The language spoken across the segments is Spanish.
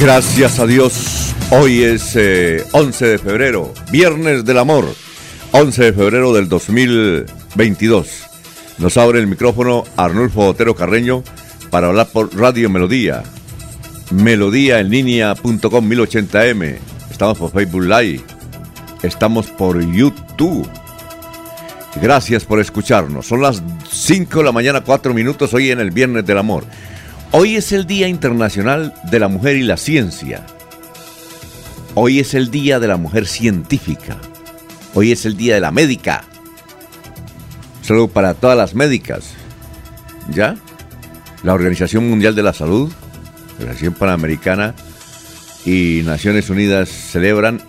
Gracias a Dios, hoy es 11 eh, de febrero, Viernes del Amor, 11 de febrero del 2022. Nos abre el micrófono Arnulfo Otero Carreño para hablar por Radio Melodía, melodía en línea.com 1080m. Estamos por Facebook Live, estamos por YouTube. Gracias por escucharnos. Son las 5 de la mañana, 4 minutos hoy en el Viernes del Amor. Hoy es el Día Internacional de la Mujer y la Ciencia. Hoy es el Día de la Mujer Científica. Hoy es el Día de la Médica. Saludo para todas las médicas. ¿Ya? La Organización Mundial de la Salud, la Organización Panamericana y Naciones Unidas celebran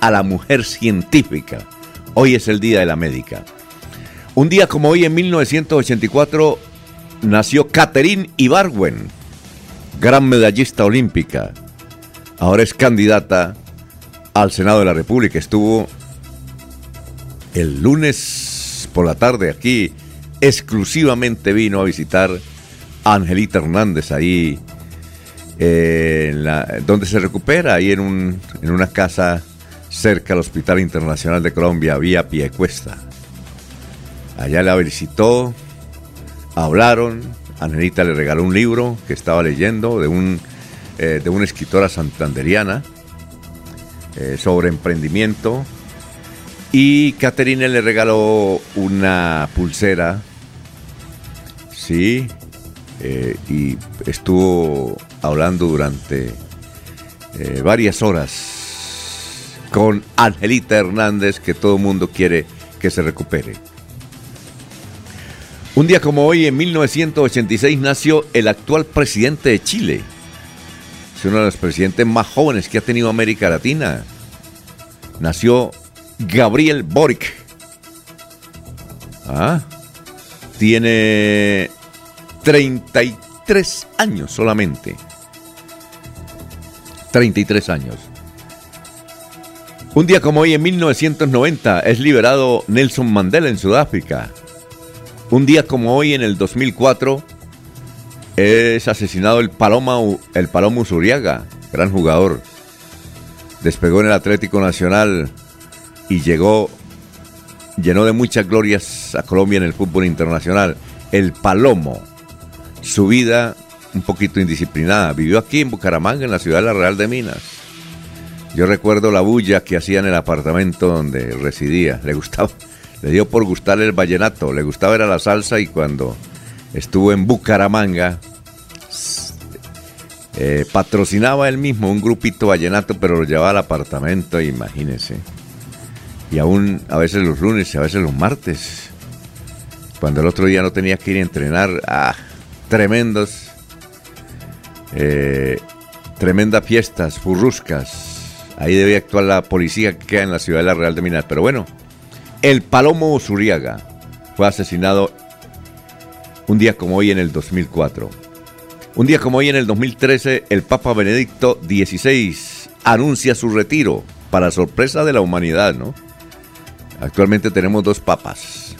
a la mujer científica. Hoy es el Día de la Médica. Un día como hoy en 1984 nació Catherine Ibarwen, gran medallista olímpica. Ahora es candidata al Senado de la República. Estuvo el lunes por la tarde aquí, exclusivamente vino a visitar a Angelita Hernández ahí, eh, donde se recupera, ahí en, un, en una casa cerca del Hospital Internacional de Colombia, vía Piecuesta. Allá la visitó, hablaron, Angelita le regaló un libro que estaba leyendo de, un, eh, de una escritora santanderiana eh, sobre emprendimiento y Caterina le regaló una pulsera, sí, eh, y estuvo hablando durante varias horas con Angelita Hernández, que todo el mundo quiere que se recupere. Un día como hoy, en 1986, nació el actual presidente de Chile. Es uno de los presidentes más jóvenes que ha tenido América Latina. Nació Gabriel Boric. Ah, tiene 33 años solamente. 33 años. Un día como hoy, en 1990, es liberado Nelson Mandela en Sudáfrica. Un día como hoy, en el 2004, es asesinado el Paloma, el Paloma Usuriaga, gran jugador. Despegó en el Atlético Nacional y llegó, llenó de muchas glorias a Colombia en el fútbol internacional. El Palomo, su vida un poquito indisciplinada. Vivió aquí en Bucaramanga, en la ciudad de la Real de Minas. Yo recuerdo la bulla que hacía en el apartamento donde residía. Le gustaba, le dio por gustarle el vallenato, le gustaba era la salsa y cuando estuvo en Bucaramanga eh, patrocinaba él mismo un grupito vallenato, pero lo llevaba al apartamento, imagínense. Y aún a veces los lunes y a veces los martes. cuando el otro día no tenía que ir a entrenar, ah, tremendos, eh, tremendas fiestas, furruscas. Ahí debe actuar la policía que queda en la ciudad de la Real de Minas. Pero bueno, el Palomo Zuriaga fue asesinado un día como hoy en el 2004. Un día como hoy en el 2013, el Papa Benedicto XVI anuncia su retiro, para sorpresa de la humanidad, ¿no? Actualmente tenemos dos papas.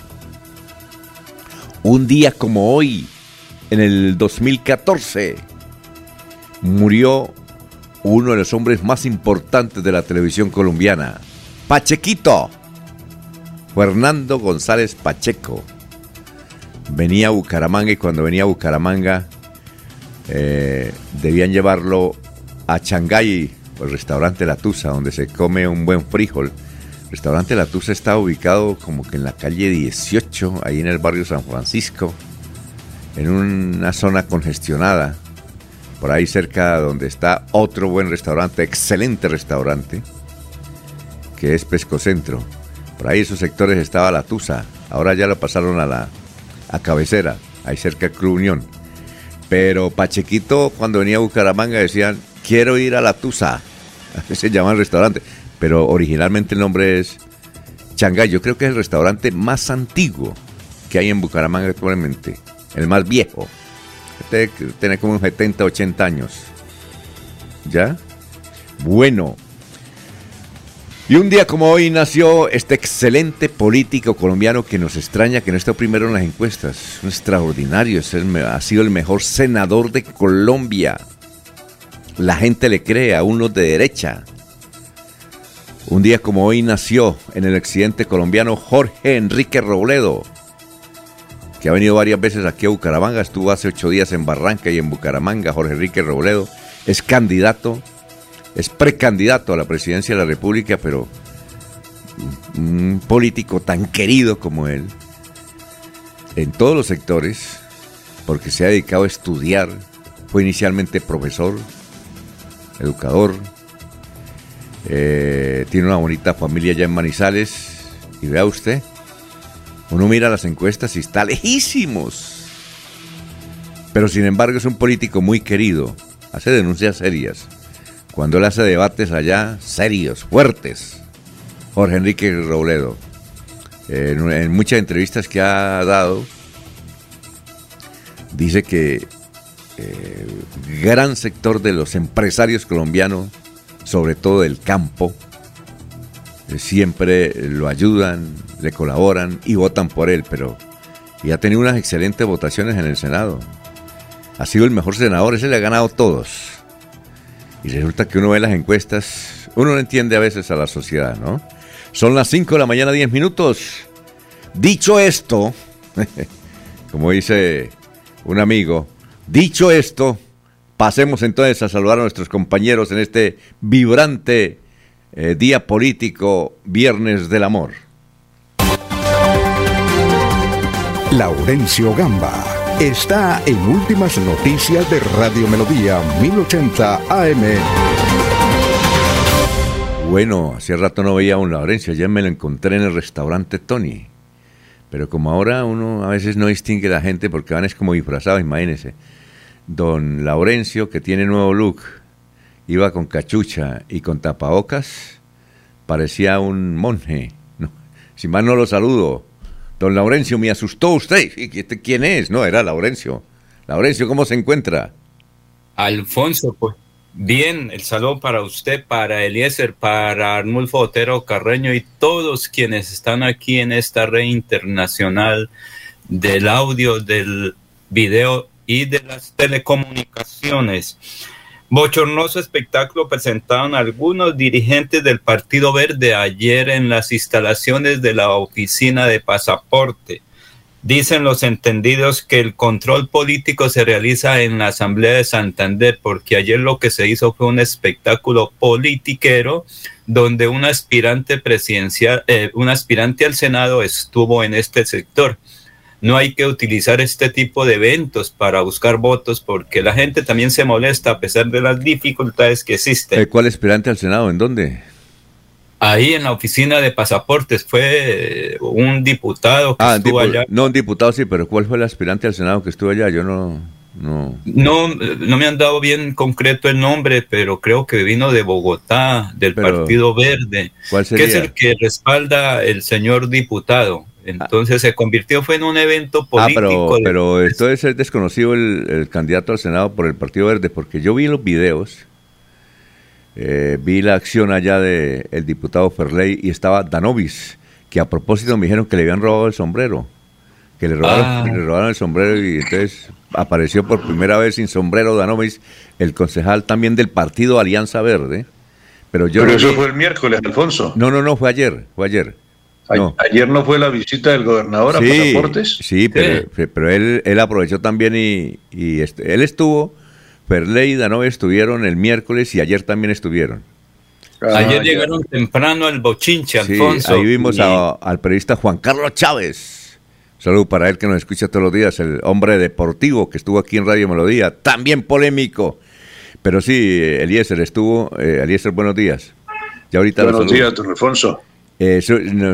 Un día como hoy, en el 2014, murió uno de los hombres más importantes de la televisión colombiana, Pachequito, Fernando González Pacheco. Venía a Bucaramanga y cuando venía a Bucaramanga eh, debían llevarlo a Changay, el restaurante La Tusa, donde se come un buen frijol restaurante La Tusa está ubicado como que en la calle 18, ahí en el barrio San Francisco, en una zona congestionada, por ahí cerca donde está otro buen restaurante, excelente restaurante, que es Pescocentro. Por ahí esos sectores estaba La Tusa, ahora ya lo pasaron a la a cabecera, ahí cerca de Club Unión. Pero Pachequito, cuando venía a Bucaramanga, decían, quiero ir a La Tusa. Así se llama el restaurante pero originalmente el nombre es Changay. Yo creo que es el restaurante más antiguo que hay en Bucaramanga actualmente, el más viejo. Tiene como 70, 80 años. ¿Ya? Bueno. Y un día como hoy nació este excelente político colombiano que nos extraña que no esté primero en las encuestas. Un extraordinario, es ha sido el mejor senador de Colombia. La gente le cree a unos de derecha. Un día como hoy nació en el accidente colombiano Jorge Enrique Robledo, que ha venido varias veces aquí a Bucaramanga, estuvo hace ocho días en Barranca y en Bucaramanga. Jorge Enrique Robledo es candidato, es precandidato a la presidencia de la República, pero un político tan querido como él, en todos los sectores, porque se ha dedicado a estudiar, fue inicialmente profesor, educador, eh, tiene una bonita familia ya en Manizales. Y vea usted, uno mira las encuestas y está lejísimos. Pero sin embargo es un político muy querido. Hace denuncias serias. Cuando él hace debates allá, serios, fuertes. Jorge Enrique Robledo. en, muchas entrevistas que ha dado, dice que eh, gran sector de los empresarios colombianos sobre todo del campo, eh, siempre lo ayudan, le colaboran y votan por él, pero y ha tenido unas excelentes votaciones en el Senado. Ha sido el mejor senador, ese le ha ganado todos. Y resulta que uno ve las encuestas, uno no entiende a veces a la sociedad, ¿no? Son las 5 de la mañana, 10 minutos. Dicho esto, como dice un amigo, dicho esto, Pasemos entonces a saludar a nuestros compañeros en este vibrante eh, día político, Viernes del Amor. Laurencio Gamba está en Últimas Noticias de Radio Melodía 1080 AM. Bueno, hace rato no veía a un Laurencio, ya me lo encontré en el restaurante Tony. Pero como ahora uno a veces no distingue a la gente porque van es como disfrazados, imagínense don Laurencio, que tiene nuevo look, iba con cachucha y con tapabocas, parecía un monje. No, sin más no lo saludo. Don Laurencio, me asustó usted. ¿Este ¿Quién es? No, era Laurencio. Laurencio, ¿cómo se encuentra? Alfonso, pues bien, el saludo para usted, para Eliezer, para Arnulfo Otero Carreño y todos quienes están aquí en esta red internacional del audio, del video y de las telecomunicaciones. Bochornoso espectáculo presentaron algunos dirigentes del Partido Verde ayer en las instalaciones de la oficina de pasaporte. Dicen los entendidos que el control político se realiza en la Asamblea de Santander, porque ayer lo que se hizo fue un espectáculo politiquero donde un aspirante presidencial, eh, un aspirante al Senado estuvo en este sector no hay que utilizar este tipo de eventos para buscar votos porque la gente también se molesta a pesar de las dificultades que existen. ¿Cuál esperante al Senado? ¿En dónde? Ahí en la oficina de pasaportes fue un diputado que ah, estuvo allá. No, un diputado sí, pero ¿cuál fue el aspirante al Senado que estuvo allá? Yo no, no. No, no me han dado bien concreto el nombre, pero creo que vino de Bogotá, del Partido Verde, ¿cuál sería? que es el que respalda el señor diputado. Entonces se convirtió, fue en un evento político. Ah, pero, pero esto es desconocido el, el, candidato al Senado por el Partido Verde, porque yo vi los videos eh, vi la acción allá del el diputado Ferley y estaba Danovis, que a propósito me dijeron que le habían robado el sombrero, que le robaron, ah. le robaron el sombrero y entonces apareció por primera vez sin sombrero Danovis, el concejal también del partido Alianza Verde. Pero, yo eso fue el miércoles, Alfonso. No, no, no, fue ayer, fue ayer. Ayer no fue la visita del gobernador a Pasaportes. Sí, pero, pero él, él aprovechó también y, y este, él estuvo Perley y Danove estuvieron el miércoles y ayer también estuvieron. ayer llegaron temprano al bochinche, Alfonso. ahí vimos al periodista Juan Carlos Chávez. Saludo para él que nos escucha todos los días, el hombre deportivo que estuvo aquí en Radio Melodía, también polémico. Pero sí, Eliezer estuvo. Eh, Eliezer, buenos días. Ya ahorita buenos días, don Alfonso. Eh,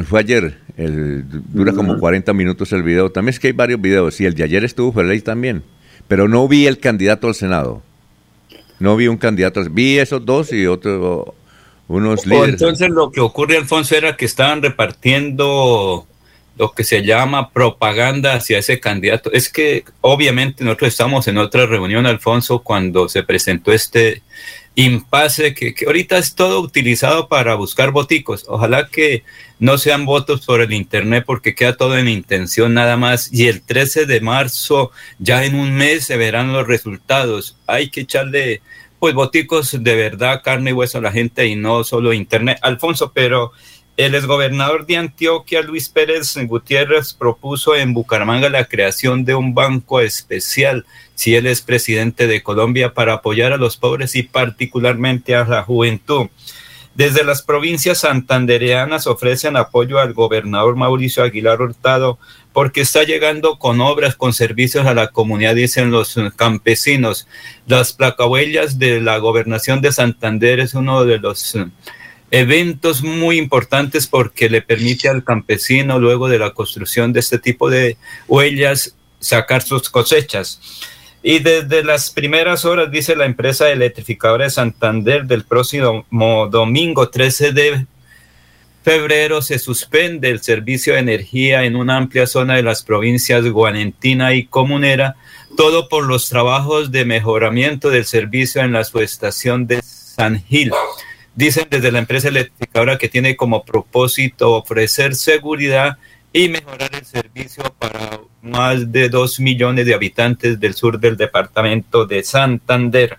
fue ayer, el, dura como 40 minutos el video. También es que hay varios videos. Y el de ayer estuvo Perley también pero no vi el candidato al Senado. No vi un candidato, vi esos dos y otros, unos líderes. Entonces lo que ocurre, Alfonso, era que estaban repartiendo lo que se llama propaganda hacia ese candidato. Es que obviamente nosotros estamos en otra reunión, Alfonso, cuando se presentó este impasse que, que, ahorita es todo utilizado para buscar voticos. Ojalá que no sean votos por el Internet porque queda todo en intención nada más. Y el 13 de marzo, ya en un mes, se verán los resultados. Hay que echarle, pues, boticos de verdad, carne y hueso a la gente y no solo Internet. Alfonso, pero el exgobernador de Antioquia, Luis Pérez Gutiérrez, propuso en Bucaramanga la creación de un banco especial, si él es presidente de Colombia, para apoyar a los pobres y particularmente a la juventud. Desde las provincias santandereanas ofrecen apoyo al gobernador Mauricio Aguilar Hurtado porque está llegando con obras, con servicios a la comunidad, dicen los campesinos. Las placahuellas de la gobernación de Santander es uno de los eventos muy importantes porque le permite al campesino, luego de la construcción de este tipo de huellas, sacar sus cosechas. Y desde las primeras horas, dice la empresa electrificadora de Santander, del próximo domingo 13 de febrero se suspende el servicio de energía en una amplia zona de las provincias Guanentina y Comunera, todo por los trabajos de mejoramiento del servicio en la subestación de San Gil. Dicen desde la empresa electrificadora que tiene como propósito ofrecer seguridad y mejorar el servicio para más de dos millones de habitantes del sur del departamento de Santander.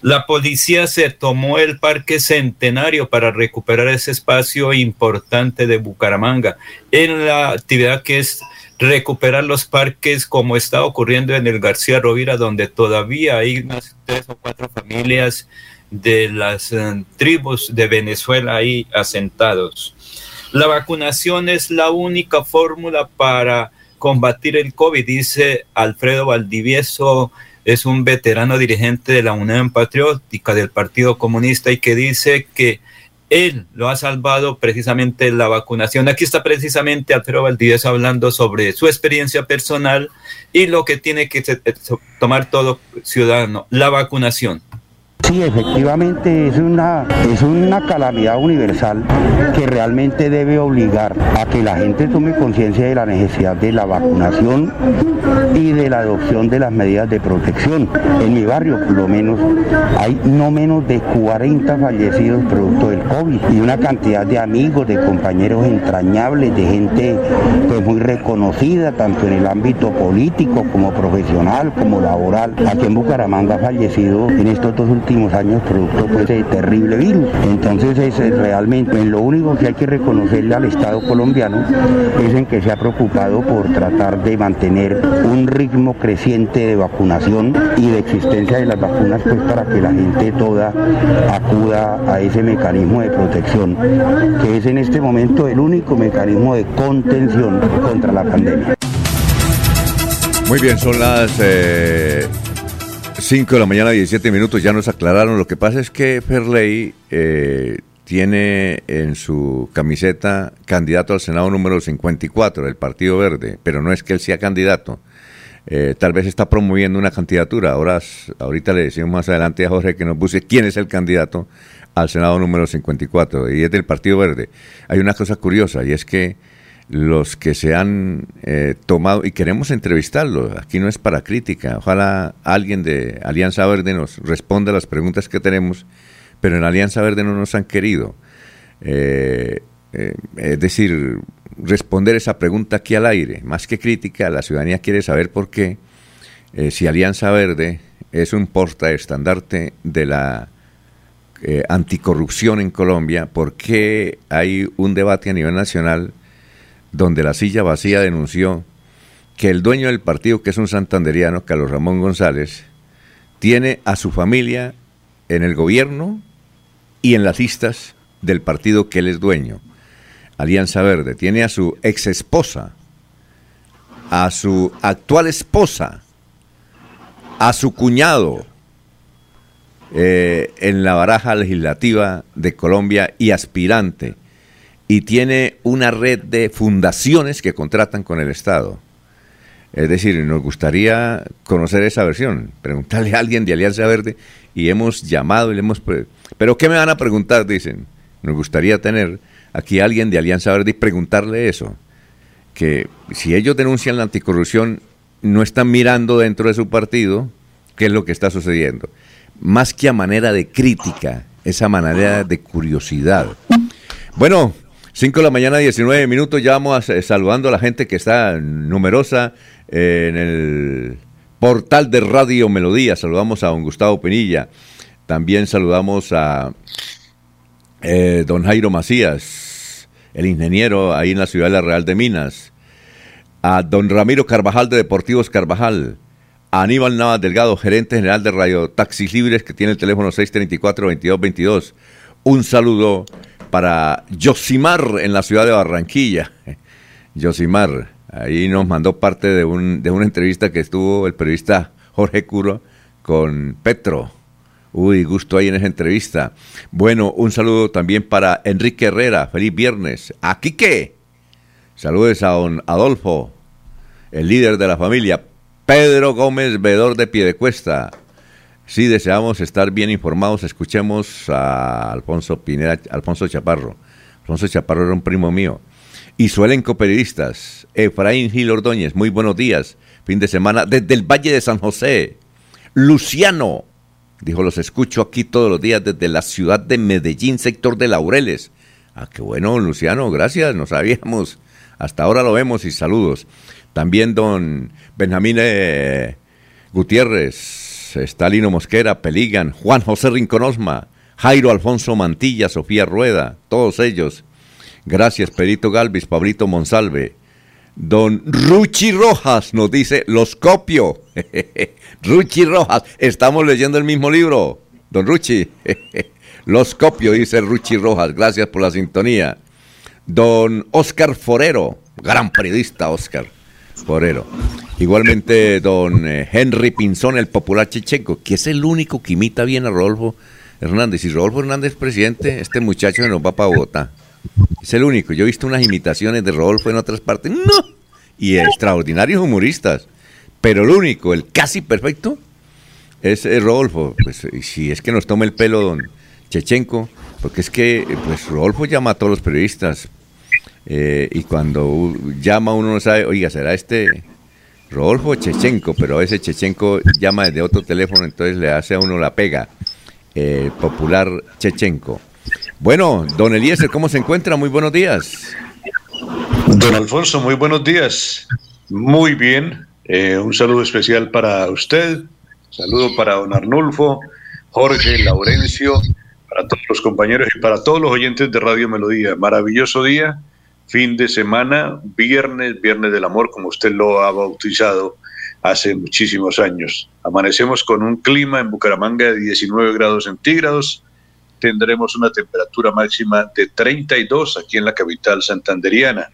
La policía se tomó el Parque Centenario para recuperar ese espacio importante de Bucaramanga en la actividad que es recuperar los parques como está ocurriendo en el García Rovira, donde todavía hay unas tres o cuatro familias de las eh, tribus de Venezuela ahí asentados. La vacunación es la única fórmula para combatir el COVID, dice Alfredo Valdivieso, es un veterano dirigente de la Unión Patriótica del Partido Comunista y que dice que él lo ha salvado precisamente la vacunación. Aquí está precisamente Alfredo Valdivieso hablando sobre su experiencia personal y lo que tiene que tomar todo ciudadano, la vacunación. Sí, efectivamente es una, es una calamidad universal que realmente debe obligar a que la gente tome conciencia de la necesidad de la vacunación y de la adopción de las medidas de protección. En mi barrio, por lo menos, hay no menos de 40 fallecidos producto del COVID y una cantidad de amigos, de compañeros entrañables, de gente pues, muy reconocida, tanto en el ámbito político como profesional, como laboral. Aquí en Bucaramanga ha fallecido en estos dos últimos años producto pues, de terrible virus. Entonces es realmente lo único que hay que reconocerle al Estado colombiano es en que se ha preocupado por tratar de mantener un ritmo creciente de vacunación y de existencia de las vacunas pues para que la gente toda acuda a ese mecanismo de protección que es en este momento el único mecanismo de contención contra la pandemia. Muy bien, son las eh, 5 de la mañana, 17 minutos, ya nos aclararon. Lo que pasa es que Ferley eh, tiene en su camiseta candidato al Senado número 54 del Partido Verde, pero no es que él sea candidato. Eh, tal vez está promoviendo una candidatura. Ahora, ahorita le decimos más adelante a Jorge que nos puse quién es el candidato al Senado número 54 y es del Partido Verde. Hay una cosa curiosa y es que los que se han eh, tomado, y queremos entrevistarlos, aquí no es para crítica, ojalá alguien de Alianza Verde nos responda las preguntas que tenemos pero en Alianza Verde no nos han querido. Eh, eh, es decir, responder esa pregunta aquí al aire, más que crítica, la ciudadanía quiere saber por qué, si Alianza Verde es un porta estandarte de la anticorrupción en Colombia, por qué hay un debate a nivel nacional donde la silla vacía denunció que el dueño del partido, que es un santanderiano, Carlos Ramón González, tiene a su familia en el gobierno y en las listas del partido que él es dueño, Alianza Verde. Tiene a su ex esposa, a su actual esposa, a su cuñado eh, en la baraja legislativa de Colombia y aspirante. Y tiene una red de fundaciones que contratan con el Estado. Es decir, nos gustaría conocer esa versión, preguntarle a alguien de Alianza Verde y hemos llamado y le hemos... Pero ¿qué me van a preguntar? Dicen. Nos gustaría tener aquí a alguien de Alianza Verde y preguntarle eso. Que si ellos denuncian la anticorrupción, no están mirando dentro de su partido qué es lo que está sucediendo. Más que a manera de crítica, esa manera de curiosidad. Bueno, 5 de la mañana, 19 minutos, ya vamos saludando a la gente que está numerosa en el portal de Radio Melodía. Saludamos a don Gustavo Penilla. También saludamos a eh, don Jairo Macías, el ingeniero ahí en la ciudad de la Real de Minas. A don Ramiro Carvajal de Deportivos Carvajal. A Aníbal Navas Delgado, gerente general de Radio Taxis Libres, que tiene el teléfono 634-2222. Un saludo para Yosimar en la ciudad de Barranquilla. Yosimar, Ahí nos mandó parte de, un, de una entrevista que estuvo el periodista Jorge Curo con Petro. Uy, gusto ahí en esa entrevista. Bueno, un saludo también para Enrique Herrera. Feliz viernes. ¿A qué? Saludos a don Adolfo, el líder de la familia. Pedro Gómez, veedor de Piedecuesta. Si deseamos estar bien informados, escuchemos a Alfonso Pineda, Alfonso Chaparro. Alfonso Chaparro era un primo mío y su elenco periodistas. Efraín Gil Ordóñez, muy buenos días. Fin de semana desde el Valle de San José. Luciano, dijo, los escucho aquí todos los días desde la ciudad de Medellín, sector de Laureles. Ah, qué bueno, Luciano, gracias, no sabíamos. Hasta ahora lo vemos y saludos. También don Benjamín eh, Gutiérrez, Estalino Mosquera, Peligan, Juan José Rinconosma, Jairo Alfonso Mantilla, Sofía Rueda, todos ellos Gracias, Perito Galvis, Pablito Monsalve. Don Ruchi Rojas nos dice, los copio. Ruchi Rojas, estamos leyendo el mismo libro. Don Ruchi, los copio, dice Ruchi Rojas. Gracias por la sintonía. Don Oscar Forero, gran periodista Oscar Forero. Igualmente don eh, Henry Pinzón, el popular checheco, que es el único que imita bien a Rodolfo Hernández. Y Rodolfo Hernández presidente, este muchacho se nos va para Bogotá. Es el único. Yo he visto unas imitaciones de Rodolfo en otras partes. ¡No! Y extraordinarios humoristas. Pero el único, el casi perfecto, es Rodolfo. Pues si es que nos toma el pelo don Chechenko, porque es que pues Rodolfo llama a todos los periodistas. Eh, y cuando llama uno no sabe, oiga, será este Rodolfo Chechenko, pero a veces Chechenko llama desde otro teléfono, entonces le hace a uno la pega. Popular Chechenko. Bueno, don Eliezer, ¿cómo se encuentra? Muy buenos días. Don Alfonso, muy buenos días. Muy bien. Eh, un saludo especial para usted. Saludo para don Arnulfo, Jorge, Laurencio, para todos los compañeros y para todos los oyentes de Radio Melodía. Maravilloso día, fin de semana, viernes, viernes del amor, como usted lo ha bautizado hace muchísimos años. Amanecemos con un clima en Bucaramanga de 19 grados centígrados tendremos una temperatura máxima de 32 aquí en la capital santanderiana.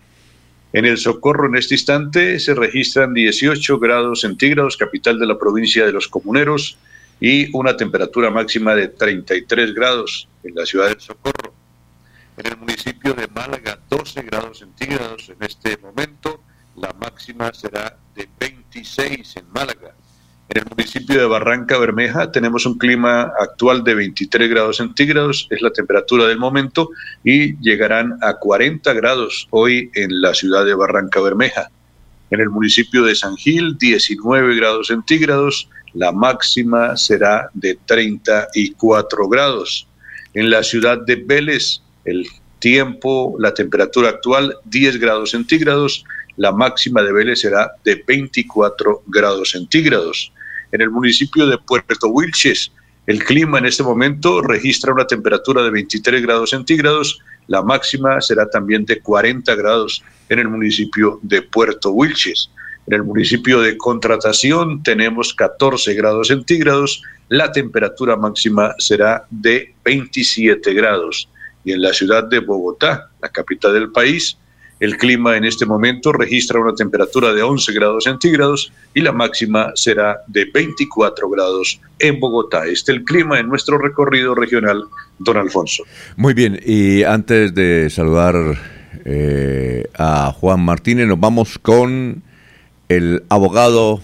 En el Socorro en este instante se registran 18 grados centígrados, capital de la provincia de los Comuneros, y una temperatura máxima de 33 grados en la ciudad del Socorro. En el municipio de Málaga 12 grados centígrados en este momento. La máxima será de 26 en Málaga. En el municipio de Barranca Bermeja tenemos un clima actual de 23 grados centígrados, es la temperatura del momento, y llegarán a 40 grados hoy en la ciudad de Barranca Bermeja. En el municipio de San Gil, 19 grados centígrados, la máxima será de 34 grados. En la ciudad de Vélez, el tiempo, la temperatura actual, 10 grados centígrados, la máxima de Vélez será de 24 grados centígrados. En el municipio de Puerto Wilches, el clima en este momento registra una temperatura de 23 grados centígrados, la máxima será también de 40 grados en el municipio de Puerto Wilches. En el municipio de Contratación tenemos 14 grados centígrados, la temperatura máxima será de 27 grados. Y en la ciudad de Bogotá, la capital del país, el clima en este momento registra una temperatura de 11 grados centígrados y la máxima será de 24 grados en Bogotá. Este es el clima en nuestro recorrido regional, don Alfonso. Muy bien, y antes de saludar eh, a Juan Martínez, nos vamos con el abogado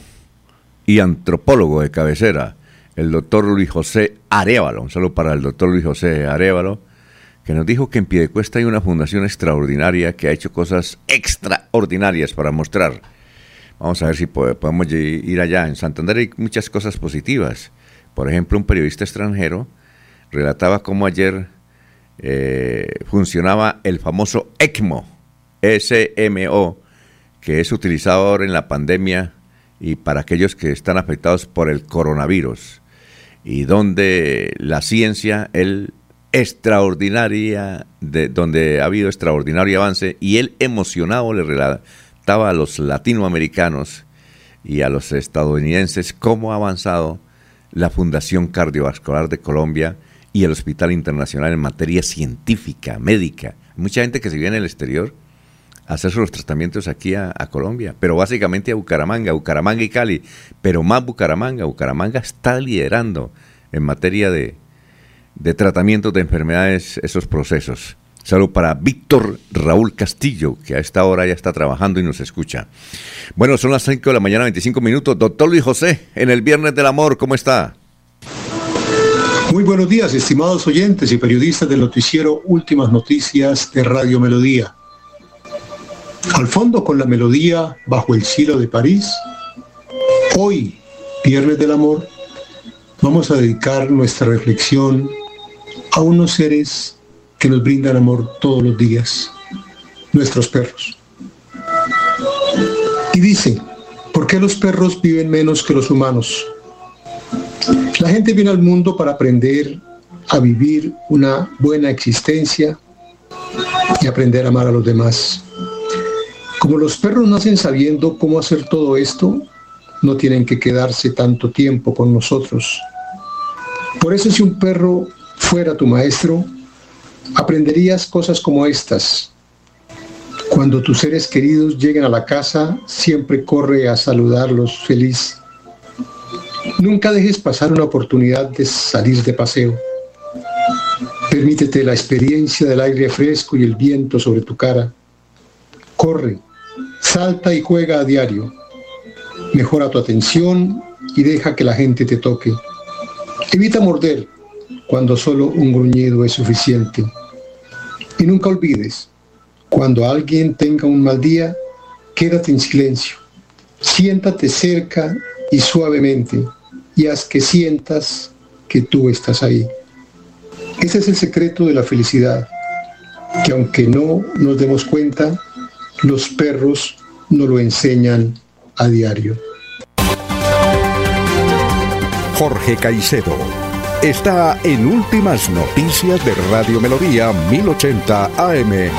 y antropólogo de cabecera, el doctor Luis José Arevalo. Un saludo para el doctor Luis José Arevalo nos dijo que en Piedecuesta hay una fundación extraordinaria que ha hecho cosas extraordinarias para mostrar. Vamos a ver si podemos ir allá. En Santander hay muchas cosas positivas. Por ejemplo, un periodista extranjero relataba cómo ayer eh, funcionaba el famoso ECMO, SMO, que es utilizado ahora en la pandemia y para aquellos que están afectados por el coronavirus, y donde la ciencia, él extraordinaria, de, donde ha habido extraordinario avance, y él emocionado le relataba a los latinoamericanos y a los estadounidenses cómo ha avanzado la Fundación Cardiovascular de Colombia y el Hospital Internacional en materia científica, médica. Mucha gente que se viene del exterior a hacer sus tratamientos aquí a, a, Colombia, pero básicamente a Bucaramanga, Bucaramanga y Cali, pero más Bucaramanga. Bucaramanga está liderando en materia de, de tratamiento de enfermedades esos procesos. Salud para Víctor Raúl Castillo, que a esta hora ya está trabajando y nos escucha. Bueno, son las 5 de la mañana, 25 minutos. Doctor Luis José, en el Viernes del Amor, ¿cómo está? Muy buenos días, estimados oyentes y periodistas del noticiero Últimas Noticias de Radio Melodía. Al fondo con la melodía Bajo el cielo de París, hoy, Viernes del Amor, vamos a dedicar nuestra reflexión a unos seres que nos brindan amor todos los días, nuestros perros. Y dice, ¿por qué los perros viven menos que los humanos? La gente viene al mundo para aprender a vivir una buena existencia y aprender a amar a los demás. Como los perros nacen sabiendo cómo hacer todo esto, no tienen que quedarse tanto tiempo con nosotros. Por eso si un perro fuera tu maestro, aprenderías cosas como estas. Cuando tus seres queridos lleguen a la casa, siempre corre a saludarlos feliz. Nunca dejes pasar una oportunidad de salir de paseo. Permítete la experiencia del aire fresco y el viento sobre tu cara. Corre, salta y juega a diario. Mejora tu atención y deja que la gente te toque. Evita morder, cuando solo un gruñido es suficiente. Y nunca olvides, cuando alguien tenga un mal día, quédate en silencio. Siéntate cerca y suavemente y haz que sientas que tú estás ahí. Ese es el secreto de la felicidad, que aunque no nos demos cuenta, los perros nos lo enseñan a diario. Jorge Caicedo está en Últimas Noticias de Radio Melodía 1080 AM.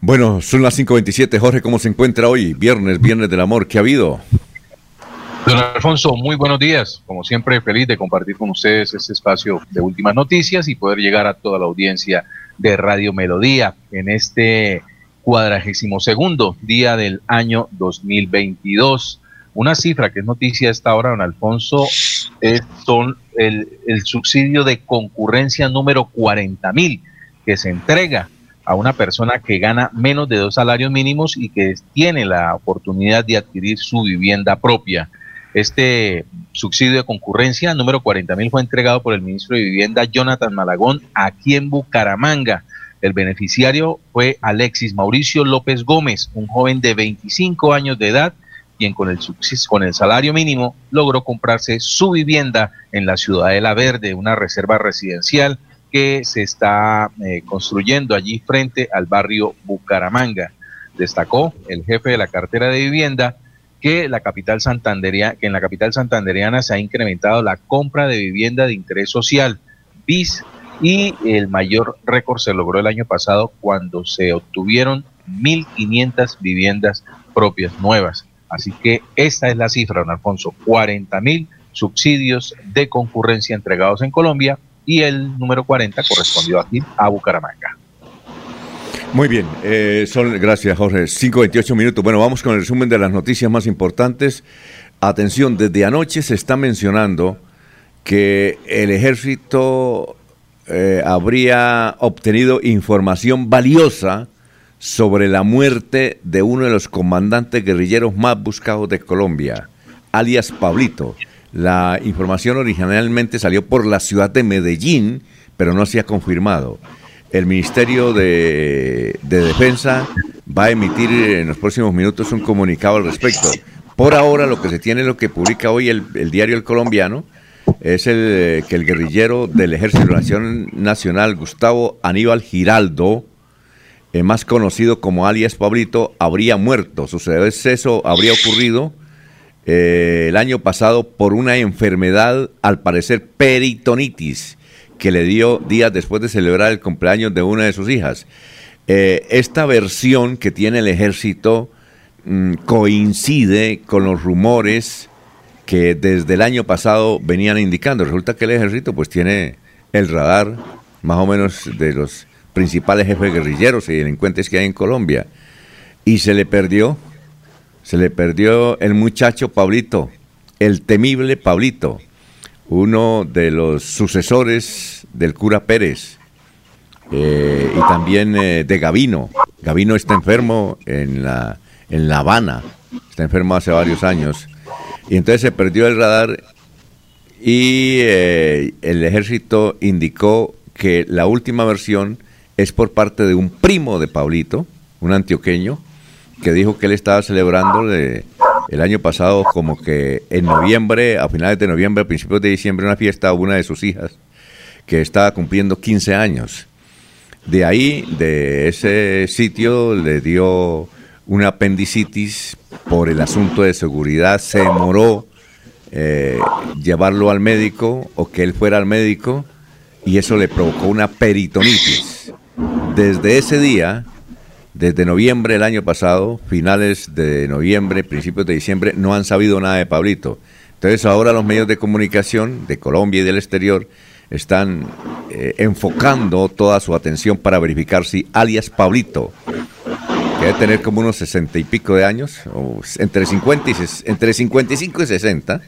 Bueno, son las 5.27. Jorge, ¿cómo se encuentra hoy? Viernes, Viernes del Amor. ¿Qué ha habido? Don Alfonso, muy buenos días. Como siempre, feliz de compartir con ustedes este espacio de últimas noticias y poder llegar a toda la audiencia de Radio Melodía en este cuadragésimo segundo día del año 2022. Una cifra que es noticia a esta hora, don Alfonso, es, son el, subsidio de concurrencia número 40 mil que se entrega a una persona que gana menos de dos salarios mínimos y que tiene la oportunidad de adquirir su vivienda propia. Este subsidio de concurrencia número 40 mil fue entregado por el ministro de Vivienda Jonathan Malagón aquí en Bucaramanga. El beneficiario fue Alexis Mauricio López Gómez, un joven de 25 años de edad, quien con el, con el salario mínimo logró comprarse su vivienda en la Ciudadela Verde, una reserva residencial que se está eh, construyendo allí frente al barrio Bucaramanga. Destacó el jefe de la cartera de vivienda que la capital que en la capital santanderiana se ha incrementado la compra de vivienda de interés social BIS y el mayor récord se logró el año pasado cuando se obtuvieron 1.500 viviendas propias nuevas. Así que esta es la cifra, don Alfonso, 40 mil subsidios de concurrencia entregados en Colombia y el número 40 correspondió aquí a Bucaramanga. Muy bien, eh, son, gracias Jorge, 5.28 minutos. Bueno, vamos con el resumen de las noticias más importantes. Atención, desde anoche se está mencionando que el ejército eh, habría obtenido información valiosa sobre la muerte de uno de los comandantes guerrilleros más buscados de Colombia, alias Pablito. La información originalmente salió por la ciudad de Medellín, pero no se ha confirmado. El Ministerio de, Defensa va a emitir en los próximos minutos un comunicado al respecto. Por ahora lo que se tiene, lo que publica hoy el, diario El Colombiano, es el que el guerrillero del Ejército Nacional, Gustavo Aníbal Giraldo, eh, más conocido como alias Pablito, habría muerto. Su deceso habría ocurrido eh, el año pasado por una enfermedad, al parecer peritonitis, que le dio días después de celebrar el cumpleaños de una de sus hijas. Eh, esta versión que tiene el ejército mm, coincide con los rumores que desde el año pasado venían indicando. Resulta que el ejército pues tiene el radar más o menos de los principales jefes guerrilleros y delincuentes que hay en Colombia. Y se le perdió se le perdió el muchacho Pablito, el temible Pablito, uno de los sucesores del cura Pérez eh, y también eh, de Gavino. Gavino está enfermo en la, en La Habana, está enfermo hace varios años. Y entonces se perdió el radar y eh, el ejército indicó que la última versión es por parte de un primo de Pablito, un antioqueño, que dijo que él estaba celebrando el año pasado como que en noviembre, a finales de noviembre, a principios de diciembre, una fiesta a una de sus hijas que estaba cumpliendo 15 años. De ahí, de ese sitio, le dio una apendicitis por el asunto de seguridad, se demoró eh, llevarlo al médico o que él fuera al médico y eso le provocó una peritonitis. Desde ese día, desde noviembre del año pasado, finales de noviembre, principios de diciembre, no han sabido nada de Pablito. Entonces ahora los medios de comunicación de Colombia y del exterior están eh, enfocando toda su atención para verificar si alias Pablito, que debe tener como unos sesenta y pico de años, entre, 50 y, entre 55 y 60,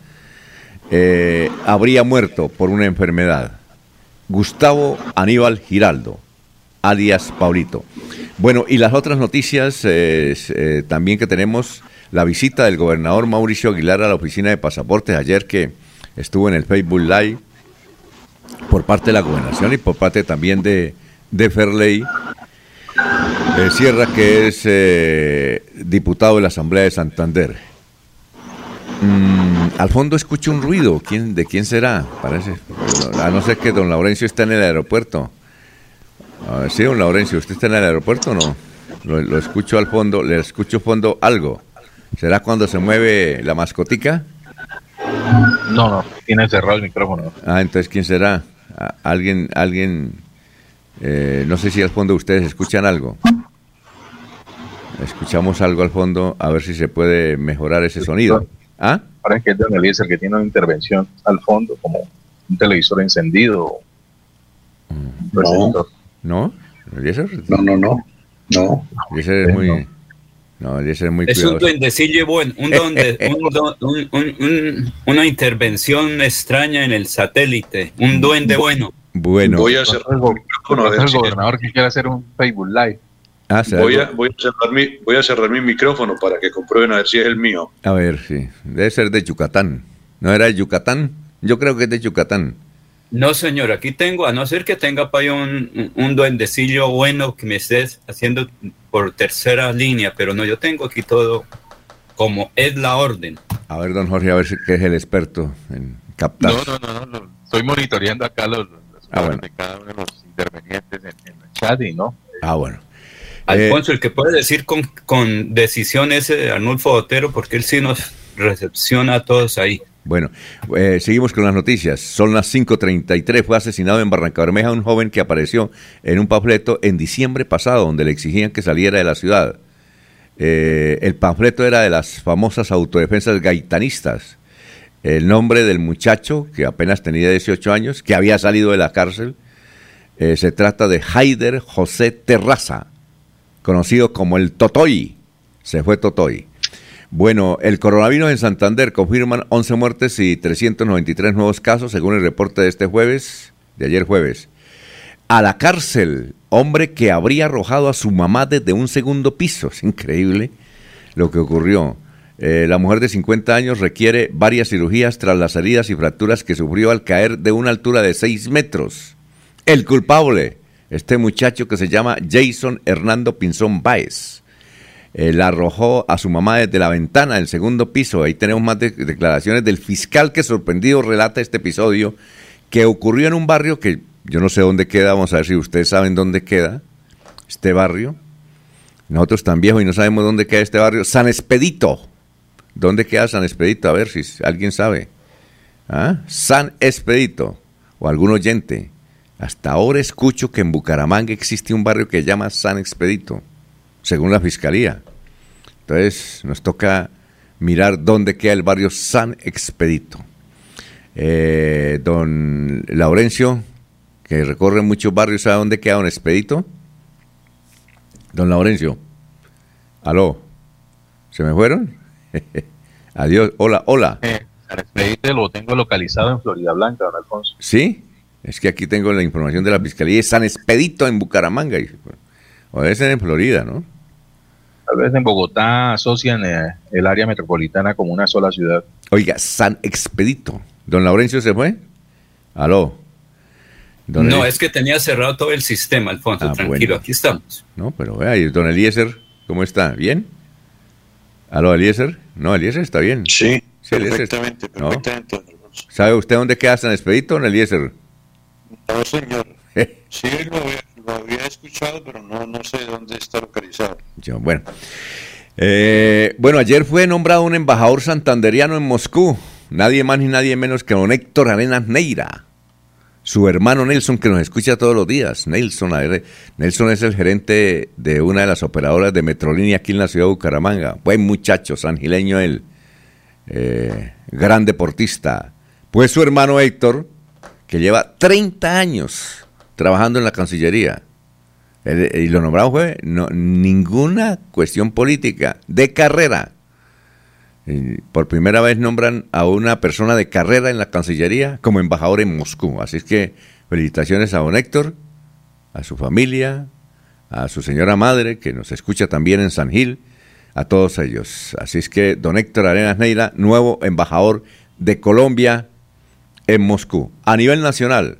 eh, habría muerto por una enfermedad. Gustavo Aníbal Giraldo, alias Pablito. Bueno, y las otras noticias eh, también que tenemos, la visita del gobernador Mauricio Aguilar a la oficina de pasaportes ayer que estuvo en el Facebook Live por parte de la gobernación y por parte también de, de Ferley. Eh, Sierra, que es eh, diputado de la Asamblea de Santander. Mm, al fondo escucho un ruido. ¿Quién, ¿De quién será? Parece. A no ser que don Laurencio está en el aeropuerto. Ah, sí, don Laurencio, ¿usted está en el aeropuerto o no? Lo, escucho al fondo, le escucho fondo algo. ¿Será cuando se mueve la mascotica? No, no, tiene cerrado el micrófono. Ah, entonces, ¿quién será? ¿Alguien, alguien, eh, no sé si al fondo ustedes escuchan algo? Escuchamos algo al fondo, a ver si se puede mejorar ese sonido. ¿Ah? Parece que es Don Eliezer que tiene una intervención al fondo, como un televisor encendido. Mm. No. ¿No? No, no, no. No. Ese es muy... No, Eliezer es muy Es un duendecillo bueno, un una intervención extraña en el satélite, un duende bueno. Bueno. Voy a cerrar el gobernador que quiere hacer un Facebook Live. Ah, voy, a, voy, a cerrar mi, voy a cerrar mi micrófono para que comprueben a ver si es el mío. A ver, sí. Debe ser de Yucatán. ¿No era de Yucatán? Yo creo que es de Yucatán. No, señor, aquí tengo, a no ser que tenga para un, un duendecillo bueno que me estés haciendo por tercera línea, pero no, yo tengo aquí todo como es la orden. A ver, don Jorge, a ver si es el experto en captar. No, no, no, no, estoy monitoreando acá los, ah, de cada uno de los intervenientes en, el chat y no. Ah, bueno. Alfonso, el que puede decir con, con decisión ese de Arnulfo Otero, porque él sí nos recepciona a todos ahí. Bueno, eh, seguimos con las noticias. Son las 5.33. Fue asesinado en Barranca Bermeja un joven que apareció en un panfleto en diciembre pasado, donde le exigían que saliera de la ciudad. Eh, el panfleto era de las famosas autodefensas gaitanistas. El nombre del muchacho, que apenas tenía 18 años, que había salido de la cárcel, eh, se trata de Haider José Terraza, conocido como el Totoy. Se fue Totoy. Bueno, el coronavirus en Santander confirman 11 muertes y 393 nuevos casos, según el reporte de este jueves, de ayer jueves. A la cárcel, hombre que habría arrojado a su mamá desde un segundo piso. Es increíble lo que ocurrió. Eh, la mujer de 50 años requiere varias cirugías tras las heridas y fracturas que sufrió al caer de una altura de 6 metros. El culpable, este muchacho que se llama Jason Hernando Pinzón Baez eh, la arrojó a su mamá desde la ventana del segundo piso. Ahí tenemos más declaraciones del fiscal que sorprendido relata este episodio que ocurrió en un barrio que yo no sé dónde queda, vamos a ver si ustedes saben dónde queda este barrio. Nosotros tan viejos y no sabemos dónde queda este barrio. San Expedito. ¿Dónde queda San Expedito? A ver si alguien sabe. ¿Ah? San Expedito. O algún oyente. Hasta ahora escucho que en Bucaramanga existe un barrio que se llama San Expedito según la Fiscalía. Entonces nos toca mirar dónde queda el barrio San Expedito. Eh, don Laurencio, que recorre muchos barrios, ¿sabe dónde queda Don Expedito? Don Laurencio, aló, ¿se me fueron? Adiós, hola, hola. Eh, San Expedito lo tengo localizado en Florida Blanca, don Alfonso. ¿Sí? Es que aquí tengo la información de la Fiscalía, es San Expedito en Bucaramanga, o debe ser en Florida, ¿no? Tal vez en Bogotá asocian eh, el área metropolitana como una sola ciudad. Oiga, San Expedito. ¿Don Laurencio se fue? Aló. no, es que tenía cerrado todo el sistema, Alfonso. Ah, tranquilo, aquí estamos. No, pero vea, don Eliezer, ¿cómo está? ¿Bien? ¿Aló, Eliezer? No, Eliezer está bien. Sí, perfectamente, perfectamente. ¿Sabe usted dónde queda San Expedito, don Eliezer? No, señor. sí, lo lo había escuchado, pero no, no sé dónde está localizado. bueno. Eh, bueno, ayer fue nombrado un embajador santanderiano en Moscú. Nadie más ni nadie menos que don Héctor Arenas Neira. Su hermano Nelson, que nos escucha todos los días. Nelson, Nelson es el gerente de una de las operadoras de Metrolínea aquí en la ciudad de Bucaramanga. Buen muchacho, sangileño él. Eh, gran deportista. Pues su hermano Héctor, que lleva 30 años trabajando en la Cancillería. y lo nombrado fue no, ninguna cuestión política, de carrera. por primera vez nombran a una persona de carrera en la Cancillería como embajador en Moscú. Así es que felicitaciones a don Héctor, a su familia, a su señora madre, que nos escucha también en San Gil, a todos ellos. Así es que don Héctor Arenas Neira, nuevo embajador de Colombia en Moscú. A nivel nacional,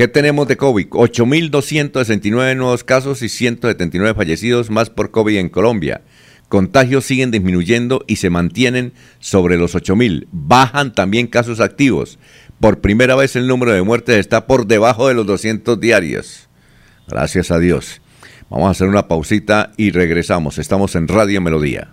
¿Qué tenemos de COVID? 8.269 nuevos casos y 179 fallecidos más por COVID en Colombia. Contagios siguen disminuyendo y se mantienen sobre los 8.000. Bajan también casos activos. Por primera vez el número de muertes está por debajo de los 200 diarios. Gracias a Dios. Vamos a hacer una pausita y regresamos. Estamos en Radio Melodía.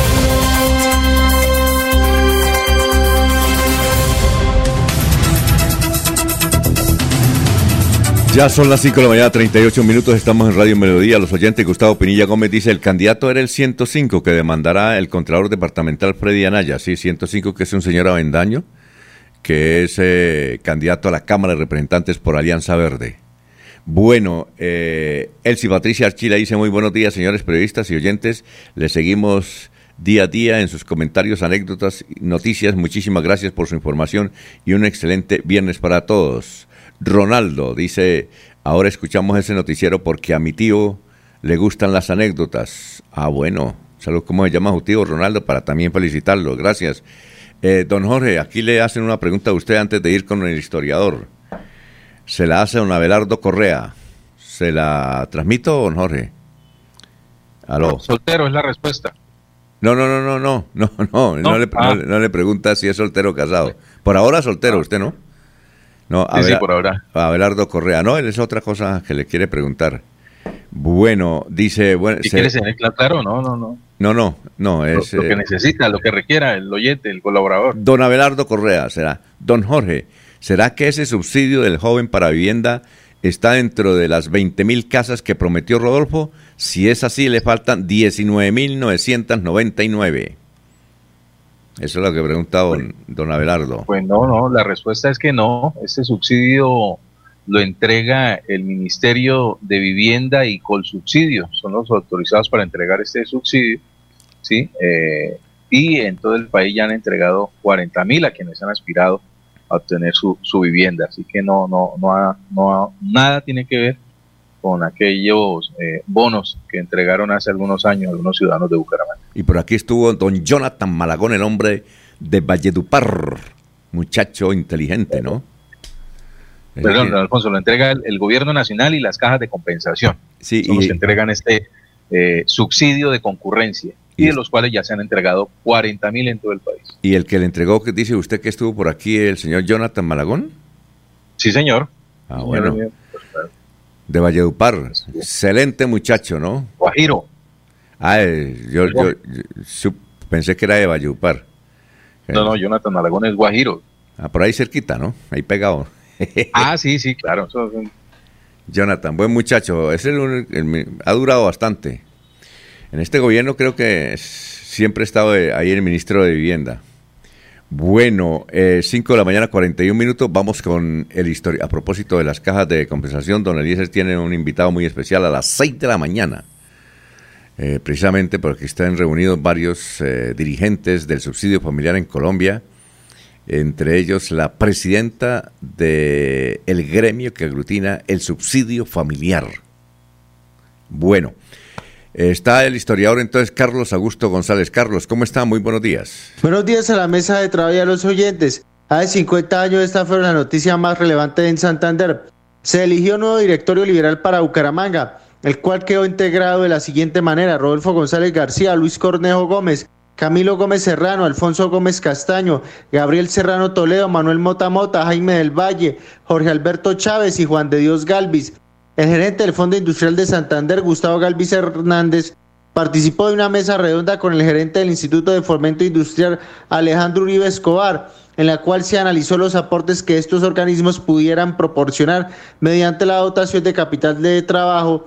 Ya son las 5 de la mañana, 38 minutos, estamos en Radio Melodía. Los oyentes, Gustavo Pinilla Gómez dice, el candidato era el 105 que demandará el Contralor Departamental Freddy Anaya. Sí, 105 que es un señor avendaño, que es eh, candidato a la Cámara de Representantes por Alianza Verde. Bueno, eh, Elsie Patricia Archila dice, muy buenos días, señores periodistas y oyentes. Le seguimos día a día en sus comentarios, anécdotas, noticias. Muchísimas gracias por su información y un excelente viernes para todos. Ronaldo dice, ahora escuchamos ese noticiero porque a mi tío le gustan las anécdotas. Ah, bueno, salud, ¿cómo se llama su tío Ronaldo? Para también felicitarlo, gracias. Eh, don Jorge, aquí le hacen una pregunta a usted antes de ir con el historiador. Se la hace don Abelardo Correa. ¿Se la transmito, don Jorge? Aló. Soltero es la respuesta. No, no, no, no, no, no, no, no, le, ah. no le- no le pregunta si es soltero o casado. Por ahora soltero, usted no. No, Sí, sí, por ahora. Abelardo Correa, no, él es otra cosa que le quiere preguntar. Bueno, dice, bueno, Si se- quieres tener cla- claro, no, no, no. no, no, no, Lo, es lo que eh, necesita, lo que requiera el oyente, el colaborador. don Abelardo Correa, será. Don Jorge, ¿será que ese subsidio del joven para vivienda está dentro de las 20 mil casas que prometió Rodolfo? Si es así, le faltan 19.999. Eso es lo que pregunta don, don Abelardo. Pues no, no, la respuesta es que no. Este subsidio lo entrega el Ministerio de Vivienda y Colsubsidio. Son los autorizados para entregar este subsidio. ¿sí? Eh, y en todo el país ya han entregado 40 mil a quienes han aspirado a obtener su, su vivienda. Así que no, no, no, ha- no ha- nada tiene que ver con aquellos eh, bonos que entregaron hace algunos años algunos ciudadanos de Bucaramanga. Y por aquí estuvo don Jonathan Malagón, el hombre de Valledupar. Muchacho inteligente, ¿no? Perdón, don Alfonso, lo entrega el, el gobierno nacional y las cajas de compensación. Sí, Son los y- que entregan este eh, subsidio de concurrencia y, Y de los cuales ya se han entregado 40 mil en todo el país. Y el que le entregó, que dice usted que estuvo por aquí, el señor Jonathan Malagón. Sí, señor. Ah, bueno, de Valledupar. Excelente muchacho, ¿no? Guajiro. Ah, yo, yo- pensé que era de Valledupar. No, no, Jonathan Aragón es Guajiro. Ah, por ahí cerquita, ¿no? Ahí pegado. Ah, sí, sí, claro. Jonathan, buen muchacho. Es el, el ha durado bastante. En este gobierno creo que siempre ha estado ahí el ministro de Vivienda. Bueno, 5 de la mañana, 41 minutos. Vamos con el historia. A propósito de las cajas de compensación, don Eliezer tiene un invitado muy especial a las 6 de la mañana. Eh, precisamente porque están reunidos varios eh, dirigentes del subsidio familiar en Colombia, entre ellos la presidenta del el gremio que aglutina el subsidio familiar. Bueno, está el historiador entonces Carlos Augusto González. Carlos, ¿cómo está? Muy buenos días. Buenos días a la mesa de trabajo y a los oyentes. Hace 50 años esta fue la noticia más relevante en Santander. Se eligió nuevo directorio liberal para Bucaramanga, el cual quedó integrado de la siguiente manera. Rodolfo González García, Luis Cornejo Gómez, Camilo Gómez Serrano, Alfonso Gómez Castaño, Gabriel Serrano Toledo, Manuel Mota Mota, Jaime del Valle, Jorge Alberto Chávez y Juan de Dios Galvis. El gerente del Fondo Industrial de Santander, Gustavo Galvis Hernández, participó de una mesa redonda con el gerente del Instituto de Fomento Industrial Alejandro Uribe Escobar, en la cual se analizó los aportes que estos organismos pudieran proporcionar mediante la dotación de capital de trabajo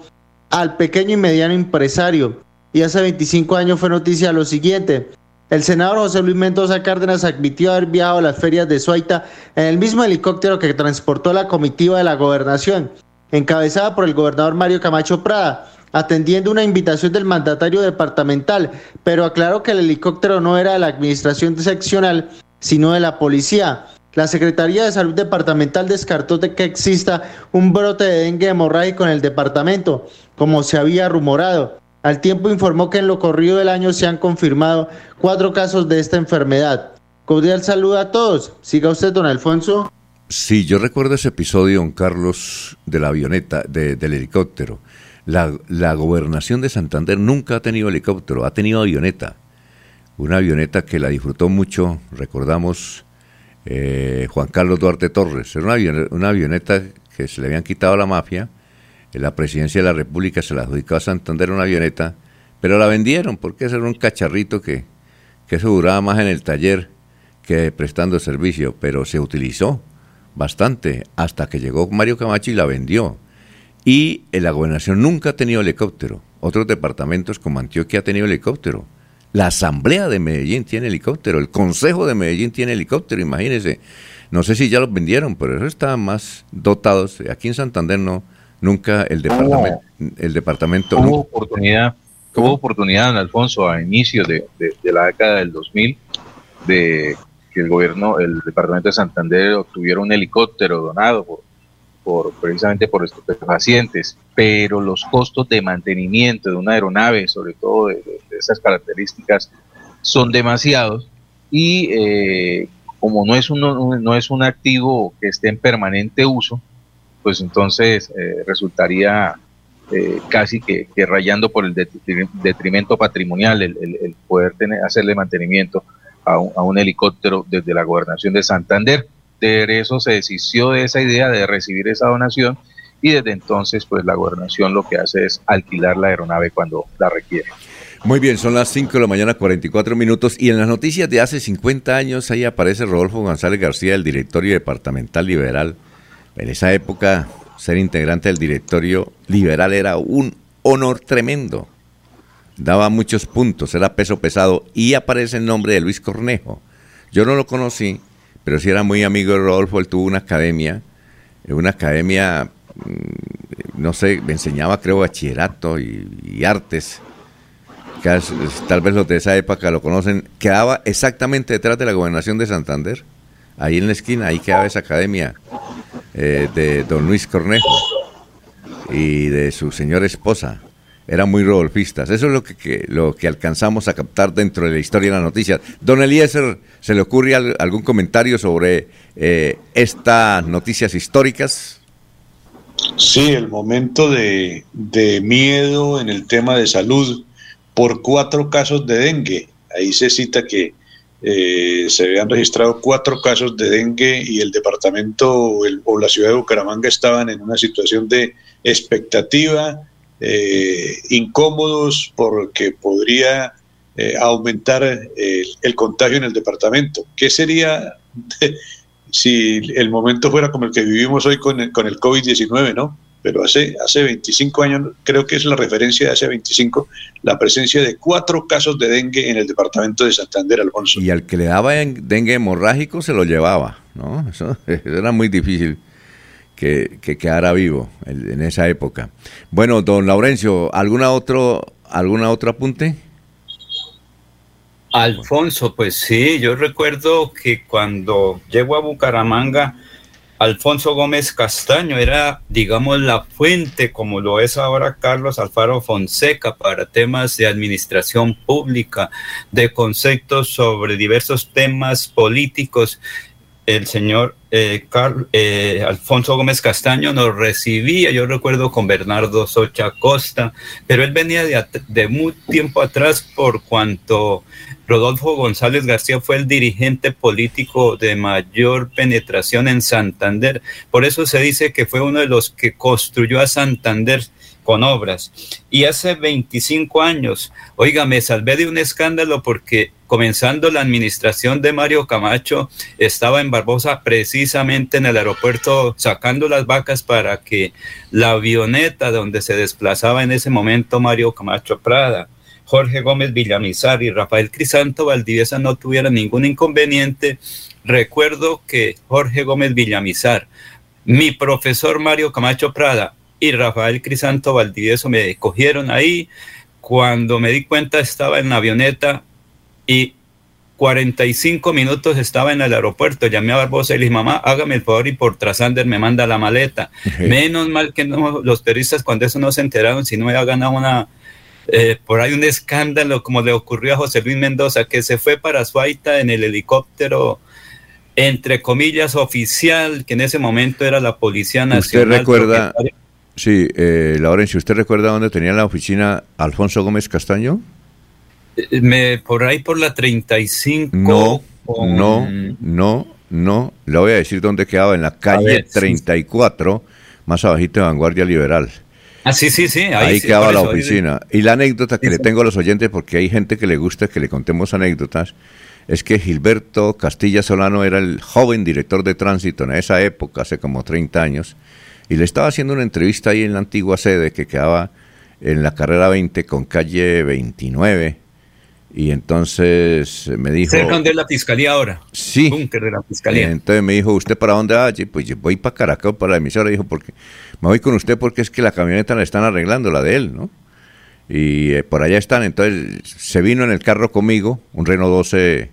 al pequeño y mediano empresario. Y hace 25 años fue noticia lo siguiente. El senador José Luis Mendoza Cárdenas admitió haber viajado a las ferias de Suaita en el mismo helicóptero que transportó la comitiva de la gobernación, encabezada por el gobernador Mario Camacho Prada, atendiendo una invitación del mandatario departamental, pero aclaró que el helicóptero no era de la administración seccional, sino de la policía. La Secretaría de Salud Departamental descartó de que exista un brote de dengue hemorrágico en el departamento, como se había rumorado. Al tiempo informó que en lo corrido del año se han confirmado cuatro casos de esta enfermedad. Cordial saludo a todos. Siga usted, don Alfonso. Sí, yo recuerdo ese episodio, don Carlos, de la avioneta, de- del helicóptero. La, gobernación de Santander nunca ha tenido helicóptero, ha tenido avioneta. Una avioneta que la disfrutó mucho, recordamos, eh, Juan Carlos Duarte Torres. Era una, avione- una avioneta que se le habían quitado a la mafia. En la presidencia de la República se la adjudicó a Santander una avioneta, pero la vendieron porque ese era un cacharrito que, que eso duraba más en el taller que prestando servicio, pero se utilizó bastante hasta que llegó Mario Camacho y la vendió. Y la gobernación nunca ha tenido helicóptero. Otros departamentos como Antioquia ha tenido helicóptero. La Asamblea de Medellín tiene helicóptero. El Consejo de Medellín tiene helicóptero. Imagínense. No sé si ya los vendieron, pero eso está más dotados. Aquí en Santander no. Nunca el departamento. El departamento. Hubo oportunidad, hubo oportunidad, Alfonso, a inicios de, de- de la década del 2000, de que el gobierno, el departamento de Santander obtuviera un helicóptero donado por, precisamente por estupefacientes, pero los costos de mantenimiento de una aeronave, sobre todo de, esas características, son demasiados y eh, como no es, un, no es un activo que esté en permanente uso, pues entonces eh, resultaría eh, casi que, rayando por el detri- detrimento patrimonial el- el poder tener, hacerle mantenimiento a un, a un helicóptero desde la gobernación de Santander. De eso se deshizo de esa idea de recibir esa donación y desde entonces pues la gobernación lo que hace es alquilar la aeronave cuando la requiere. Muy bien, son las 5 de la mañana, 44 minutos. Y en las noticias de hace 50 años, ahí aparece Rodolfo González García, del directorio departamental liberal. En esa época, ser integrante del directorio liberal era un honor tremendo. Daba muchos puntos, era peso pesado. Y aparece el nombre de Luis Cornejo. Yo no lo conocí, pero sí era muy amigo de Rodolfo. Él tuvo una academia, eh, una academia, mm, no sé, me enseñaba, creo, bachillerato y, artes tal vez los de esa época lo conocen, quedaba exactamente detrás de la gobernación de Santander, ahí en la esquina, ahí quedaba esa academia eh, de don Luis Cornejo y de su señora esposa. Eran muy rodolfistas. Eso es lo que, lo que alcanzamos a captar dentro de la historia de las noticias. Don Eliezer, ¿se le ocurre al- algún comentario sobre eh, estas noticias históricas? Sí, el momento de, de miedo en el tema de salud por cuatro casos de dengue. Ahí se cita que eh, se habían registrado cuatro casos de dengue y el departamento el- o la ciudad de Bucaramanga estaban en una situación de expectativa, eh, incómodos porque podría eh, aumentar eh, el contagio en el departamento. ¿Qué sería si el momento fuera como el que vivimos hoy con el, con el COVID-19, ¿no? Pero hace, hace 25 años, creo que es la referencia de hace 25, la presencia de cuatro casos de dengue en el departamento de Santander, Alfonso. Y al que le daba en- dengue hemorrágico se lo llevaba, ¿no? Eso era muy difícil que, que quedara vivo en, esa época. Bueno, don Laurencio, ¿alguna otro, alguna otro apunte? Alfonso, pues sí, yo recuerdo que cuando llego a Bucaramanga, Alfonso Gómez Castaño era, digamos, la fuente, como lo es ahora Carlos Alfaro Fonseca, para temas de administración pública, de conceptos sobre diversos temas políticos. El señor eh, Carl- eh, Alfonso Gómez Castaño nos recibía, yo recuerdo con Bernardo Socha Costa, pero él venía de, de muy tiempo atrás por cuanto Rodolfo González García fue el dirigente político de mayor penetración en Santander. Por eso se dice que fue uno de los que construyó a Santander con obras. Y hace 25 años, oiga, me salvé de un escándalo porque comenzando la administración de Mario Camacho, estaba en Barbosa precisamente en el aeropuerto sacando las vacas para que la avioneta donde se desplazaba en ese momento Mario Camacho Prada, Jorge Gómez Villamizar y Rafael Crisanto Valdivieso no tuvieran ningún inconveniente. Recuerdo que Jorge Gómez Villamizar, mi profesor Mario Camacho Prada y Rafael Crisanto Valdivieso me cogieron ahí. Cuando me di cuenta estaba en la avioneta y 45 minutos estaba en el aeropuerto. Llamé a Barbosa y le dije, mamá, hágame el favor y por Trasander me manda la maleta. Menos mal que no, los periodistas cuando eso no se enteraron, si no había ganado una, eh, por ahí un escándalo como le ocurrió a José Luis Mendoza, que se fue para Suaita en el helicóptero, entre comillas, oficial, que en ese momento era la Policía Nacional. ¿Usted recuerda, sí, eh, Laurencio, ¿usted recuerda dónde tenía la oficina Alfonso Gómez Castaño? Eh, Me, por ahí por la 35. No, con- no, no, no. Le voy a decir dónde quedaba, en la calle ver, sí. 34, más abajito de Vanguardia Liberal. Ah, sí, sí, sí. Ahí, sí, quedaba la ahí- oficina. Y la anécdota que Sí, le sí. tengo a los oyentes, porque hay gente que le gusta que le contemos anécdotas, es que Gilberto Castilla Solano era el joven director de tránsito en esa época, hace como 30 años, y le estaba haciendo una entrevista ahí en la antigua sede que quedaba en la carrera 20 con calle 29. Y entonces me dijo... Cerca donde es la fiscalía ahora. Sí. Búnker de la fiscalía. Entonces me dijo, ¿usted para dónde va? Y Pues yo voy para Caracas, para la emisora. Dijo, porque me voy con usted porque es que la camioneta la están arreglando, la de él, ¿no? Y eh, por allá están. Entonces se vino en el carro conmigo, un Renault 12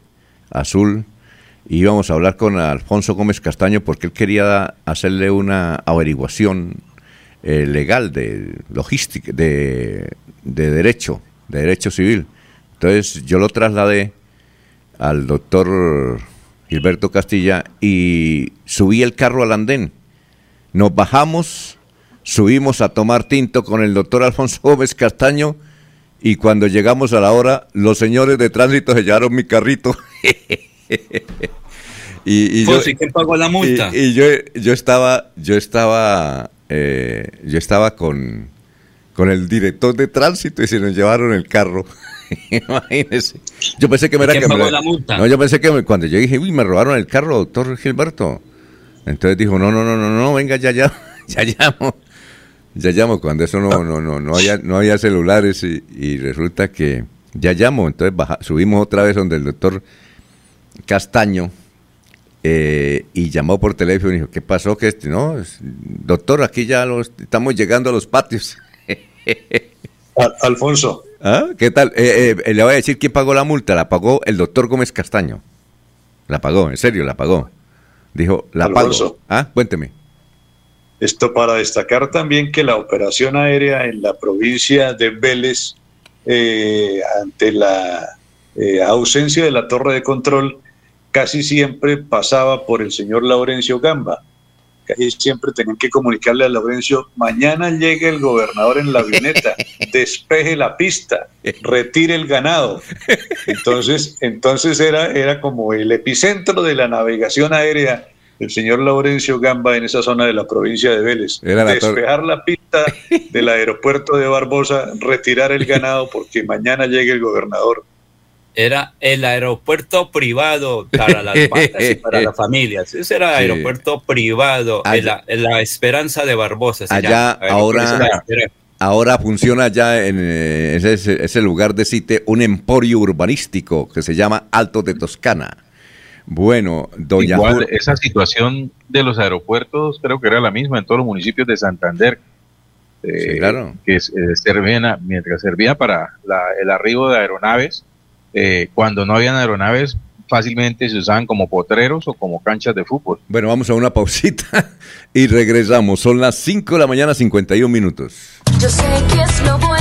azul, y íbamos a hablar con Alfonso Gómez Castaño porque él quería hacerle una averiguación eh, legal de logística, de, de derecho, de derecho civil. Entonces yo lo trasladé al doctor Gilberto Castilla y subí el carro al andén. Nos bajamos, subimos a tomar tinto con el doctor Alfonso Gómez Castaño y cuando llegamos a la hora, los señores de tránsito se llevaron mi carrito. y, y yo, Fonso, ¿y quién pagó la multa? y- y yo, yo estaba, yo estaba, eh, yo estaba con, con el director de tránsito y se nos llevaron el carro. Imagínese. Yo pensé que me era ¿Quién que me pagó lo- la multa? No, yo pensé que me- cuando yo dije, uy, me robaron el carro, doctor Gilberto. Entonces dijo, no, no, no, no, no, venga, ya, ya, ya llamo. Ya llamo, cuando eso no, no, no, no había, no había celulares y, y resulta que ya llamo. Entonces baja- subimos otra vez donde el doctor Castaño eh, y llamó por teléfono y dijo, ¿qué pasó? que este? No, doctor, aquí ya los, estamos llegando a los patios. Al- Alfonso, ¿Ah? ¿Qué tal? Eh, eh, le voy a decir quién pagó la multa. La pagó el doctor Gómez Castaño. La pagó, en serio, la pagó. Dijo, la Alfonso. pago. ¿Ah? Cuénteme. esto para destacar también que la operación aérea en la provincia de Vélez, eh, ante la eh, ausencia de la torre de control, casi siempre pasaba por el señor Laurencio Gamba. Casi siempre tenían que comunicarle a Laurencio, mañana llegue el gobernador en la avioneta, despeje la pista, retire el ganado. Entonces, entonces era, era como el epicentro de la navegación aérea el señor Laurencio Gamba en esa zona de la provincia de Vélez. Era la Despejar la pista del aeropuerto de Barbosa, retirar el ganado porque mañana llegue el gobernador. Era el aeropuerto privado para las vacas y para las familias. Ese era Sí. aeropuerto privado, Allá- en la, la Esperanza de Barbosa. se Allá llama. Ahora, ahora funciona ya en eh, ese, ese lugar de sitio un emporio urbanístico que se llama Alto de Toscana. Bueno, doña Igual, Jul- esa situación de los aeropuertos creo que era la misma en todos los municipios de Santander. eh, Sí, claro. Que eh, servían mientras servía para la- el arribo de aeronaves, eh, cuando no habían aeronaves, fácilmente se usaban como potreros o como canchas de fútbol. Bueno, vamos a una pausita y regresamos. Son las 5 de la mañana, 51 minutos. Yo sé que es lo bueno.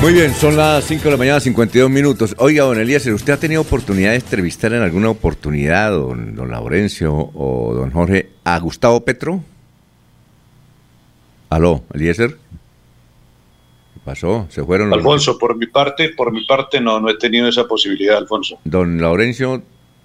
Muy bien, son las 5 de la mañana, 52 minutos. Oiga, don Eliezer, ¿usted ha tenido oportunidad de entrevistar en alguna oportunidad, don, don Laurencio o don Jorge, a Gustavo Petro? Aló, Eliezer. ¿Qué pasó? ¿Se fueron los... Alfonso, por mi parte, por mi parte no, no he tenido esa posibilidad, Alfonso. Don Laurencio.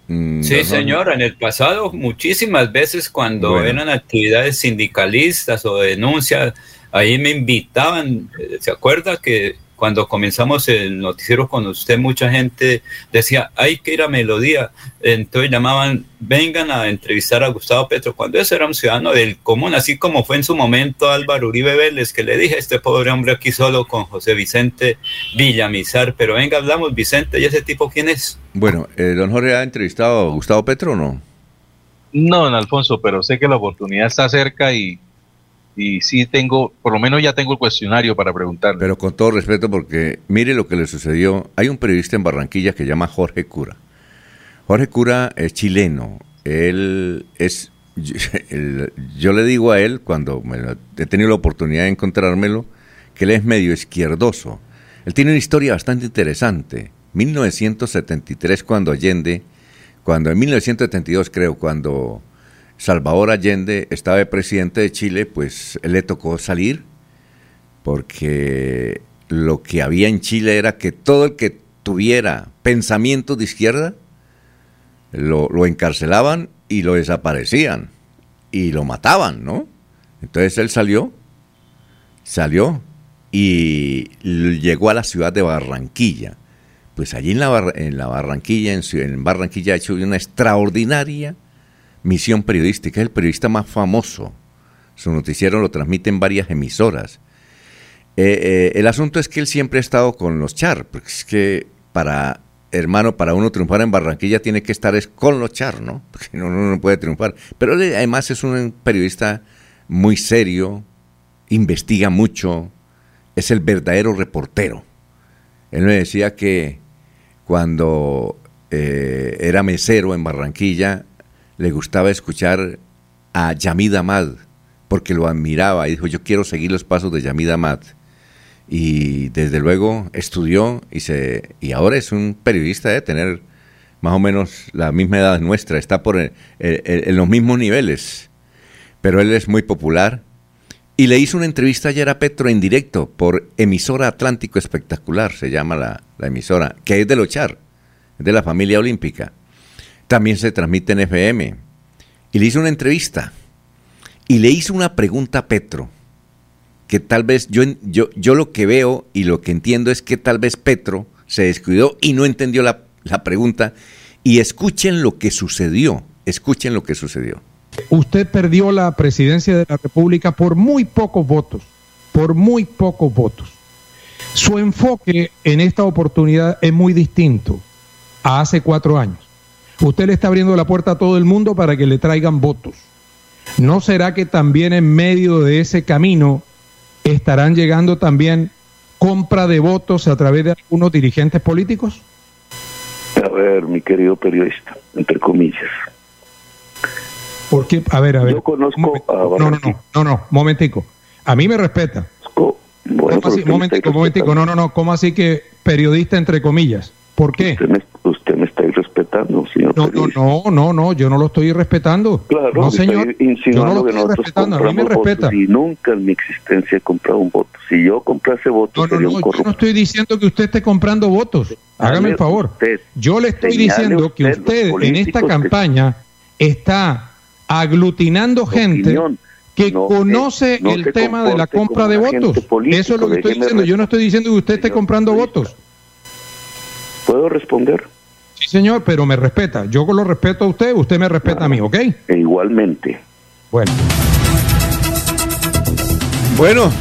mm, Sí, don señor, en el pasado muchísimas veces cuando Bueno. eran actividades sindicalistas o denuncias, ahí me invitaban, eh, ¿se acuerda que cuando comenzamos el noticiero con usted mucha gente decía, hay que ir a Melodía, entonces llamaban, vengan a entrevistar a Gustavo Petro, cuando ese era un ciudadano del común, así como fue en su momento Álvaro Uribe Vélez, que le dije, este pobre hombre aquí solo con José Vicente Villamizar, pero venga, hablamos Vicente, ¿y ese tipo quién es? Bueno, eh, don Jorge ha entrevistado a Gustavo Petro o no? No, don Alfonso, pero sé que la oportunidad está cerca y, y sí tengo, por lo menos ya tengo el cuestionario para preguntarle. Pero con todo respeto, porque mire lo que le sucedió. Hay un periodista en Barranquilla que se llama Jorge Cura. Jorge Cura es chileno. Él es. yo le digo a él, cuando lo- he tenido la oportunidad de encontrármelo, que él es medio izquierdoso. Él tiene una historia bastante interesante. 1973, cuando Allende, cuando en 1972 creo, cuando Salvador Allende estaba de presidente de Chile, pues él le tocó salir porque lo que había en Chile era que todo el que tuviera pensamientos de izquierda lo, encarcelaban y lo desaparecían y lo mataban, ¿no? Entonces él salió, salió y llegó a la ciudad de Barranquilla. Pues allí en la, en la Barranquilla, en Barranquilla ha hecho una extraordinaria misión periodística, es el periodista más famoso. Su noticiero lo transmiten varias emisoras. Eh, eh, el asunto es que él siempre ha estado con los char, porque es que para, hermano, para uno triunfar en Barranquilla tiene que estar es con los char, ¿no? Porque no, uno no puede triunfar. Pero él además es un periodista muy serio, investiga mucho, es el verdadero reportero. Él me decía que cuando eh, era mesero en Barranquilla, le gustaba escuchar a Yamid Ahmad, porque lo admiraba y dijo, yo quiero seguir los pasos de Yamid Ahmad. Y desde luego estudió y, se, y ahora es un periodista de tener más o menos la misma edad nuestra, está por en los mismos niveles, pero él es muy popular. Y le hizo una entrevista ayer a Petro en directo por emisora Atlántico Espectacular, se llama la, la emisora, que es de Lochar, de la familia olímpica. También se transmite en FM. Y le hizo una entrevista. Y le hizo una pregunta a Petro, que tal vez yo, yo, yo lo que veo y lo que entiendo es que tal vez Petro se descuidó y no entendió la, la pregunta. Y escuchen lo que sucedió, escuchen lo que sucedió. Usted perdió la presidencia de la República por muy pocos votos, por muy pocos votos. Su enfoque en esta oportunidad es muy distinto a hace cuatro años. Usted le está abriendo la puerta a todo el mundo para que le traigan votos. ¿No será que también en medio de ese camino estarán llegando también compra de votos a través de algunos dirigentes políticos? A ver, mi querido periodista, entre comillas. Porque, a ver, a ver. Yo conozco a No, no, no, no, no, momentico. A mí me respeta. Bueno, ¿Cómo así? Momentico, momentico. No, no, no. ¿Cómo así que periodista entre comillas? ¿Por qué? Usted me, irrespetando, señor No, no, no, no, no, yo no lo estoy respetando. Claro, no, señor. Yo no lo estoy nosotros respetando. A mí me respeta. y nunca en mi existencia he comprado un voto. Si yo comprase votos, No, no, sería yo no estoy diciendo que usted esté comprando votos. Hágame el favor. Yo le estoy diciendo que usted en esta que- campaña está aglutinando gente que no conoce no el tema de la compra de votos. político, Eso es lo que estoy diciendo. Yo no estoy diciendo que usted esté comprando votos. ¿Puedo responder? Sí, señor, pero me respeta. Yo lo respeto a usted, usted me respeta a mí, ¿ok? E igualmente. Bueno. Bueno,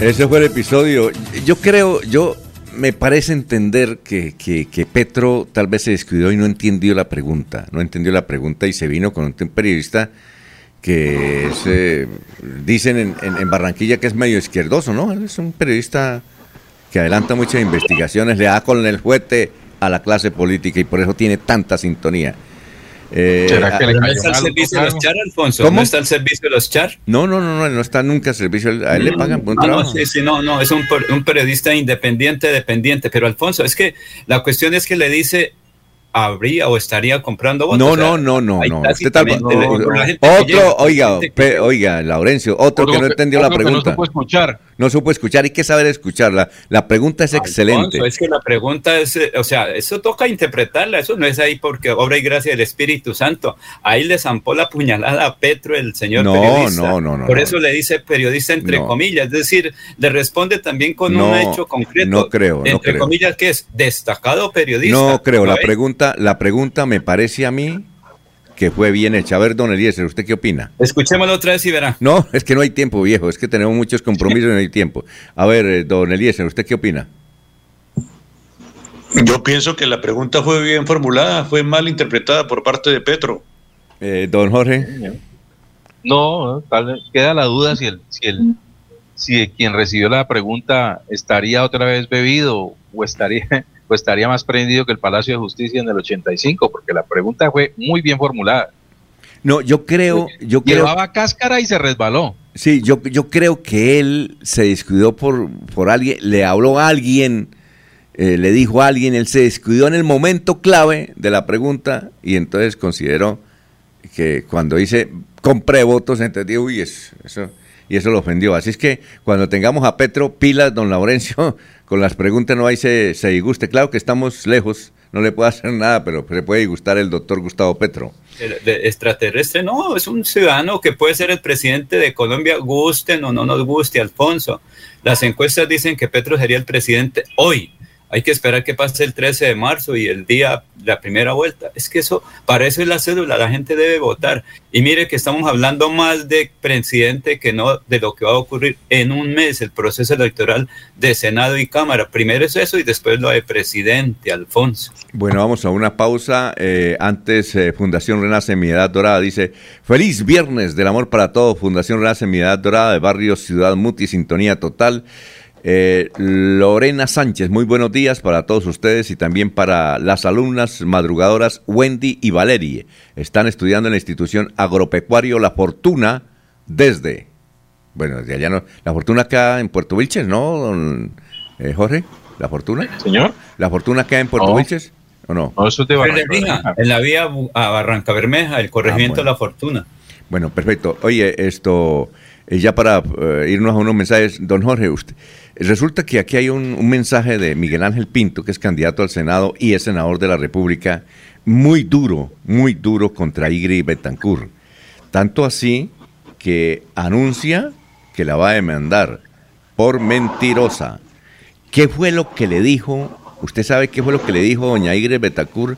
ese fue el episodio. Yo creo, yo me parece entender que, que, que Petro tal vez se descuidó y no entendió la pregunta. No entendió la pregunta y se vino con un periodista que es, eh, dicen en, en- en Barranquilla que es medio izquierdoso, ¿no? Es un periodista que adelanta muchas investigaciones, le da con el juguete a la clase política y por eso tiene tanta sintonía. Eh, ¿Será que le a- ¿No está al servicio de los char, Alfonso? ¿Cómo? ¿No está al servicio de los char? No, no, no, no, él no está nunca a servicio, a él le pagan por un Ah, no, trabajo. sí, sí, no, no, es un, un periodista independiente, dependiente. Pero Alfonso, es que la cuestión es que le dice, habría o estaría comprando votos. No, O sea, no, no, no, no. Usted tal- otro, llega, oiga, pe- oiga, Laurencio, otro, que no entendió la pregunta. no supo escuchar. No supo escuchar, hay que saber escucharla. La pregunta es excelente. Alfonso, es que la pregunta es, eh, o sea, eso toca interpretarla, eso no es ahí porque obra y gracia del Espíritu Santo. Ahí le zampó la puñalada a Petro, el señor No, periodista. no, no, no, Por no. eso le dice periodista entre No. comillas, es decir, le responde también con No, un hecho concreto. no creo, no Entre creo. comillas, que es destacado periodista. No creo, la ¿No ve? Pregunta, la pregunta me parece a mí que fue bien hecha. A ver, don Eliezer, ¿usted qué opina? Escuchémoslo otra vez y verá. No, es que no hay tiempo, viejo, es que tenemos muchos compromisos y no hay tiempo. A ver, eh, don Eliezer, ¿usted qué opina? Yo pienso que la pregunta fue bien formulada, fue mal interpretada por parte de Petro. Eh, don Jorge. No, tal vez queda la duda si el, si el, si quien recibió la pregunta estaría otra vez bebido o estaría, o estaría más prendido que el Palacio de Justicia en el 85, porque la pregunta fue muy bien formulada. No, yo creo, yo creo. Llevaba cáscara y se resbaló. Sí, yo, yo creo que él se descuidó por, por alguien, le habló a alguien, eh, le dijo a alguien, él se descuidó en el momento clave de la pregunta y entonces consideró que cuando dice compré votos, entendió, uy, eso, eso, y eso lo ofendió. Así es que cuando tengamos a Petro, pilas, don Laurencio, con las preguntas no hay se, se disguste. Claro que estamos lejos, no le puedo hacer nada, pero se puede disgustar el doctor Gustavo Petro. De extraterrestre, no, es un ciudadano que puede ser el presidente de Colombia, gusten o no nos guste, Alfonso. Las encuestas dicen que Petro sería el presidente hoy. Hay que esperar que pase el 13 de marzo y el día, la primera vuelta. Es que eso, para eso es la cédula, la gente debe votar. Y mire que estamos hablando más de presidente que no de lo que va a ocurrir en un mes, el proceso electoral de Senado y Cámara. Primero es eso y después lo de presidente, Alfonso. Bueno, vamos a una pausa. Eh, antes, eh, Fundación Renace Mi Edad Dorada dice: Feliz viernes del amor para todos. Fundación Renace Mi Edad Dorada de Barrio Ciudad Muti, Sintonía Total. Eh, Lorena Sánchez, muy buenos días para todos ustedes y también para las alumnas madrugadoras Wendy y Valerie. Están estudiando en la institución agropecuario La Fortuna desde. Bueno, desde allá no. La Fortuna acá en Puerto Vilches, ¿no, don eh, Jorge? ¿La Fortuna? Señor. ¿La Fortuna queda en Puerto. Vilches o no? No, eso Barranca vía- Bermeja. en la vía a Barranca Bermeja, el corregimiento Ah, bueno. de la fortuna. Bueno, perfecto. Oye, esto, eh, ya para eh, irnos a unos mensajes, don Jorge, usted, resulta que aquí hay un, mensaje de Miguel Ángel Pinto, que es candidato al Senado y es senador de la República, muy duro, muy duro contra Igri Betancourt. Tanto así que anuncia que la va a demandar por mentirosa. ¿Qué fue lo que le dijo? ¿Usted sabe qué fue lo que le dijo doña Igre Betacur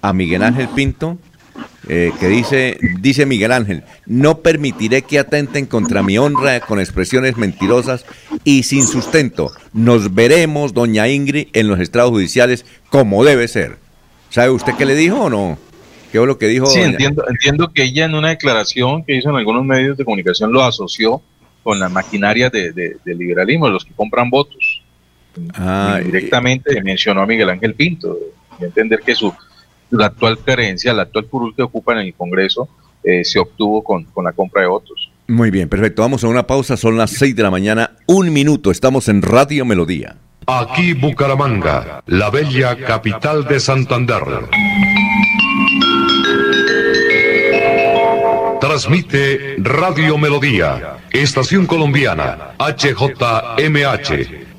a Miguel Ángel Pinto? Eh, que dice, dice Miguel Ángel, no permitiré que atenten contra mi honra con expresiones mentirosas y sin sustento. Nos veremos, doña Ingrid, en los estrados judiciales como debe ser. ¿Sabe usted qué le dijo o no? ¿Qué fue lo que dijo? Sí, doña- entiendo, entiendo que ella en una declaración que hizo en algunos medios de comunicación lo asoció con las maquinarias de, de- del liberalismo, los que compran votos. Ah, Directamente mencionó a Miguel Ángel Pinto. Y entender que su la actual creencia, la actual curul que ocupa en el Congreso, eh, se obtuvo con, con la compra de votos. Muy bien, perfecto. Vamos a una pausa, son las 6 de la mañana, un minuto, estamos en Radio Melodía. Aquí Bucaramanga, la bella capital de Santander. Transmite Radio Melodía, Estación Colombiana, HJMH,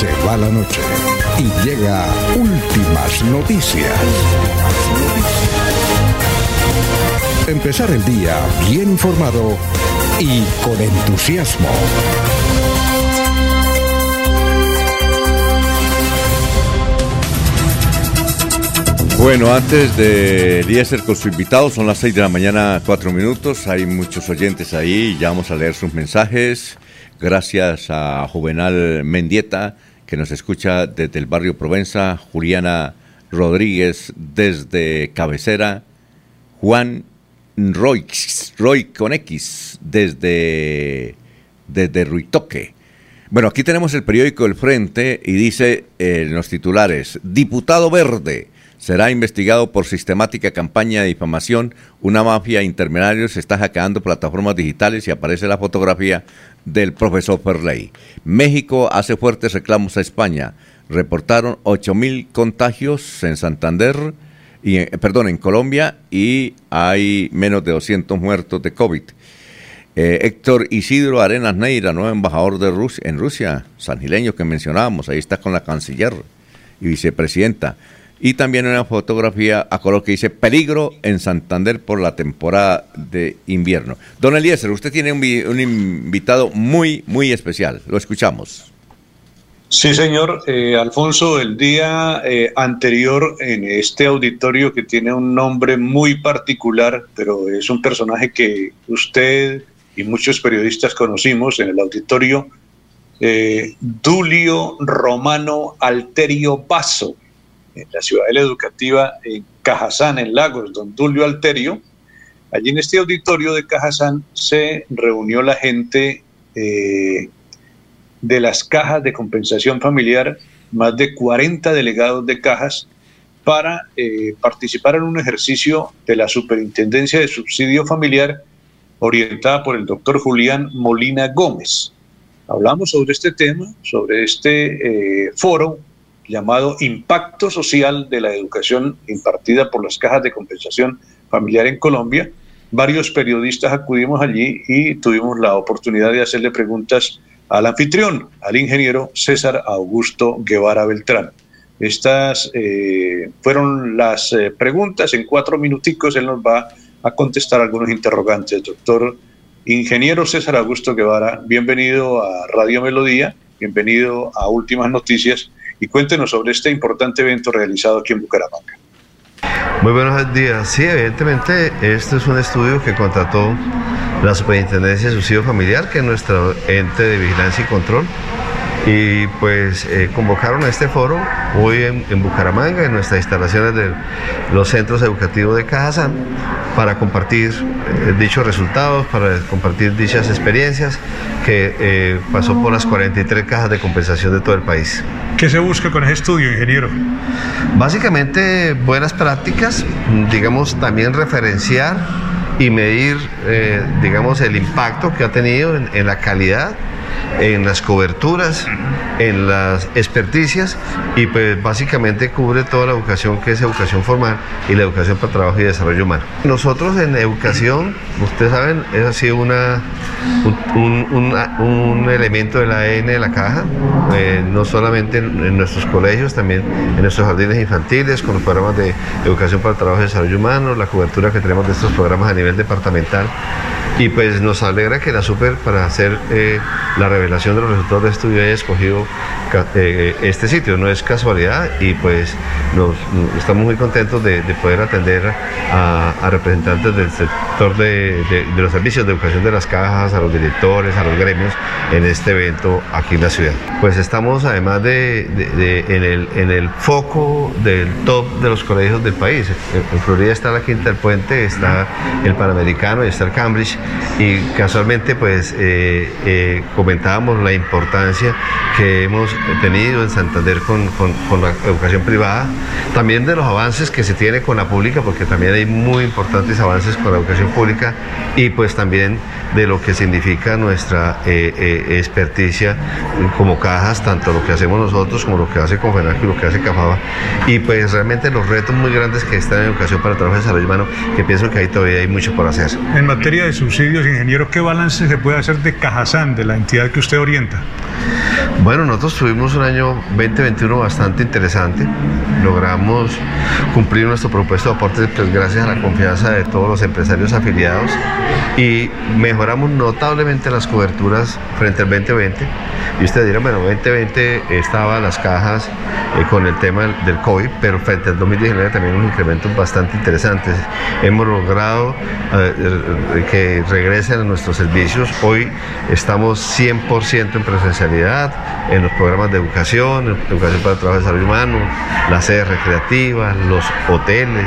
Se va la noche y llega últimas noticias. Empezar el día bien informado y con entusiasmo. Bueno, antes de Eliezer con su invitado, son las 6 de la mañana, 4 minutos. Hay muchos oyentes ahí, ya vamos a leer sus mensajes. Gracias a Juvenal Mendieta, que nos escucha desde el barrio Provenza, Juliana Rodríguez desde Cabecera, Juan Roy, Roy con X desde, desde Ruitoque. Bueno, aquí tenemos el periódico El Frente y dice en los titulares, Diputado Verde será investigado por sistemática campaña de difamación. Una mafia intermediaria se está hackeando plataformas digitales y aparece la fotografía del profesor Ferley. México hace fuertes reclamos a España. Reportaron 8.000 contagios en Santander, y, eh, perdón, en Colombia y hay menos de 200 muertos de COVID. Eh, Héctor Isidro Arenas Neira, nuevo embajador de Rusia, en Rusia, sangileño que mencionábamos, ahí está con la canciller y vicepresidenta. Y también una fotografía a color que dice peligro en Santander por la temporada de invierno. Don Eliezer, usted tiene un, vi- un invitado muy, muy especial. Lo escuchamos. Sí, señor. Eh, Alfonso, el día eh, anterior en este auditorio que tiene un nombre muy particular, pero es un personaje que usted y muchos periodistas conocimos en el auditorio, eh, Dulio Romano Alterio Basso, en la Ciudadela Educativa en Cajazán, en Lagos, don Dulio Alterio. Allí en este auditorio de Cajazán se reunió la gente eh, de las cajas de compensación familiar, más de 40 delegados de cajas, para eh, participar en un ejercicio de la Superintendencia de Subsidio Familiar orientada por el doctor Julián Molina Gómez. Hablamos sobre este tema, sobre este eh, foro llamado Impacto Social de la Educación impartida por las cajas de compensación familiar en Colombia. Varios periodistas acudimos allí y tuvimos la oportunidad de hacerle preguntas al anfitrión, al ingeniero César Augusto Guevara Beltrán. Estas eh, fueron las eh, preguntas. En cuatro minuticos él nos va a contestar algunos interrogantes. Doctor ingeniero César Augusto Guevara, bienvenido a Radio Melodía, bienvenido a Últimas Noticias y cuéntenos sobre este importante evento realizado aquí en Bucaramanga. Muy buenos días. Sí, evidentemente, este es un estudio que contrató la Superintendencia de Subsidio Familiar, que es nuestro ente de vigilancia y control. Y pues eh, convocaron a este foro hoy en, en, Bucaramanga, en nuestras instalaciones de los centros educativos de Cajazán, para compartir eh, dichos resultados, para compartir dichas experiencias que eh, pasó por las 43 cajas de compensación de todo el país. ¿Qué se busca con ese estudio, ingeniero? Básicamente buenas prácticas, digamos también referenciar y medir, eh, digamos, el impacto que ha tenido en, en la calidad en las coberturas, en las experticias y pues básicamente cubre toda la educación que es educación formal y la educación para trabajo y desarrollo humano. Nosotros en educación, ustedes saben, es así una, un, un, un, elemento del ADN de la caja, eh, no solamente en, en, nuestros colegios, también en nuestros jardines infantiles, con los programas de educación para trabajo y desarrollo humano, la cobertura que tenemos de estos programas a nivel departamental y pues nos alegra que la Super para hacer eh, la revelación de los resultados de estudio haya escogido eh, este sitio, no es casualidad y pues nos, estamos muy contentos de, de poder atender a, representantes del sector de, los servicios de educación de las cajas, a los directores, a los gremios en este evento aquí en la ciudad. Pues estamos además de, en, el, en el foco del top de los colegios del país. En, en Florida está la Quinta del Puente, está el Panamericano y está el Cambridge y casualmente pues eh, eh, comentábamos la importancia que hemos tenido en Santander con, con- con la educación privada, también de los avances que se tiene con la pública, porque también hay muy importantes avances con la educación pública y pues también de lo que significa nuestra eh, eh, experticia como cajas, tanto lo que hacemos nosotros como lo que hace Confenac y lo que hace Cafaba, y pues realmente los retos muy grandes que están en educación para el trabajo de desarrollo humano, que pienso que ahí todavía hay mucho por hacer. En materia de subsidios, ingeniero, ¿qué balance se puede hacer de Cajazán, de la entidad que usted orienta? Bueno, nosotros tuvimos un año 2021 bastante interesante. Logramos cumplir nuestro propuesto de aportes pues, gracias a la confianza de todos los empresarios afiliados y mejoramos notablemente las coberturas frente al 2020. Y usted dirá, bueno, 2020 estaba las cajas eh, con el tema del, del COVID, pero frente al 2019 también unos incrementos bastante interesantes. Hemos logrado eh, eh, que regresen a nuestros servicios. Hoy estamos 100% en presencialidad, en los programas de educación, educación para el trabajo de desarrollo humano, las sedes recreativas, los hoteles,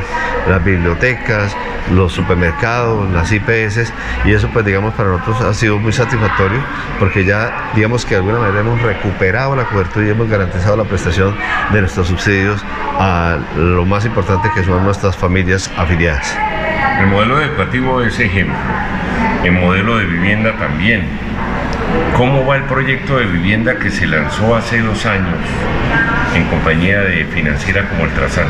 las bibliotecas, los supermercados, las IPS y eso pues digamos para nosotros ha sido muy satisfactorio porque ya digamos que de alguna manera hemos recuperado la cobertura y hemos garantizado la prestación de nuestros subsidios a lo más importante que son nuestras familias afiliadas. El modelo educativo es ejemplo, el modelo de vivienda también. ¿Cómo va el proyecto de vivienda que se lanzó hace dos años en compañía de financiera como el?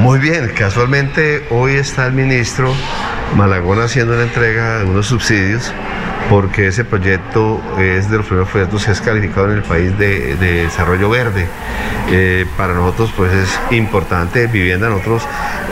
Muy bien, casualmente hoy está el ministro Malagón haciendo la entrega de unos subsidios porque ese proyecto es de los primeros proyectos que es calificado en el país de, de desarrollo verde. Eh, para nosotros pues es importante vivienda, nosotros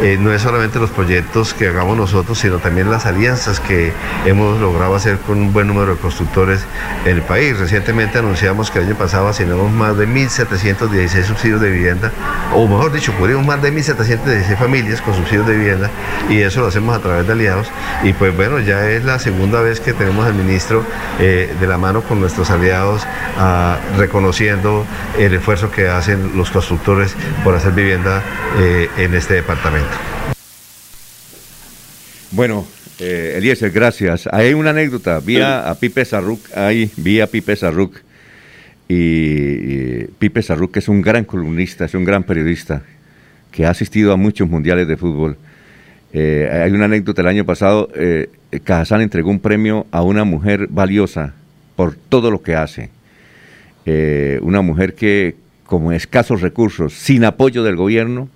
eh, no es solamente los proyectos que hagamos nosotros, sino también las alianzas que hemos logrado hacer con un buen número de constructores en el país. Recientemente anunciamos que el año pasado asignamos más de 1.716 subsidios de vivienda, o mejor dicho, cubrimos más de 1.716 familias con subsidios de vivienda y eso lo hacemos a través de aliados. Y pues bueno, ya es la segunda vez que tenemos al ministro eh, de la mano con nuestros aliados ah, reconociendo el esfuerzo que hacen los constructores por hacer vivienda eh, en este departamento. Bueno, eh, Eliezer, gracias. Hay una anécdota. Vi a, Pipe Sarruc, ahí vi a Pipe Sarruc. Y, y Pipe Sarruc es un gran columnista, es un gran periodista que ha asistido a muchos mundiales de fútbol. Eh, hay una anécdota el año pasado, eh, entregó un premio a una mujer valiosa por todo lo que hace. Eh, una mujer que, con escasos recursos, sin apoyo del gobierno,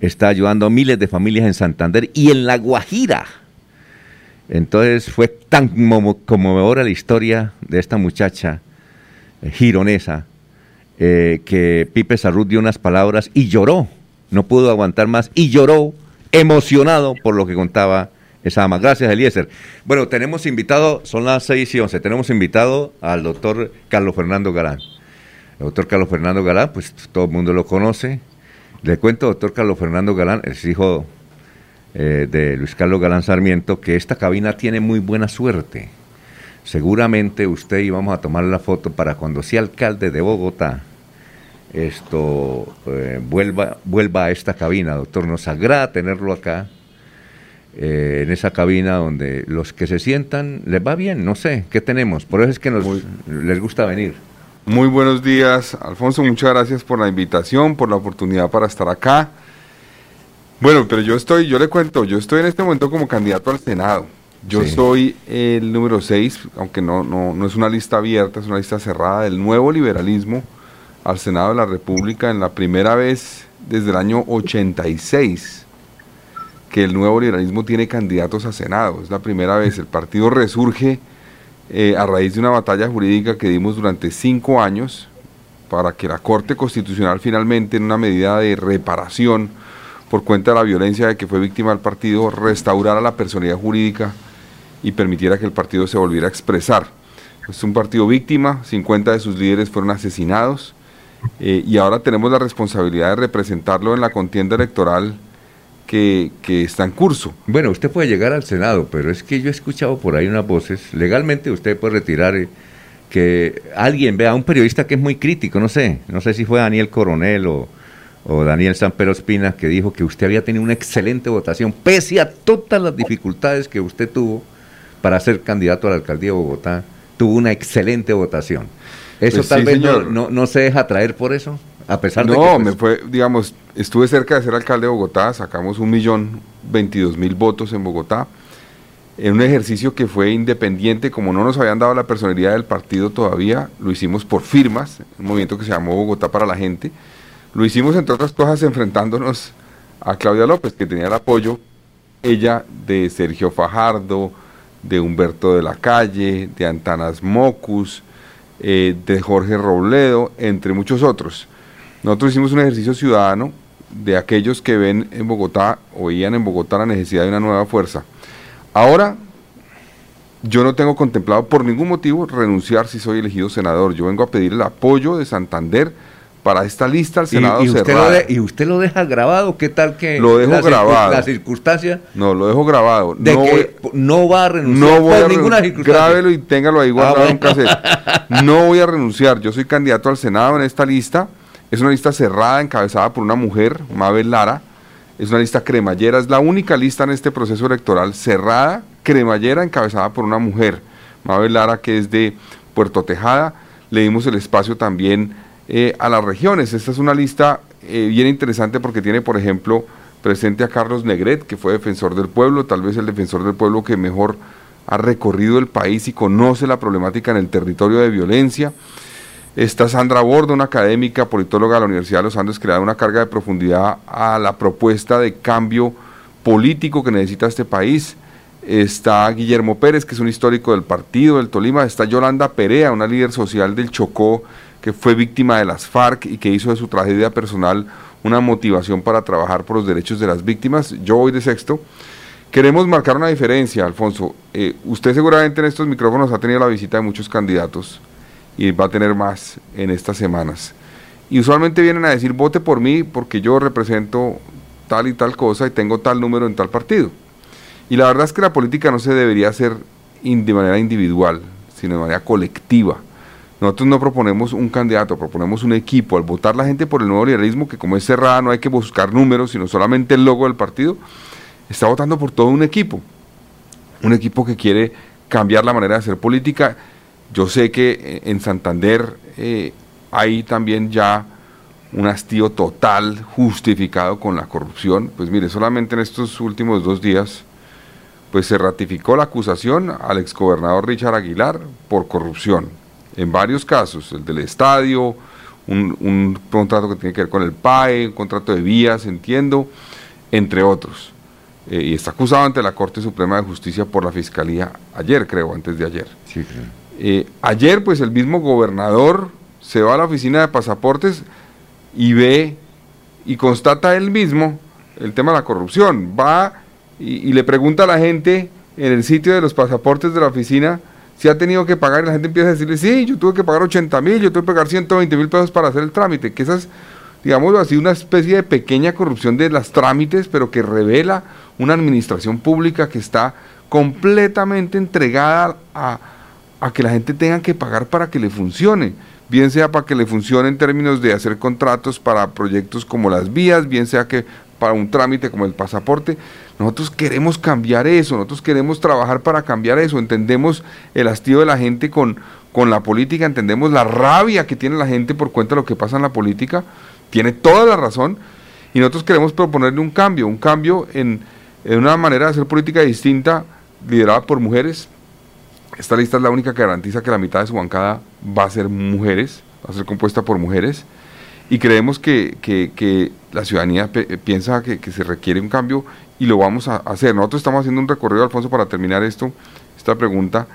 está ayudando a miles de familias en Santander y en La Guajira. Entonces fue tan conmovedora la historia de esta muchacha eh, gironesa que Pipe Sarrut dio unas palabras y lloró, no pudo aguantar más y lloró emocionado por lo que contaba esa ama. Gracias, Eliezer. Bueno, tenemos invitado, son las 6 y 11, tenemos invitado al doctor Carlos Fernando Galán. El doctor Carlos Fernando Galán, pues todo el mundo lo conoce. Le cuento, doctor Carlos Fernando Galán, es hijo eh, de Luis Carlos Galán Sarmiento, que esta cabina tiene muy buena suerte. Seguramente usted íbamos a tomar la foto para cuando sea alcalde de Bogotá, esto eh, vuelva, vuelva a esta cabina, doctor. Nos agrada tenerlo acá, eh, en esa cabina donde los que se sientan les va bien, no sé, ¿qué tenemos? Por eso es que nos, les gusta venir. Muy buenos días, Alfonso. Muchas gracias por la invitación, por la oportunidad para estar acá. Bueno, pero yo estoy, yo le cuento, yo estoy en este momento como candidato al Senado. Yo Sí. soy el número 6, aunque no, no, no es una lista abierta, es una lista cerrada del nuevo liberalismo al Senado de la República en la primera vez desde el año 86 que el nuevo liberalismo tiene candidatos a Senado. Es la primera vez. El partido resurge eh, a raíz de una batalla jurídica que dimos durante cinco años para que la Corte Constitucional finalmente, en una medida de reparación por cuenta de la violencia de que fue víctima del partido, restaurara la personalidad jurídica y permitiera que el partido se volviera a expresar. Es un partido víctima, 50 de sus líderes fueron asesinados eh, y ahora tenemos la responsabilidad de representarlo en la contienda electoral que, está en curso. Bueno, usted puede llegar al Senado, pero es que yo he escuchado por ahí unas voces, legalmente usted puede retirar eh, que alguien vea un periodista que es muy crítico, no sé, no sé si fue Daniel Coronel o, o Daniel Sampero Espina, que dijo que usted había tenido una excelente votación, pese a todas las dificultades que usted tuvo para ser candidato a la alcaldía de Bogotá, tuvo una excelente votación. ¿Eso Pues tal sí, vez no, señor. no, no se deja traer por eso? A pesar de que... No, pues, me fue, digamos, estuve cerca de ser alcalde de Bogotá, sacamos un millón veintidós mil votos en Bogotá, en un ejercicio que fue independiente, como no nos habían dado la personalidad del partido todavía, lo hicimos por firmas, un movimiento que se llamó Bogotá para la gente, lo hicimos entre otras cosas enfrentándonos a Claudia López, que tenía el apoyo, ella de Sergio Fajardo, de Humberto de la Calle, de Antanas Mocus, eh, de Jorge Robledo, entre muchos otros. Nosotros hicimos un ejercicio ciudadano de aquellos que ven en Bogotá o veían en Bogotá la necesidad de una nueva fuerza. Ahora, yo no tengo contemplado por ningún motivo renunciar si soy elegido senador. Yo vengo a pedir el apoyo de Santander para esta lista al y, Senado y usted lo de- y usted lo deja grabado, ¿qué tal que Lo dejo la circun- grabado. la circunstancia No, lo dejo grabado. de no que voy- no va a renunciar no voy por a ninguna circunstancia? Grábelo y téngalo ahí guardado Ah, en un bueno. cassette. No voy a renunciar. Yo soy candidato al Senado en esta lista. Es una lista cerrada, encabezada por una mujer, Mabel Lara. Es una lista cremallera. Es la única lista en este proceso electoral cerrada, cremallera, encabezada por una mujer. Mabel Lara, que es de Puerto Tejada. Le dimos el espacio también eh, a las regiones. Esta es una lista eh, bien interesante porque tiene, por ejemplo, presente a Carlos Negret, que fue defensor del pueblo, tal vez el defensor del pueblo que mejor ha recorrido el país y conoce la problemática en el territorio de violencia. Está Sandra Bordo, una académica, politóloga de la Universidad de los Andes, que da una carga de profundidad a la propuesta de cambio político que necesita este país. Está Guillermo Pérez, que es un histórico del partido del Tolima. Está Yolanda Perea, una líder social del Chocó, que fue víctima de las FARC y que hizo de su tragedia personal una motivación para trabajar por los derechos de las víctimas. Yo voy de sexto. Queremos marcar una diferencia, Alfonso. Eh, usted seguramente en estos micrófonos ha tenido la visita de muchos candidatos y va a tener más en estas semanas. Y usualmente vienen a decir, vote por mí porque yo represento tal y tal cosa y tengo tal número en tal partido. Y la verdad es que la política no se debería hacer de manera individual, sino de manera colectiva. Nosotros no proponemos un candidato, proponemos un equipo. Al votar la gente por el nuevo liberalismo, que como es cerrada no hay que buscar números, sino solamente el logo del partido, está votando por todo un equipo. Un equipo que quiere cambiar la manera de hacer política. Yo sé que eh, en Santander eh, hay también ya un hastío total justificado con la corrupción. Pues mire, solamente en estos últimos dos días, pues se ratificó la acusación al exgobernador Richard Aguilar por corrupción. En varios casos, el del estadio, un, un contrato que tiene que ver con el PAE, un contrato de vías, entiendo, entre otros. Eh, y está acusado ante la Corte Suprema de Justicia por la Fiscalía ayer, creo, antes de ayer. Sí, claro. Eh, ayer, pues el mismo gobernador se va a la oficina de pasaportes y ve y constata él mismo el tema de la corrupción. Va y, y le pregunta a la gente en el sitio de los pasaportes de la oficina si ha tenido que pagar y la gente empieza a decirle, sí, yo tuve que pagar 80 mil, yo tuve que pagar 120 mil pesos para hacer el trámite, que esa es, digámoslo así, una especie de pequeña corrupción de las trámites, pero que revela una administración pública que está completamente entregada a, a que la gente tenga que pagar para que le funcione, bien sea para que le funcione en términos de hacer contratos para proyectos como las vías, bien sea que para un trámite como el pasaporte. Nosotros queremos cambiar eso, nosotros queremos trabajar para cambiar eso, entendemos el hastío de la gente con, con la política, entendemos la rabia que tiene la gente por cuenta de lo que pasa en la política, tiene toda la razón, y nosotros queremos proponerle un cambio, un cambio en, en una manera de hacer política distinta, liderada por mujeres, esta lista es la única que garantiza que la mitad de su bancada va a ser mujeres, va a ser compuesta por mujeres, y creemos que, que- la ciudadanía piensa que se requiere un cambio y lo vamos a hacer. Nosotros estamos haciendo un recorrido, Alfonso, para terminar esto, esta pregunta,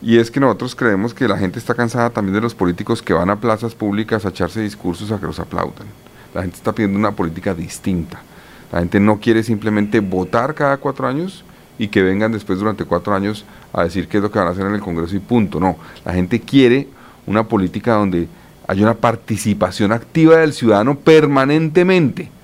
y es que nosotros creemos que la gente está cansada también de los políticos que van a plazas públicas a echarse discursos a que los aplaudan. La gente está pidiendo una política distinta. La gente no quiere simplemente votar cada cuatro años y que vengan después durante cuatro años a decir qué es lo que van a hacer en el Congreso y punto. No, la gente quiere una política donde hay una participación activa del ciudadano permanentemente.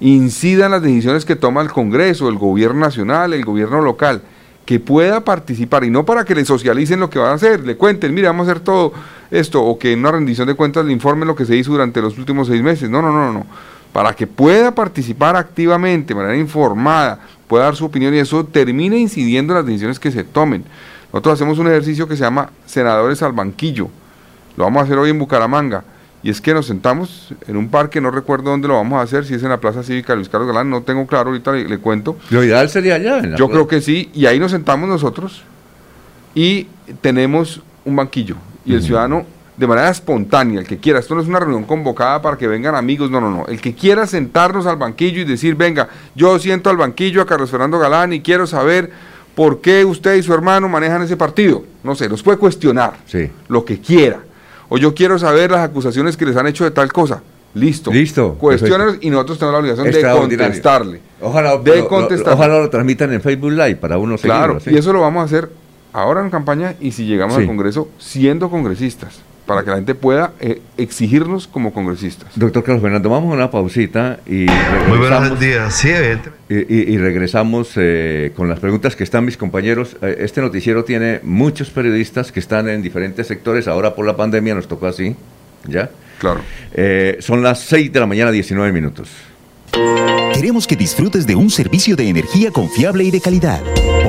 Incida en las decisiones que toma el Congreso, el gobierno nacional, el gobierno local, que pueda participar y no para que le socialicen lo que van a hacer, le cuenten, mira, vamos a hacer todo esto, o que en una rendición de cuentas le informen lo que se hizo durante los últimos seis meses. No, no, no, no. Para que pueda participar activamente, de manera informada, pueda dar su opinión y eso termine incidiendo en las decisiones que se tomen. Nosotros hacemos un ejercicio que se llama Senadores al Banquillo. Lo vamos a hacer hoy en Bucaramanga. Y es que nos sentamos en un parque, no recuerdo dónde lo vamos a hacer, si es en la Plaza Cívica Luis Carlos Galán, no tengo claro, ahorita le, le cuento. Lo ideal sería allá. en la Yo plaza. creo que sí, y ahí nos sentamos nosotros y tenemos un banquillo. Y el ciudadano, de manera espontánea, el que quiera, esto no es una reunión convocada para que vengan amigos, no, no, no. El que quiera sentarnos al banquillo y decir, venga, yo siento al banquillo a Carlos Fernando Galán y quiero saber por qué usted y su hermano manejan ese partido. No sé, nos puede cuestionar Sí. lo que quiera. O yo quiero saber las acusaciones que les han hecho de tal cosa. Listo. Listo, Cuestiones y nosotros tenemos la obligación de contestarle. Ojalá, de contestar. ojalá lo transmitan en Facebook Live para uno Claro, seguirlo, sí. y eso lo vamos a hacer ahora en campaña y si llegamos Sí. al Congreso siendo congresistas, para que la gente pueda eh, exigirnos como congresistas. Doctor Carlos Fernando, vamos a una pausita y Muy buenos regresamos, días. Sí, evidentemente. y, y- y regresamos eh, con las preguntas que están mis compañeros. Eh, Este noticiero tiene muchos periodistas que están en diferentes sectores. Ahora por la pandemia nos tocó así, ¿ya? Claro. Eh, son las 6 de la mañana, 19 minutos. Queremos que disfrutes de un servicio de energía confiable y de calidad.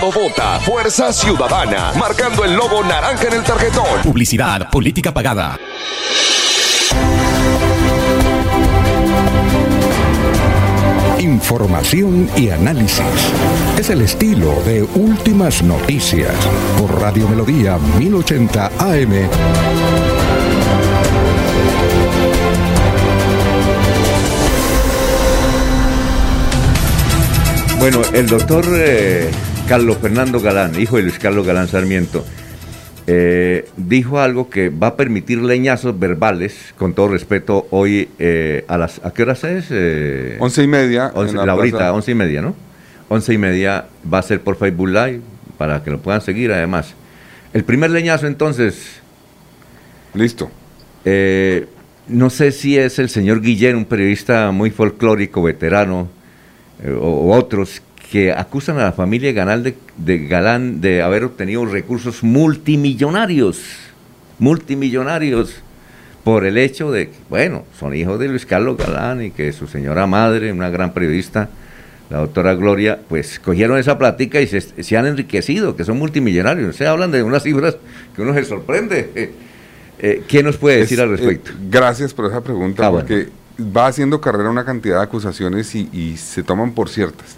Senado vota Fuerza Ciudadana, marcando el logo naranja en el tarjetón. Publicidad, política pagada. Información y análisis. Es el estilo de Últimas Noticias por Radio Melodía 1080 AM. Bueno, el doctor eh, Carlos Fernando Galán, hijo de Luis Carlos Galán Sarmiento, eh, dijo algo que va a permitir leñazos verbales, con todo respeto, hoy eh, a las... ¿A qué horas es? Eh, Once y media. once- la la ahorita, plaza. once y media, ¿no? Once y media va a ser por Facebook Live, para que lo puedan seguir además. El primer leñazo entonces... Listo. No sé si es el señor Guillén, un periodista muy folclórico, veterano, o, o otros, que acusan a la familia Galán de, de Galán de haber obtenido recursos multimillonarios, multimillonarios, por el hecho de que, bueno, son hijos de Luis Carlos Galán y que su señora madre, una gran periodista, la doctora Gloria, pues cogieron esa plática y se, se han enriquecido, que son multimillonarios. Se hablan de unas cifras que uno se sorprende. Eh, eh, ¿Qué nos puede decir Es, al respecto? eh, gracias por esa pregunta, Ah, bueno. porque va haciendo carrera una cantidad de acusaciones y, y se toman por ciertas.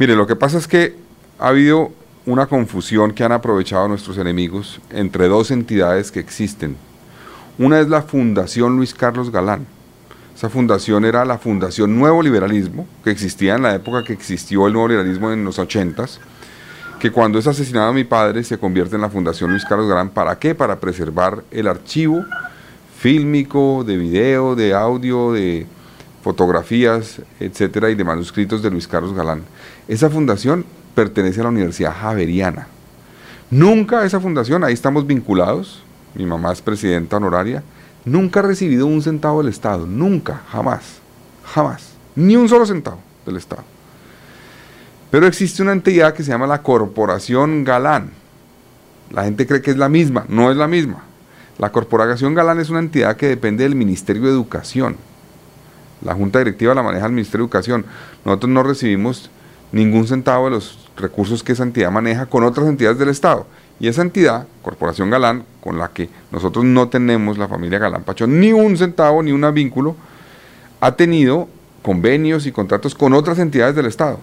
Mire, lo que pasa es que ha habido una confusión que han aprovechado nuestros enemigos entre dos entidades que existen. Una es la Fundación Luis Carlos Galán. Esa fundación era la Fundación Nuevo Liberalismo, que existía en la época que existió el nuevo liberalismo en los ochentas, que cuando es asesinado mi padre se convierte en la Fundación Luis Carlos Galán. ¿Para qué? Para preservar el archivo fílmico, de video, de audio, de fotografías, etcétera, y de manuscritos de Luis Carlos Galán. Esa fundación pertenece a la Universidad Javeriana. Nunca esa fundación, ahí estamos vinculados, mi mamá es presidenta honoraria, nunca ha recibido un centavo del Estado, nunca, jamás, jamás, ni un solo centavo del Estado. Pero existe una entidad que se llama la Corporación Galán. La gente cree que es la misma, no es la misma. La Corporación Galán es una entidad que depende del Ministerio de Educación. La Junta Directiva la maneja el Ministerio de Educación. Nosotros no recibimos ningún centavo de los recursos que esa entidad maneja con otras entidades del Estado. Y esa entidad, Corporación Galán, con la que nosotros no tenemos, la familia Galán Pachón, ni un centavo, ni un vínculo, ha tenido convenios y contratos con otras entidades del Estado,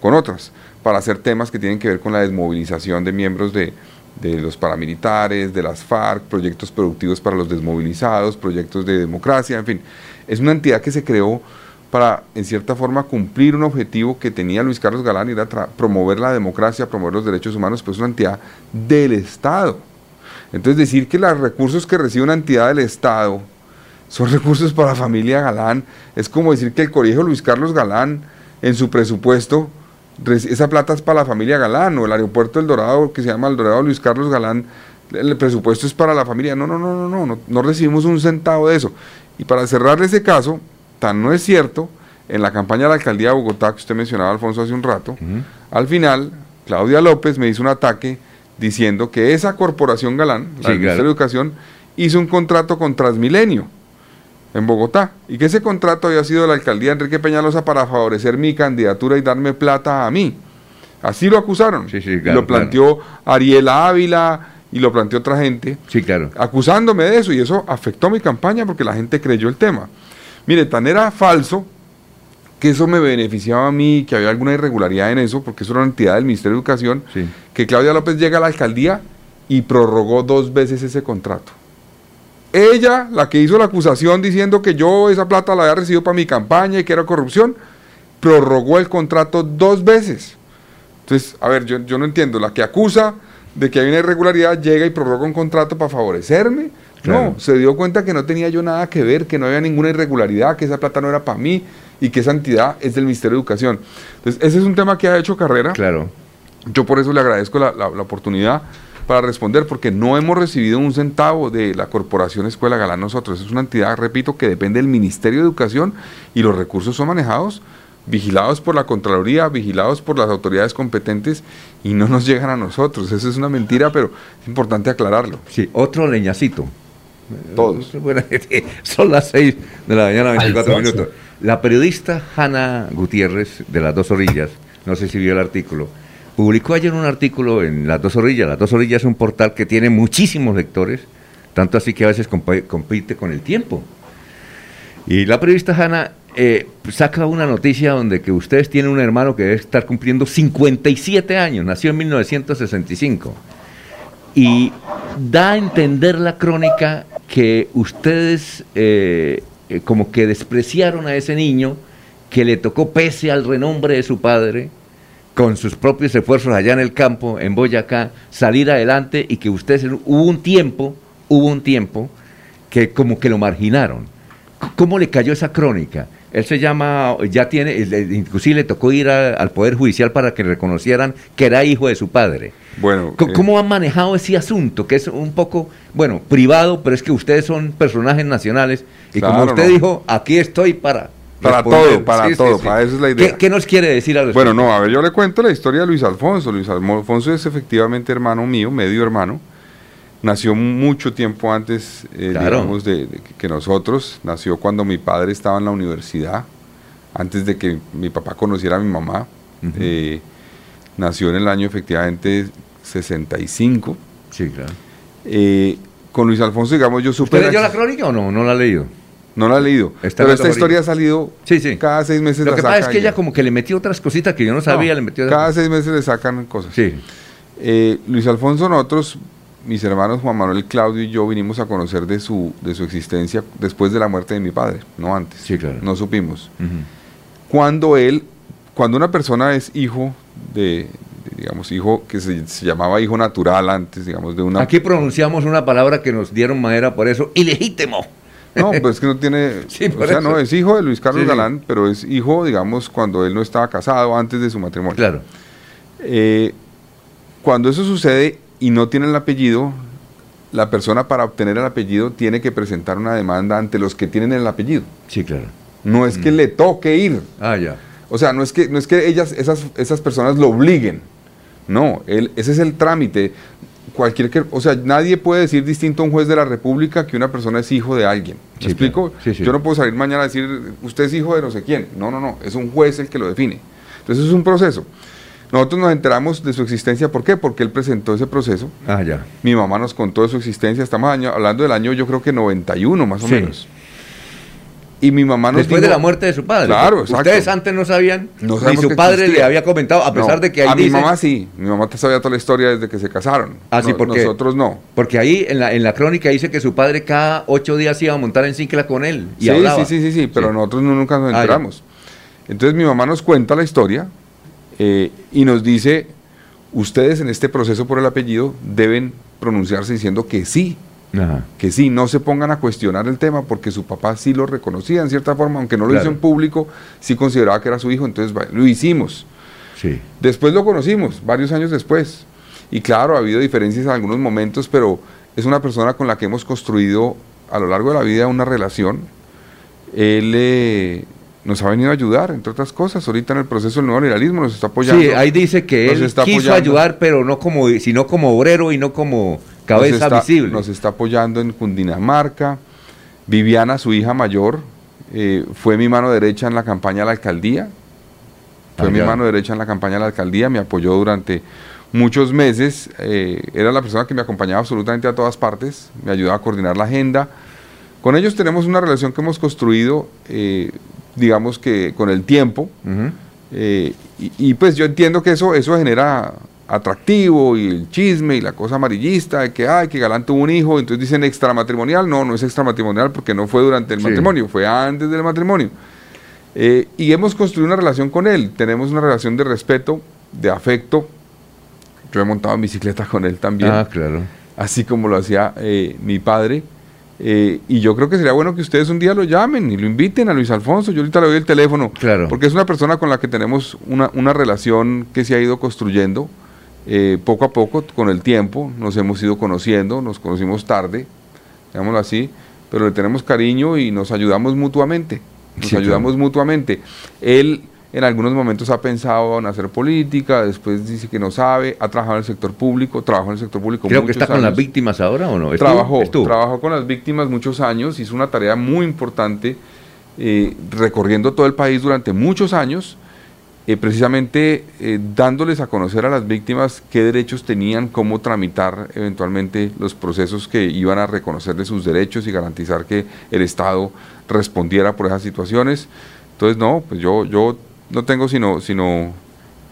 con otras, para hacer temas que tienen que ver con la desmovilización de miembros de, de los paramilitares, de las FARC, proyectos productivos para los desmovilizados, proyectos de democracia, en fin. Es una entidad que se creó para, en cierta forma, cumplir un objetivo que tenía Luis Carlos Galán, era promover la democracia, promover los derechos humanos, pues es una entidad del Estado. Entonces decir que los recursos que recibe una entidad del Estado son recursos para la familia Galán, es como decir que el colegio Luis Carlos Galán, en su presupuesto, esa plata es para la familia Galán, o el aeropuerto del Dorado, que se llama el Dorado Luis Carlos Galán, el presupuesto es para la familia. No, no, no, no, no, no, no recibimos un centavo de eso. Y para cerrarle ese caso, tan no es cierto, en la campaña de la alcaldía de Bogotá, que usted mencionaba, Alfonso, hace un rato, al final, Claudia López me hizo un ataque diciendo que esa corporación Galán, la Sí, del Ministerio claro. de Educación, hizo un contrato con Transmilenio en Bogotá y que ese contrato había sido de la alcaldía Enrique Peñalosa para favorecer mi candidatura y darme plata a mí. Así lo acusaron. Claro, lo planteó Ariela Ávila y lo planteó otra gente. Sí, claro. Acusándome de eso y eso afectó mi campaña porque la gente creyó el tema. Mire, tan era falso que eso me beneficiaba a mí, que había alguna irregularidad en eso, porque eso era una entidad del Ministerio de Educación, que Claudia López llega a la alcaldía y prorrogó dos veces ese contrato. Ella, la que hizo la acusación diciendo que yo esa plata la había recibido para mi campaña y que era corrupción, prorrogó el contrato dos veces. Entonces, a ver, yo, yo no entiendo, la que acusa de que hay una irregularidad llega y prorroga un contrato para favorecerme. Claro. No, se dio cuenta que no tenía yo nada que ver, que no había ninguna irregularidad, que esa plata no era para mí y que esa entidad es del Ministerio de Educación. Entonces, ese es un tema que ha hecho carrera. Claro. Yo por eso le agradezco la, la- la oportunidad para responder, porque no hemos recibido un centavo de la Corporación Escuela Galán nosotros. Es una entidad, repito, que depende del Ministerio de Educación y los recursos son manejados, vigilados por la Contraloría, vigilados por las autoridades competentes y no nos llegan a nosotros. Eso es una mentira, pero es importante aclararlo. Sí, otro leñacito. Todos. Son las 6 de la mañana, 24 Alfonso. minutos. La periodista Hanna Gutiérrez, de Las Dos Orillas, no sé si vio el artículo, publicó ayer un artículo en Las Dos Orillas. Las Dos Orillas es un portal que tiene muchísimos lectores, tanto así que a veces compite con el tiempo. Y la periodista Hanna eh, saca una noticia donde que ustedes tienen un hermano que debe estar cumpliendo 57 años, nació en 1965 y da a entender la crónica que ustedes eh, eh, como que despreciaron a ese niño que le tocó pese al renombre de su padre con sus propios esfuerzos allá en el campo, en Boyacá, salir adelante y que ustedes hubo un tiempo, hubo un tiempo que como que lo marginaron. ¿Cómo le cayó esa crónica? Él se llama, ya tiene, inclusive le tocó ir a- al Poder Judicial para que reconocieran que era hijo de su padre. Bueno, eh, ¿Cómo han manejado ese asunto? Que es un poco, bueno, privado, pero es que ustedes son personajes nacionales y como usted no. dijo, aquí estoy para... Para responder. todo, para Sí, todo, sí. para eso es la idea. ¿Qué, qué nos quiere decir al Bueno, no, a ver, yo le cuento la historia de Luis Alfonso. Luis Alfonso es efectivamente hermano mío, medio hermano. Nació mucho tiempo antes, eh, Claro. digamos, de, de que- nosotros. Nació cuando mi padre estaba en la universidad, antes de que mi papá conociera a mi mamá. Eh, nació en el año efectivamente 65. Sí, claro. Eh, con Luis Alfonso, digamos, yo supe... ¿Usted leyó la crónica o no? ¿No la ha leído? No la he leído. Está pero esta historia ha salido Sí, sí. cada seis meses. Lo que pasa es que ella ella. como que le metió otras cositas que yo no sabía, le metió... Cada seis meses le sacan cosas. Sí. Eh, Luis Alfonso, nosotros, mis hermanos Juan Manuel, Claudio y yo vinimos a conocer de su, de su existencia después de la muerte de mi padre, no antes. Sí, claro. No supimos. Cuando él, cuando una persona es hijo de, digamos, hijo que se, se llamaba hijo natural antes, digamos, de una... Aquí pronunciamos una palabra que nos dieron madera por eso, ilegítimo. No, pues es que no tiene. Sí, o sea, eso. no, es hijo de Luis Carlos Sí, sí. Galán, pero es hijo, digamos, cuando él no estaba casado, antes de su matrimonio. Claro. Eh, cuando eso sucede y no tiene el apellido, la persona para obtener el apellido tiene que presentar una demanda ante los que tienen el apellido. Sí, claro. No es que le toque ir. Ah, ya. O sea, no es que, no es que ellas, esas, esas personas lo obliguen. No, ese es el trámite. Cualquier que, o sea, nadie puede decir distinto a un juez de la República que una persona es hijo de alguien. ¿Me Sí, explico? claro. Sí, sí. Yo no puedo salir mañana a decir, usted es hijo de no sé quién. No, no, no, es un juez el que lo define. Entonces es un proceso. Nosotros nos enteramos de su existencia, ¿por qué? Porque él presentó ese proceso. Ah, ya. Mi mamá nos contó de su existencia, estamos año- hablando del año yo creo que 91 más o Sí. menos. Y mi mamá nos Después dijo- de la muerte de su padre. Claro, exacto. Ustedes antes no sabían, No ni su padre existía. le había comentado, a pesar No, de que ahí A mi mamá sí, mi mamá sabía toda la historia desde que se casaron. Ah, sí, No- porque Nosotros no. Porque ahí en la, en la crónica dice que su padre cada ocho días iba a montar en cicla con él y sí, hablaba. sí, sí, sí, sí, pero nosotros no- nunca nos Ah, enteramos. Entonces mi mamá nos cuenta la historia eh, y nos dice, ustedes en este proceso por el apellido deben pronunciarse diciendo que sí, Ajá. que sí, no se pongan a cuestionar el tema porque su papá sí lo reconocía en cierta forma, aunque no lo Claro. hizo en público, sí consideraba que era su hijo, entonces lo hicimos. Sí. Después lo conocimos, varios años después. Y claro, ha habido diferencias en algunos momentos, pero es una persona con la que hemos construido a lo largo de la vida una relación. Él eh, nos ha venido a ayudar, entre otras cosas. Ahorita en el proceso del nuevo liberalismo nos está apoyando. Sí, ahí dice que él está quiso apoyando. ayudar, pero no como, sino como obrero y no como cabeza nos está, visible. Nos está apoyando en Cundinamarca. Viviana, su hija mayor, eh, fue mi mano derecha en la campaña a la alcaldía. Fue Ah, mi mano derecha en la campaña a la alcaldía, me apoyó durante muchos meses. eh, era la persona que me acompañaba absolutamente a todas partes, me ayudaba a coordinar la agenda. Con ellos tenemos una relación que hemos construido, eh, digamos que con el tiempo. Eh, y, y, pues yo entiendo que eso, eso genera atractivo y el chisme y la cosa amarillista de que, ay, que Galán tuvo un hijo, entonces dicen extramatrimonial. No, no es extramatrimonial porque no fue durante el Sí. matrimonio, fue antes del matrimonio. Eh, y hemos construido una relación con él, tenemos una relación de respeto, de afecto. Yo he montado en bicicleta con él también, Ah, claro. así como lo hacía eh, mi padre. Eh, y yo creo que sería bueno que ustedes un día lo llamen y lo inviten a Luis Alfonso. Yo ahorita le doy el teléfono. Claro. Porque es una persona con la que tenemos una, una relación que se ha ido construyendo eh, poco a poco, con el tiempo. Nos hemos ido conociendo, nos conocimos tarde, digámoslo así, pero le tenemos cariño y nos ayudamos mutuamente. Nos Sí, claro. ayudamos mutuamente. Él en algunos momentos ha pensado en hacer política, después dice que no sabe, ha trabajado en el sector público, trabajó en el sector público Creo que muchos está con las víctimas ahora o no. Trabajó, trabajó con las víctimas muchos años, hizo una tarea muy importante eh, recorriendo todo el país durante muchos años, eh, precisamente eh, dándoles a conocer a las víctimas qué derechos tenían, cómo tramitar eventualmente los procesos que iban a reconocerles sus derechos y garantizar que el Estado respondiera por esas situaciones. Entonces, no, pues yo, yo no tengo sino, sino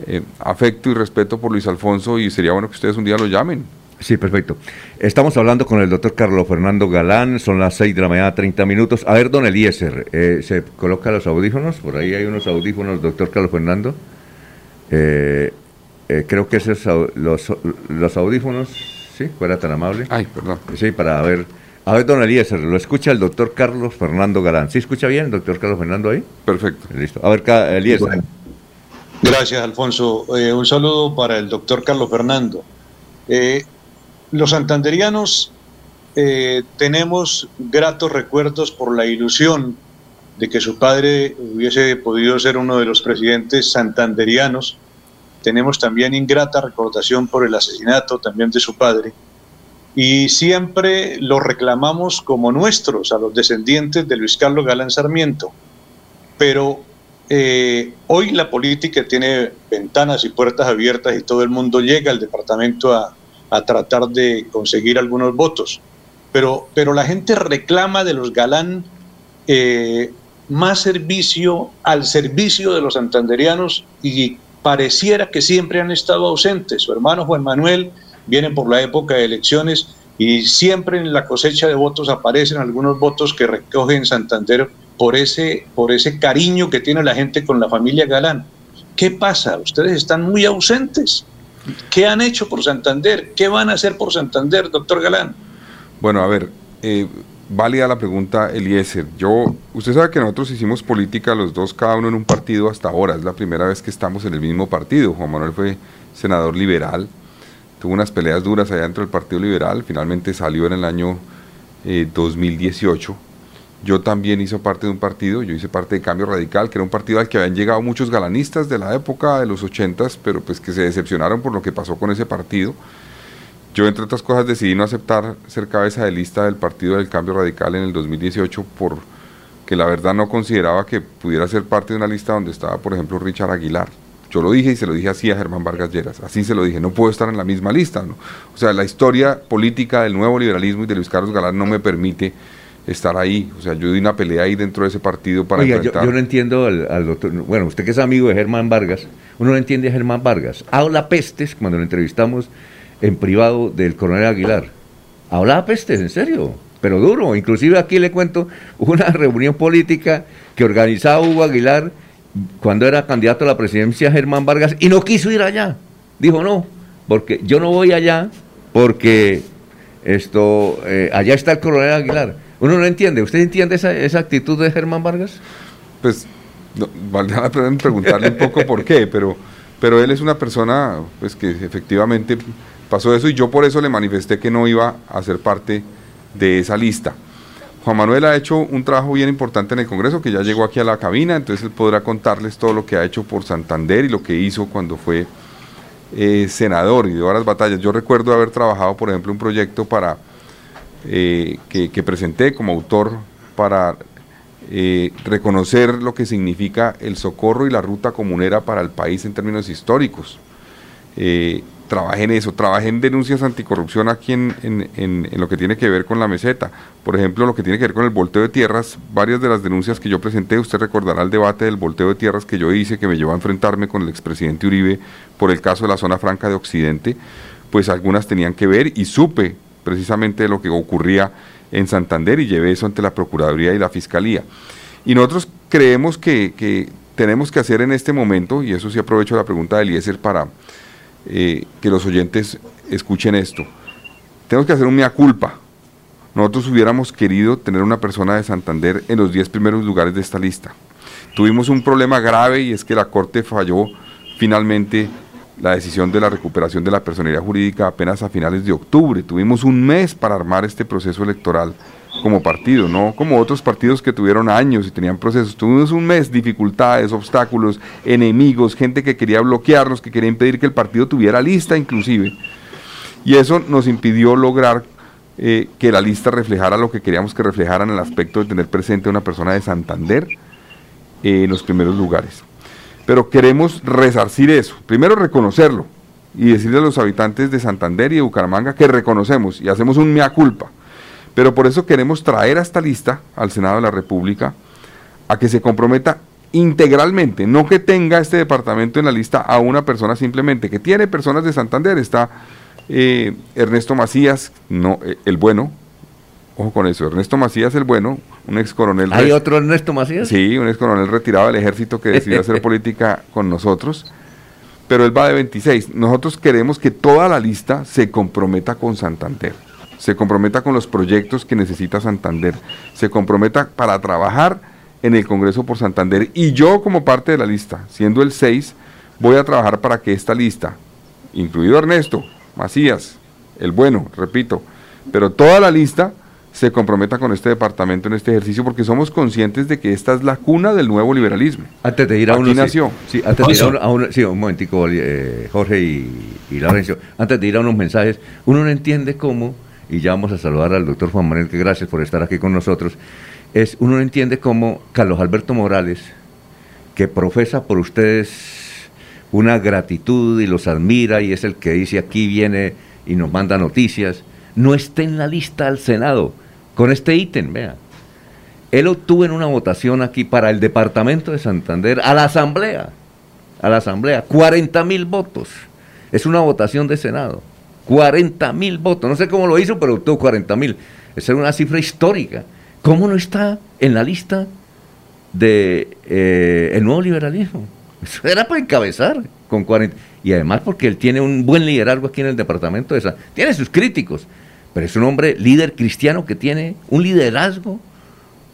eh, afecto y respeto por Luis Alfonso y sería bueno que ustedes un día lo llamen. Sí, perfecto. Estamos hablando con el doctor Carlos Fernando Galán, son las 6 de la mañana, 30 minutos. A ver, don Eliezer, eh, ¿se coloca los audífonos? Por ahí hay unos audífonos, doctor Carlos Fernando. Eh, eh, creo que esos los, los audífonos, ¿sí? Fuera tan amable. Ay, perdón. Sí, para ver. A ver, don Eliezer, lo escucha el doctor Carlos Fernando Galán. ¿Sí escucha bien el doctor Carlos Fernando ahí? Perfecto. Listo. A ver, Eliezer. Bueno. Gracias, Alfonso. Eh, un saludo para el doctor Carlos Fernando. Eh, los santanderianos eh, tenemos gratos recuerdos por la ilusión de que su padre hubiese podido ser uno de los presidentes santanderianos. Tenemos también ingrata recordación por el asesinato también de su padre. Y siempre lo reclamamos como nuestros, a los descendientes de Luis Carlos Galán Sarmiento. Pero eh, hoy la política tiene ventanas y puertas abiertas y todo el mundo llega al departamento a, a tratar de conseguir algunos votos. Pero, pero la gente reclama de los galán eh, más servicio al servicio de los santanderianos y pareciera que siempre han estado ausentes. Su hermano Juan Manuel viene por la época de elecciones y siempre en la cosecha de votos aparecen algunos votos que recoge en Santander por ese, por ese cariño que tiene la gente con la familia Galán. ¿Qué pasa? Ustedes están muy ausentes. ¿Qué han hecho por Santander? ¿Qué van a hacer por Santander, doctor Galán? Bueno, a ver, eh, válida la pregunta, Eliezer. Yo, usted sabe que nosotros hicimos política los dos, cada uno en un partido hasta ahora. Es la primera vez que estamos en el mismo partido. Juan Manuel fue senador liberal, unas peleas duras allá dentro del Partido Liberal, finalmente salió en el año eh, 2018. Yo también hice parte de un partido, yo hice parte de Cambio Radical, que era un partido al que habían llegado muchos galanistas de la época de los ochentas, pero pues que se decepcionaron por lo que pasó con ese partido. Yo, entre otras cosas, decidí no aceptar ser cabeza de lista del Partido del Cambio Radical en el 2018 porque la verdad no consideraba que pudiera ser parte de una lista donde estaba, por ejemplo, Richard Aguilar. Yo lo dije y se lo dije así a Germán Vargas Lleras, así se lo dije, no puedo estar en la misma lista. ¿no? O sea, la historia política del nuevo liberalismo y de Luis Carlos Galán no me permite estar ahí. O sea, yo di una pelea ahí dentro de ese partido para Oiga, yo, enfrentar. yo no entiendo al, al doctor, bueno, usted que es amigo de Germán Vargas, uno no entiende a Germán Vargas. Habla pestes cuando lo entrevistamos en privado del coronel Aguilar. Hablaba pestes, en serio, pero duro. Inclusive aquí le cuento una reunión política que organizaba Hugo Aguilar cuando era candidato a la presidencia Germán Vargas y no quiso ir allá. Dijo no, porque yo no voy allá porque esto eh, allá está el coronel Aguilar. Uno no entiende. ¿Usted entiende esa, esa actitud de Germán Vargas? Pues no, valdría la pena preguntarle un poco por qué, pero, pero él es una persona pues que efectivamente pasó eso y yo por eso le manifesté que no iba a ser parte de esa lista. Juan Manuel ha hecho un trabajo bien importante en el Congreso, que ya llegó aquí a la cabina, entonces él podrá contarles todo lo que ha hecho por Santander y lo que hizo cuando fue eh, senador y dio las batallas. Yo recuerdo haber trabajado, por ejemplo, un proyecto para eh, que, que presenté como autor para eh, reconocer lo que significa el socorro y la ruta comunera para el país en términos históricos. Eh, trabajé en eso, trabajé en denuncias anticorrupción aquí en, en- lo que tiene que ver con la meseta. Por ejemplo, lo que tiene que ver con el volteo de tierras, varias de las denuncias que yo presenté, usted recordará el debate del volteo de tierras que yo hice, que me llevó a enfrentarme con el expresidente Uribe por el caso de la zona franca de Occidente, pues algunas tenían que ver y supe precisamente lo que ocurría en Santander y llevé eso ante la Procuraduría y la Fiscalía. Y nosotros creemos que, que tenemos que hacer en este momento, y eso sí aprovecho la pregunta de Eliezer para eh, que los oyentes escuchen esto, tenemos que hacer un mea culpa. Nosotros hubiéramos querido tener una persona de Santander en los 10 primeros lugares de esta lista. Tuvimos un problema grave y es que la Corte falló finalmente la decisión de la recuperación de la personería jurídica apenas a finales de octubre. Tuvimos un mes para armar este proceso electoral como partido, no como otros partidos que tuvieron años y tenían procesos. Tuvimos un mes, dificultades, obstáculos, enemigos, gente que quería bloquearnos, que quería impedir que el partido tuviera lista inclusive. Y eso nos impidió lograr eh, que la lista reflejara lo que queríamos que reflejara en el aspecto de tener presente a una persona de Santander eh, en los primeros lugares. Pero queremos resarcir eso. Primero reconocerlo y decirle a los habitantes de Santander y de Bucaramanga que reconocemos y hacemos un mea culpa. Pero por eso queremos traer a esta lista al Senado de la República a que se comprometa integralmente, no que tenga este departamento en la lista a una persona simplemente, que tiene personas de Santander, está eh, Ernesto Macías, no, eh, el bueno, ojo con eso, Ernesto Macías el bueno, un ex coronel. ¿Hay otro Ernesto Macías? Sí, un ex coronel retirado del ejército que decidió hacer política con nosotros, pero él va de 26. Nosotros queremos que toda la lista se comprometa con Santander, se comprometa con los proyectos que necesita Santander, se comprometa para trabajar en el Congreso por Santander y yo como parte de la lista, siendo el 6, voy a trabajar para que esta lista, incluido Ernesto, Macías, el bueno, repito, pero toda la lista se comprometa con este departamento en este ejercicio porque somos conscientes de que esta es la cuna del nuevo liberalismo. Antes de ir a Aquí uno, sí, nació. Sí, antes de ir a uno, a uno- sí, un momentico, eh, Jorge y, y Laurencio. Antes de ir a unos mensajes, uno no entiende cómo, y ya vamos a saludar al doctor Juan Manuel, que gracias por estar aquí con nosotros, es uno no entiende cómo Carlos Alberto Morales, que profesa por ustedes una gratitud y los admira y es el que dice aquí viene y nos manda noticias, no esté en la lista al Senado con este ítem, vea. Él obtuvo en una votación aquí para el departamento de Santander, a la Asamblea, a la Asamblea, 40 mil votos. Es una votación de Senado. 40 mil votos. No sé cómo lo hizo, pero obtuvo 40 mil. Esa es una cifra histórica. ¿Cómo no está en la lista de eh, el nuevo liberalismo? Eso era para encabezar con 40. Y además porque él tiene un buen liderazgo aquí en el departamento de San Tiene sus críticos, pero es un hombre líder cristiano que tiene un liderazgo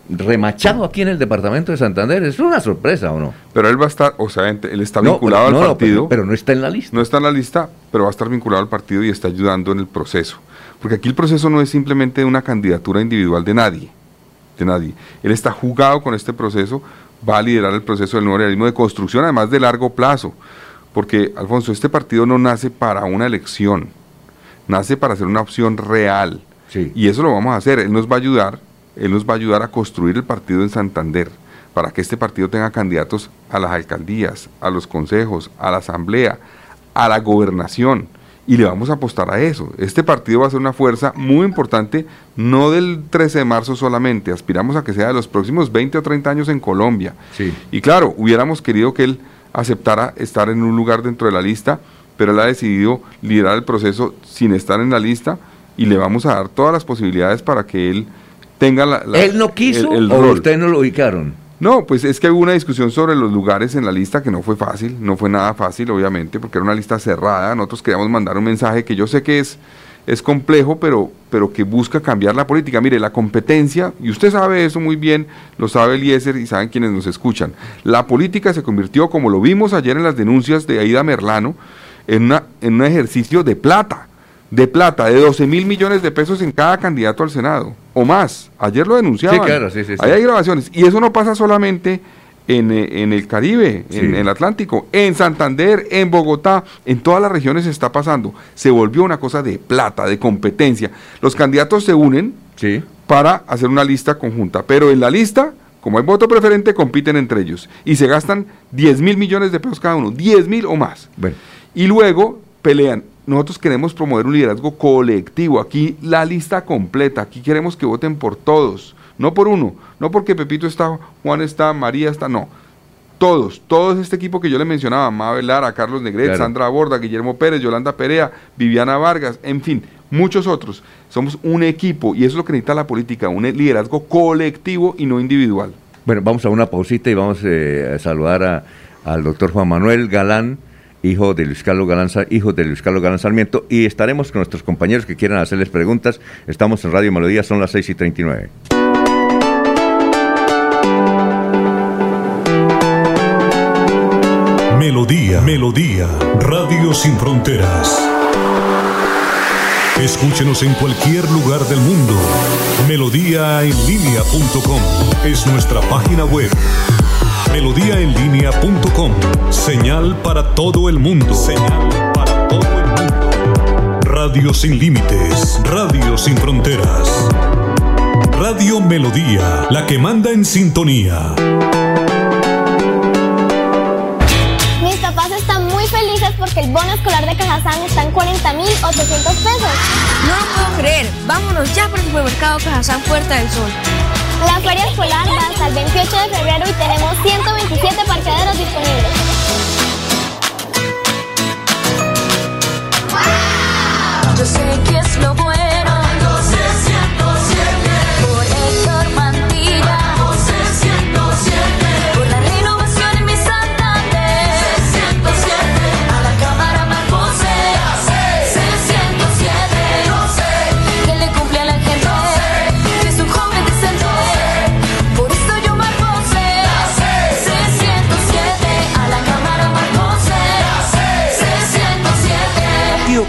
remachado aquí en el departamento de Santander. Es una sorpresa, ¿o no? Pero él va a estar, o sea, él está No, vinculado pero- al no, no, partido. pero- pero no está en la lista. No está en la lista, pero va a estar vinculado al partido y está ayudando en el proceso. Porque aquí el proceso no es simplemente una candidatura individual de nadie, de nadie. Él está jugado con este proceso, va a liderar el proceso del nuevo realismo de construcción, además de largo plazo. Porque, Alfonso, este partido no nace para una elección, nace para ser una opción real. Y eso lo vamos a hacer. Él nos va a ayudar, él nos va a ayudar a construir el partido en Santander, para que este partido tenga candidatos a las alcaldías, a los consejos, a la asamblea, a la gobernación. Y le vamos a apostar a eso. Este partido va a ser una fuerza muy importante, no del 13 de marzo solamente, aspiramos a que sea de los próximos 20 o 30 años en Colombia. Y claro, hubiéramos querido que él aceptara estar en un lugar dentro de la lista, pero él ha decidido liderar el proceso sin estar en la lista y le vamos a dar todas las posibilidades para que él tenga la... la- ¿Él no quiso el- el o rol. ustedes no lo ubicaron? No, pues es que hubo una discusión sobre los lugares en la lista que no fue fácil, no fue nada fácil, obviamente, porque era una lista cerrada. Nosotros queríamos mandar un mensaje que yo sé que es, es complejo, pero, pero que busca cambiar la política. Mire, la competencia, y usted sabe eso muy bien, lo sabe Eliezer y saben quienes nos escuchan. La política se convirtió, como lo vimos ayer en las denuncias de Aida Merlano, en, una, en un ejercicio de plata de plata, de 12 mil millones de pesos en cada candidato al Senado, o más. Ayer lo denunciaban. Sí, claro, sí, sí. Ahí hay grabaciones. Y eso no pasa solamente en, eh, en el Caribe, en, en el Atlántico, en Santander, en Bogotá, en todas las regiones está pasando. Se volvió una cosa de plata, de competencia. Los candidatos se unen para hacer una lista conjunta, pero en la lista... Como hay voto preferente, compiten entre ellos y se gastan 10 mil millones de pesos cada uno, 10 mil o más. Y luego pelean. Nosotros queremos promover un liderazgo colectivo. Aquí la lista completa. Aquí queremos que voten por todos. No por uno. No porque Pepito está, Juan está, María está. No. Todos. Todo este equipo que yo le mencionaba. Mabel Lara, Carlos Negret, Claro. Sandra Borda, Guillermo Pérez, Yolanda Perea, Viviana Vargas. En fin, muchos otros. Somos un equipo. Y eso es lo que necesita la política. Un liderazgo colectivo y no individual. Bueno, vamos a una pausita y vamos eh, a saludar a- al doctor Juan Manuel Galán, hijo de Luis Carlos Galán, hijo de Luis Carlos Galán Sarmiento, y estaremos con nuestros compañeros que quieran hacerles preguntas. Estamos en Radio Melodía, son las 6 y 39. Melodía, Melodía, Radio Sin Fronteras. Escúchenos en cualquier lugar del mundo. Melodíaenlínea.com es nuestra página web. Melodíaenlínea.com, señal para todo el mundo. Señal para todo el mundo. Radio sin límites, Radio sin fronteras. Radio Melodía, la que manda en sintonía. Mis papás están muy felices porque el bono escolar de Cajazán está en 40.800 pesos. No lo puedo creer. Vámonos ya por el supermercado Cajazán Puerta del Sol. La feria escolar va hasta el 28 de febrero y tenemos 127 parqueaderos disponibles. Yo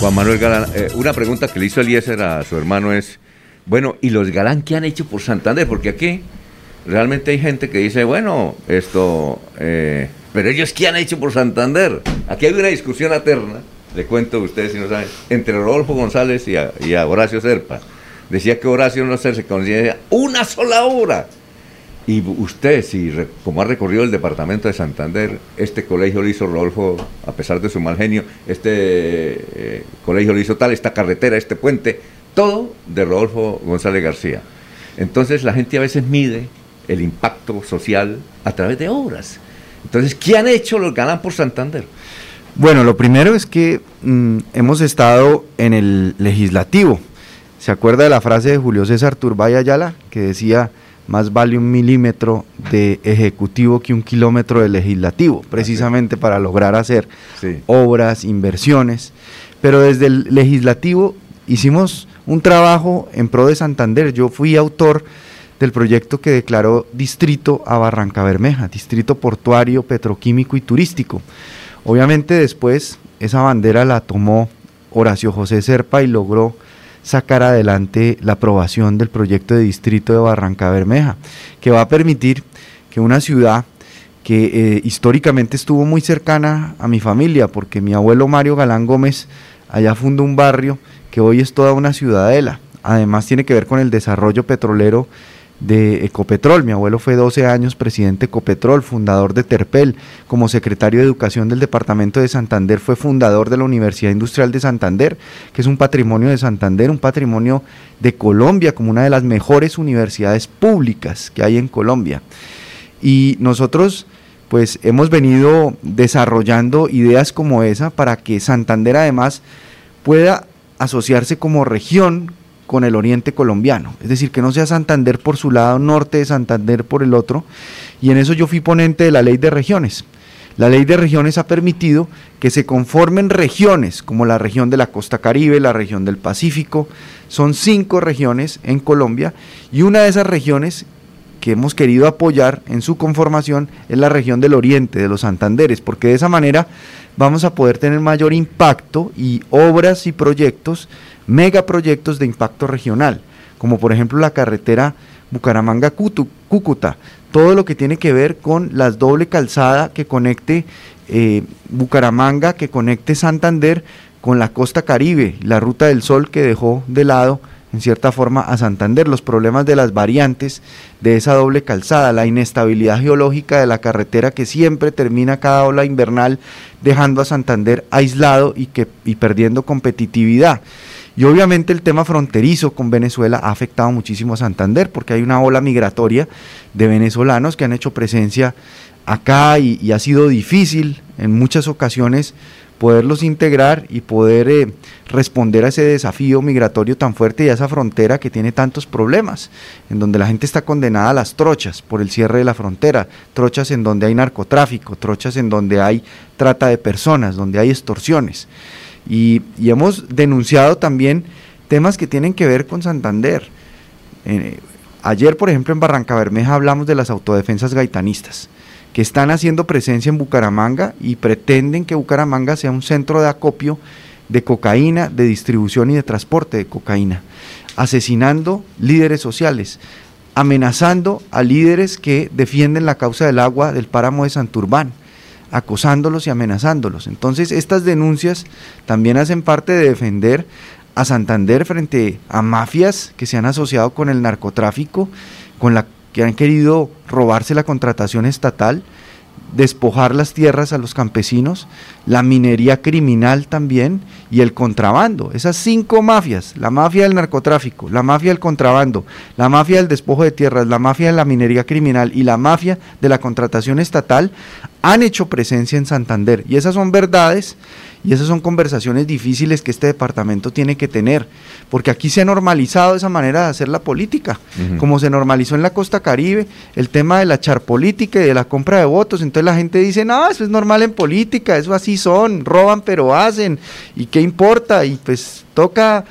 Juan Manuel Galán, eh, una pregunta que le hizo Eliezer a su hermano es, bueno, ¿y los Galán qué han hecho por Santander? Porque aquí realmente hay gente que dice, bueno, esto, eh, pero ellos qué han hecho por Santander. Aquí hay una discusión eterna, le cuento a ustedes si no saben, entre Rodolfo González y a, y a Horacio Serpa. Decía que Horacio no se considera una sola obra. Y usted, si como ha recorrido el departamento de Santander, este colegio lo hizo Rodolfo, a pesar de su mal genio, este eh, colegio lo hizo tal, esta carretera, este puente, todo de Rodolfo González García. Entonces la gente a veces mide el impacto social a través de obras. Entonces, ¿qué han hecho los Galán por Santander? Bueno, lo primero es que mm, hemos estado en el legislativo. ¿Se acuerda de la frase de Julio César Turbay Ayala que decía, más vale un milímetro de ejecutivo que un kilómetro de legislativo, precisamente para lograr hacer obras, inversiones. Pero desde el legislativo hicimos un trabajo en pro de Santander. Yo fui autor del proyecto que declaró distrito a Barranca Bermeja, distrito portuario, petroquímico y turístico. Obviamente después esa bandera la tomó Horacio José Serpa y logró sacar adelante la aprobación del proyecto de distrito de Barranca Bermeja, que va a permitir que una ciudad que eh, históricamente estuvo muy cercana a mi familia, porque mi abuelo Mario Galán Gómez allá fundó un barrio que hoy es toda una ciudadela. Además tiene que ver con el desarrollo petrolero de Ecopetrol. Mi abuelo fue 12 años presidente de Ecopetrol, fundador de Terpel, como secretario de Educación del Departamento de Santander, fue fundador de la Universidad Industrial de Santander, que es un patrimonio de Santander, un patrimonio de Colombia, como una de las mejores universidades públicas que hay en Colombia. Y nosotros pues hemos venido desarrollando ideas como esa para que Santander además pueda asociarse como región con el oriente colombiano, es decir, que no sea Santander por su lado norte, Santander por el otro, y en eso yo fui ponente de la ley de regiones. La ley de regiones ha permitido que se conformen regiones como la región de la costa caribe, la región del Pacífico, son cinco regiones en Colombia y una de esas regiones que hemos querido apoyar en su conformación es la región del oriente, de los Santanderes, porque de esa manera vamos a poder tener mayor impacto y obras y proyectos, megaproyectos de impacto regional, como por ejemplo la carretera Bucaramanga-Cúcuta, todo lo que tiene que ver con la doble calzada que conecte eh, Bucaramanga, que conecte Santander con la costa caribe, la ruta del sol que dejó de lado en cierta forma a Santander, los problemas de las variantes de esa doble calzada, la inestabilidad geológica de la carretera que siempre termina cada ola invernal dejando a Santander aislado y, que, y perdiendo competitividad. Y obviamente el tema fronterizo con Venezuela ha afectado muchísimo a Santander porque hay una ola migratoria de venezolanos que han hecho presencia acá y, ha sido difícil en muchas ocasiones poderlos integrar y poder eh, responder a ese desafío migratorio tan fuerte y a esa frontera que tiene tantos problemas, en donde la gente está condenada a las trochas por el cierre de la frontera, trochas en donde hay narcotráfico, trochas en donde hay trata de personas, donde hay extorsiones. Y, hemos denunciado también temas que tienen que ver con Santander. Eh, ayer, por ejemplo, en Barranca Bermeja hablamos de las autodefensas gaitanistas que están haciendo presencia en Bucaramanga y pretenden que Bucaramanga sea un centro de acopio de cocaína, de distribución y de transporte de cocaína, asesinando líderes sociales, amenazando a líderes que defienden la causa del agua del páramo de Santurbán, acosándolos y amenazándolos. Entonces, estas denuncias también hacen parte de defender a Santander frente a mafias que se han asociado con el narcotráfico, con la que han querido robarse la contratación estatal, despojar las tierras a los campesinos, la minería criminal también y el contrabando. Esas cinco mafias, la mafia del narcotráfico, la mafia del contrabando, la mafia del despojo de tierras, la mafia de la minería criminal y la mafia de la contratación estatal, han hecho presencia en Santander. Y esas son verdades y esas son conversaciones difíciles que este departamento tiene que tener, porque aquí se ha normalizado esa manera de hacer la política, como se normalizó en la costa caribe, el tema de la charpolítica y de la compra de votos. Entonces la gente dice, no, eso es normal en política, eso así son, roban pero hacen, ¿y qué importa? Y pues toca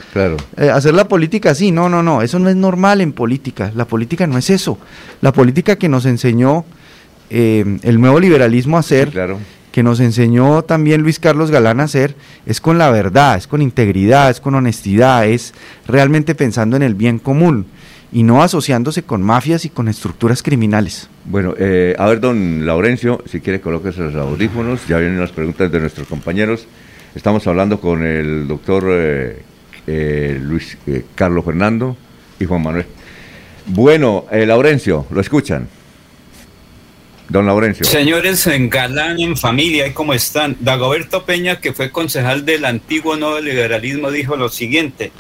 eh, hacer la política así. No, no, no, eso no es normal en política. La política no es eso. La política que nos enseñó eh, el nuevo liberalismo a hacer que nos enseñó también Luis Carlos Galán a hacer, es con la verdad, es con integridad, es con honestidad, es realmente pensando en el bien común y no asociándose con mafias y con estructuras criminales. Bueno, eh, a ver, don Laurencio, si quiere colóquese los audífonos, ya vienen las preguntas de nuestros compañeros. Estamos hablando con el doctor eh, eh, Luis Carlos Fernando y Juan Manuel. Bueno, Laurencio, ¿lo escuchan? Don Laurencio. Señores en Galán, en familia, ¿cómo están? Dagoberto Peña, que fue concejal del antiguo nuevo liberalismo, dijo lo siguiente.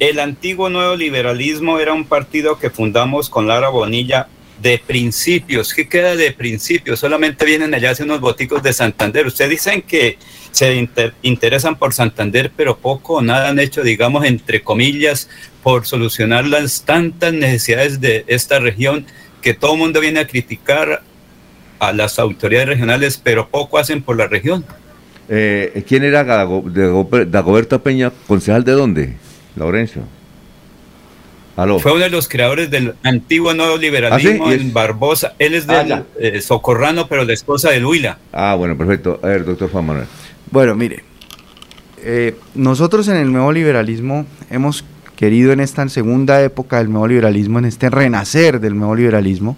El antiguo nuevo liberalismo era un partido que fundamos con Lara Bonilla de principios. ¿Qué queda de principios? Solamente vienen allá hace unos boticos de Santander. Ustedes dicen que se interesan por Santander, pero poco o nada han hecho, digamos, entre comillas, por solucionar las tantas necesidades de esta región que todo el mundo viene a criticar a las autoridades regionales, pero poco hacen por la región. Eh, ¿Quién era Dagoberto Peña? ¿Concejal de dónde, Laurencio? Aló. Fue uno de los creadores del antiguo neoliberalismo ¿Ah, sí? ¿Y es- en Barbosa. Él es Ah, del ya. eh, Socorrano, pero la esposa de Huila. Ah, bueno, perfecto. A ver, doctor Juan Manuel. Bueno, mire, eh, nosotros en el nuevo liberalismo hemos querido en esta segunda época del nuevo liberalismo, en este renacer del nuevo liberalismo,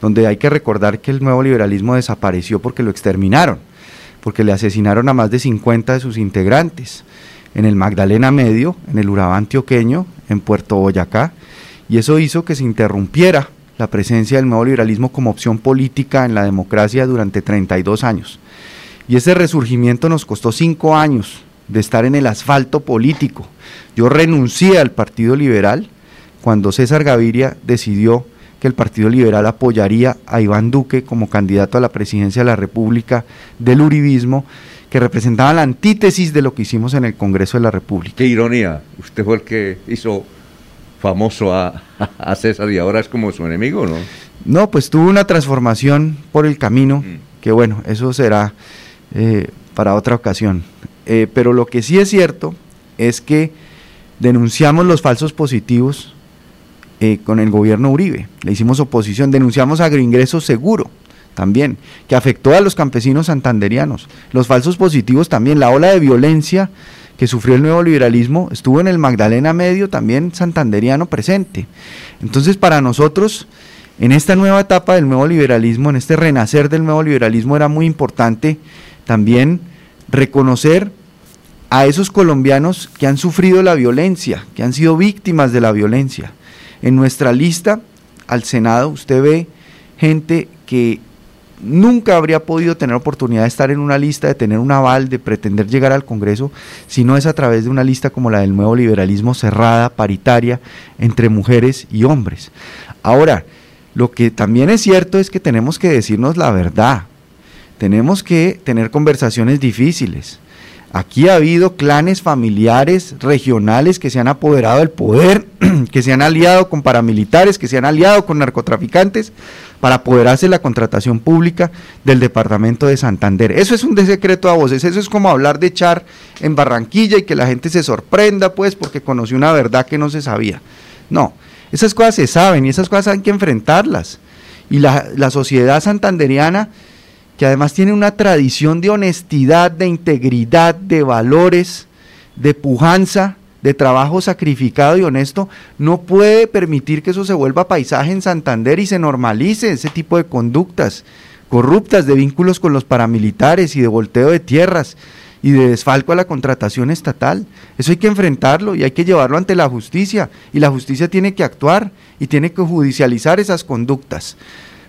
donde hay que recordar que el nuevo liberalismo desapareció porque lo exterminaron, porque le asesinaron a más de 50 de sus integrantes, en el Magdalena Medio, en el Urabá antioqueño, en Puerto Boyacá, y eso hizo que se interrumpiera la presencia del nuevo liberalismo como opción política en la democracia durante 32 años. Y ese resurgimiento nos costó cinco años de estar en el asfalto político. Yo renuncié al Partido Liberal cuando César Gaviria decidió que el Partido Liberal apoyaría a Iván Duque como candidato a la presidencia de la República del Uribismo, que representaba la antítesis de lo que hicimos en el Congreso de la República. Qué ironía. Usted fue el que hizo famoso a, a César y ahora es como su enemigo, ¿no? No, pues tuvo una transformación por el camino, que bueno, eso será eh, para otra ocasión. Eh, pero lo que sí es cierto es que denunciamos los falsos positivos eh, con el gobierno Uribe, le hicimos oposición, denunciamos agroingreso seguro también, que afectó a los campesinos santanderianos, los falsos positivos también, la ola de violencia que sufrió el nuevo liberalismo estuvo en el Magdalena Medio también santanderiano presente. Entonces para nosotros, en esta nueva etapa del nuevo liberalismo, en este renacer del nuevo liberalismo, era muy importante también reconocer a esos colombianos que han sufrido la violencia, que han sido víctimas de la violencia. En nuestra lista al Senado usted ve gente que nunca habría podido tener oportunidad de estar en una lista, de tener un aval, de pretender llegar al Congreso, si no es a través de una lista como la del nuevo liberalismo cerrada, paritaria, entre mujeres y hombres. Ahora, lo que también es cierto es que tenemos que decirnos la verdad, tenemos que tener conversaciones difíciles. Aquí ha habido clanes familiares regionales que se han apoderado del poder, que se han aliado con paramilitares, que se han aliado con narcotraficantes para apoderarse de la contratación pública del departamento de Santander. Eso es un de secreto a voces, eso es como hablar de echar en Barranquilla y que la gente se sorprenda pues porque conoció una verdad que no se sabía. No, esas cosas se saben y esas cosas hay que enfrentarlas. Y la, la sociedad santanderiana que además tiene una tradición de honestidad, de integridad, de valores, de pujanza, de trabajo sacrificado y honesto, no puede permitir que eso se vuelva paisaje en Santander y se normalice ese tipo de conductas corruptas, de vínculos con los paramilitares y de volteo de tierras y de desfalco a la contratación estatal. Eso hay que enfrentarlo y hay que llevarlo ante la justicia y la justicia tiene que actuar y tiene que judicializar esas conductas.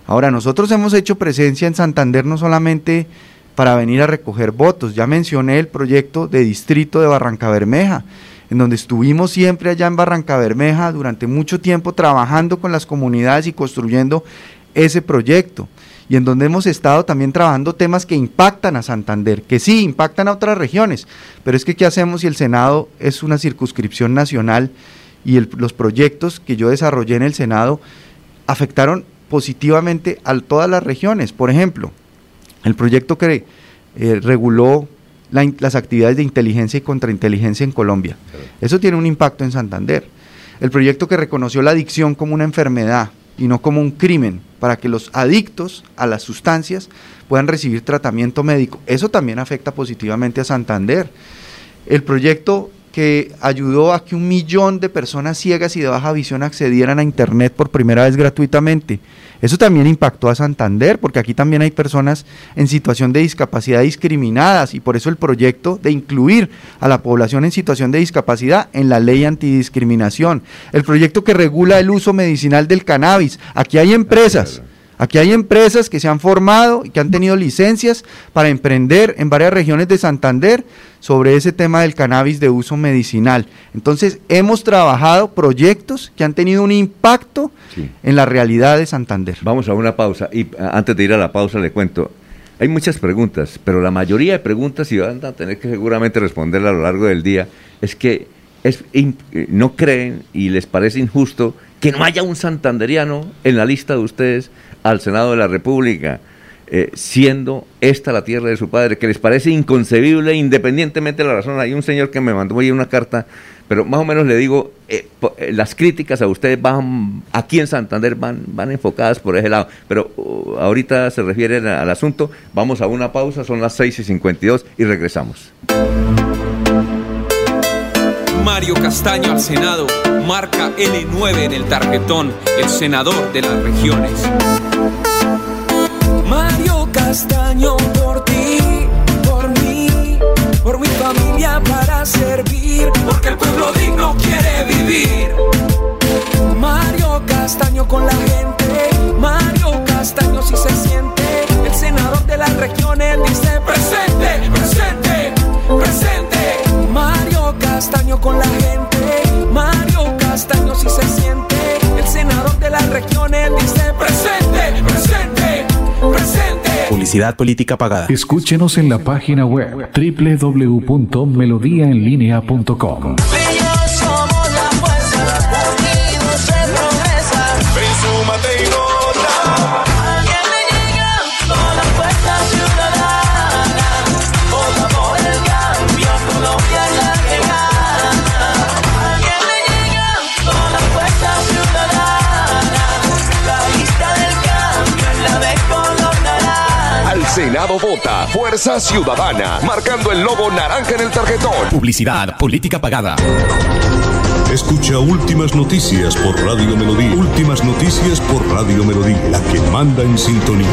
Ahora, nosotros hemos hecho presencia en Santander no solamente para venir a recoger votos, ya mencioné el proyecto de distrito de Barranca Bermeja, en donde estuvimos siempre allá en Barranca Bermeja durante mucho tiempo trabajando con las comunidades y construyendo ese proyecto, y en donde hemos estado también trabajando temas que impactan a Santander, que sí impactan a otras regiones, pero es que ¿qué hacemos si el Senado es una circunscripción nacional y los proyectos que yo desarrollé en el Senado afectaron positivamente a todas las regiones. Por ejemplo, el proyecto que eh, reguló la las actividades de inteligencia y contrainteligencia en Colombia. Eso tiene un impacto en Santander. El proyecto que reconoció la adicción como una enfermedad y no como un crimen, para que los adictos a las sustancias puedan recibir tratamiento médico. Eso también afecta positivamente a Santander. El proyecto que ayudó a que un millón de personas ciegas y de baja visión accedieran a Internet por primera vez gratuitamente. Eso también impactó a Santander, porque aquí también hay personas en situación de discapacidad discriminadas y por eso el proyecto de incluir a la población en situación de discapacidad en la ley antidiscriminación. El proyecto que regula el uso medicinal del cannabis. Aquí hay empresas. Aquí hay empresas que se han formado y que han tenido licencias para emprender en varias regiones de Santander sobre ese tema del cannabis de uso medicinal. Entonces, hemos trabajado proyectos que han tenido un impacto en la realidad de Santander. Vamos a una pausa y antes de ir a la pausa le cuento. Hay muchas preguntas, pero la mayoría de preguntas, y van a tener que seguramente responderla a lo largo del día, es que es, eh, no creen y les parece injusto que no haya un santanderiano en la lista de ustedes al Senado de la República. eh, siendo esta la tierra de su padre, que les parece inconcebible independientemente de la razón. Hay un señor que me mandó ahí una carta, pero más o menos le digo, eh, eh, las críticas a ustedes van, aquí en Santander van, van enfocadas por ese lado, pero uh, ahorita se refieren a- al asunto, vamos a una pausa, son las 6 y 52 y regresamos. Mario Castaño al Senado, marca L9 en el tarjetón, el senador de las regiones. Mario Castaño por ti, por mí, por mi familia para servir, porque el pueblo digno quiere vivir. Mario Castaño con la gente, Mario Castaño si se siente, el senador de las regiones dice presente, presente, presente. Castaño con la gente, Mario Castaño si se siente, el senador de las regiones dice presente, presente, presente. Publicidad política pagada. Escúchenos en la página web www.melodiaenlinea.com. Senado vota Fuerza Ciudadana, marcando el logo naranja en el tarjetón. Publicidad política pagada. Escucha Últimas Noticias por Radio Melodía. Últimas Noticias por Radio Melodía, la que manda en sintonía.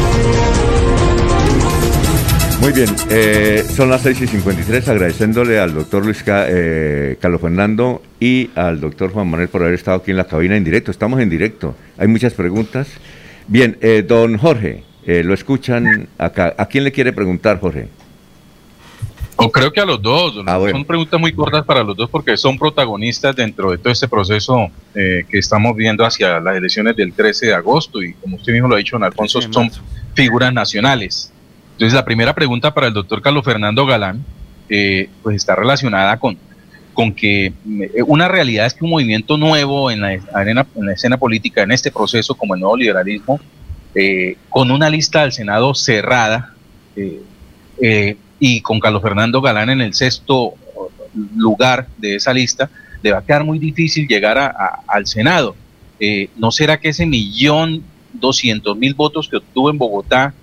Muy bien, eh, son las 6 y 53, agradeciéndole al doctor Luis Ca- eh, Carlos Fernando y al doctor Juan Manuel por haber estado aquí en la cabina en directo. Estamos en directo, hay muchas preguntas. Bien, eh, don Jorge, eh, lo escuchan acá. ¿A quién le quiere preguntar, Jorge? O creo que a los dos. Ah, bueno. Son preguntas muy cortas para los dos porque son protagonistas dentro de todo este proceso eh, que estamos viendo hacia las elecciones del 13 de agosto y como usted mismo lo ha dicho, don Alfonso, son figuras nacionales. Entonces la primera pregunta para el doctor Carlos Fernando Galán eh, pues está relacionada con, con que eh, una realidad es que un movimiento nuevo en la, arena, en la escena política, en este proceso como el nuevo liberalismo, eh, con una lista del Senado cerrada, eh, eh, y con Carlos Fernando Galán en el sexto lugar de esa lista, le va a quedar muy difícil llegar a- a- al Senado. Eh, ¿No será que ese millón doscientos mil votos que obtuvo en Bogotá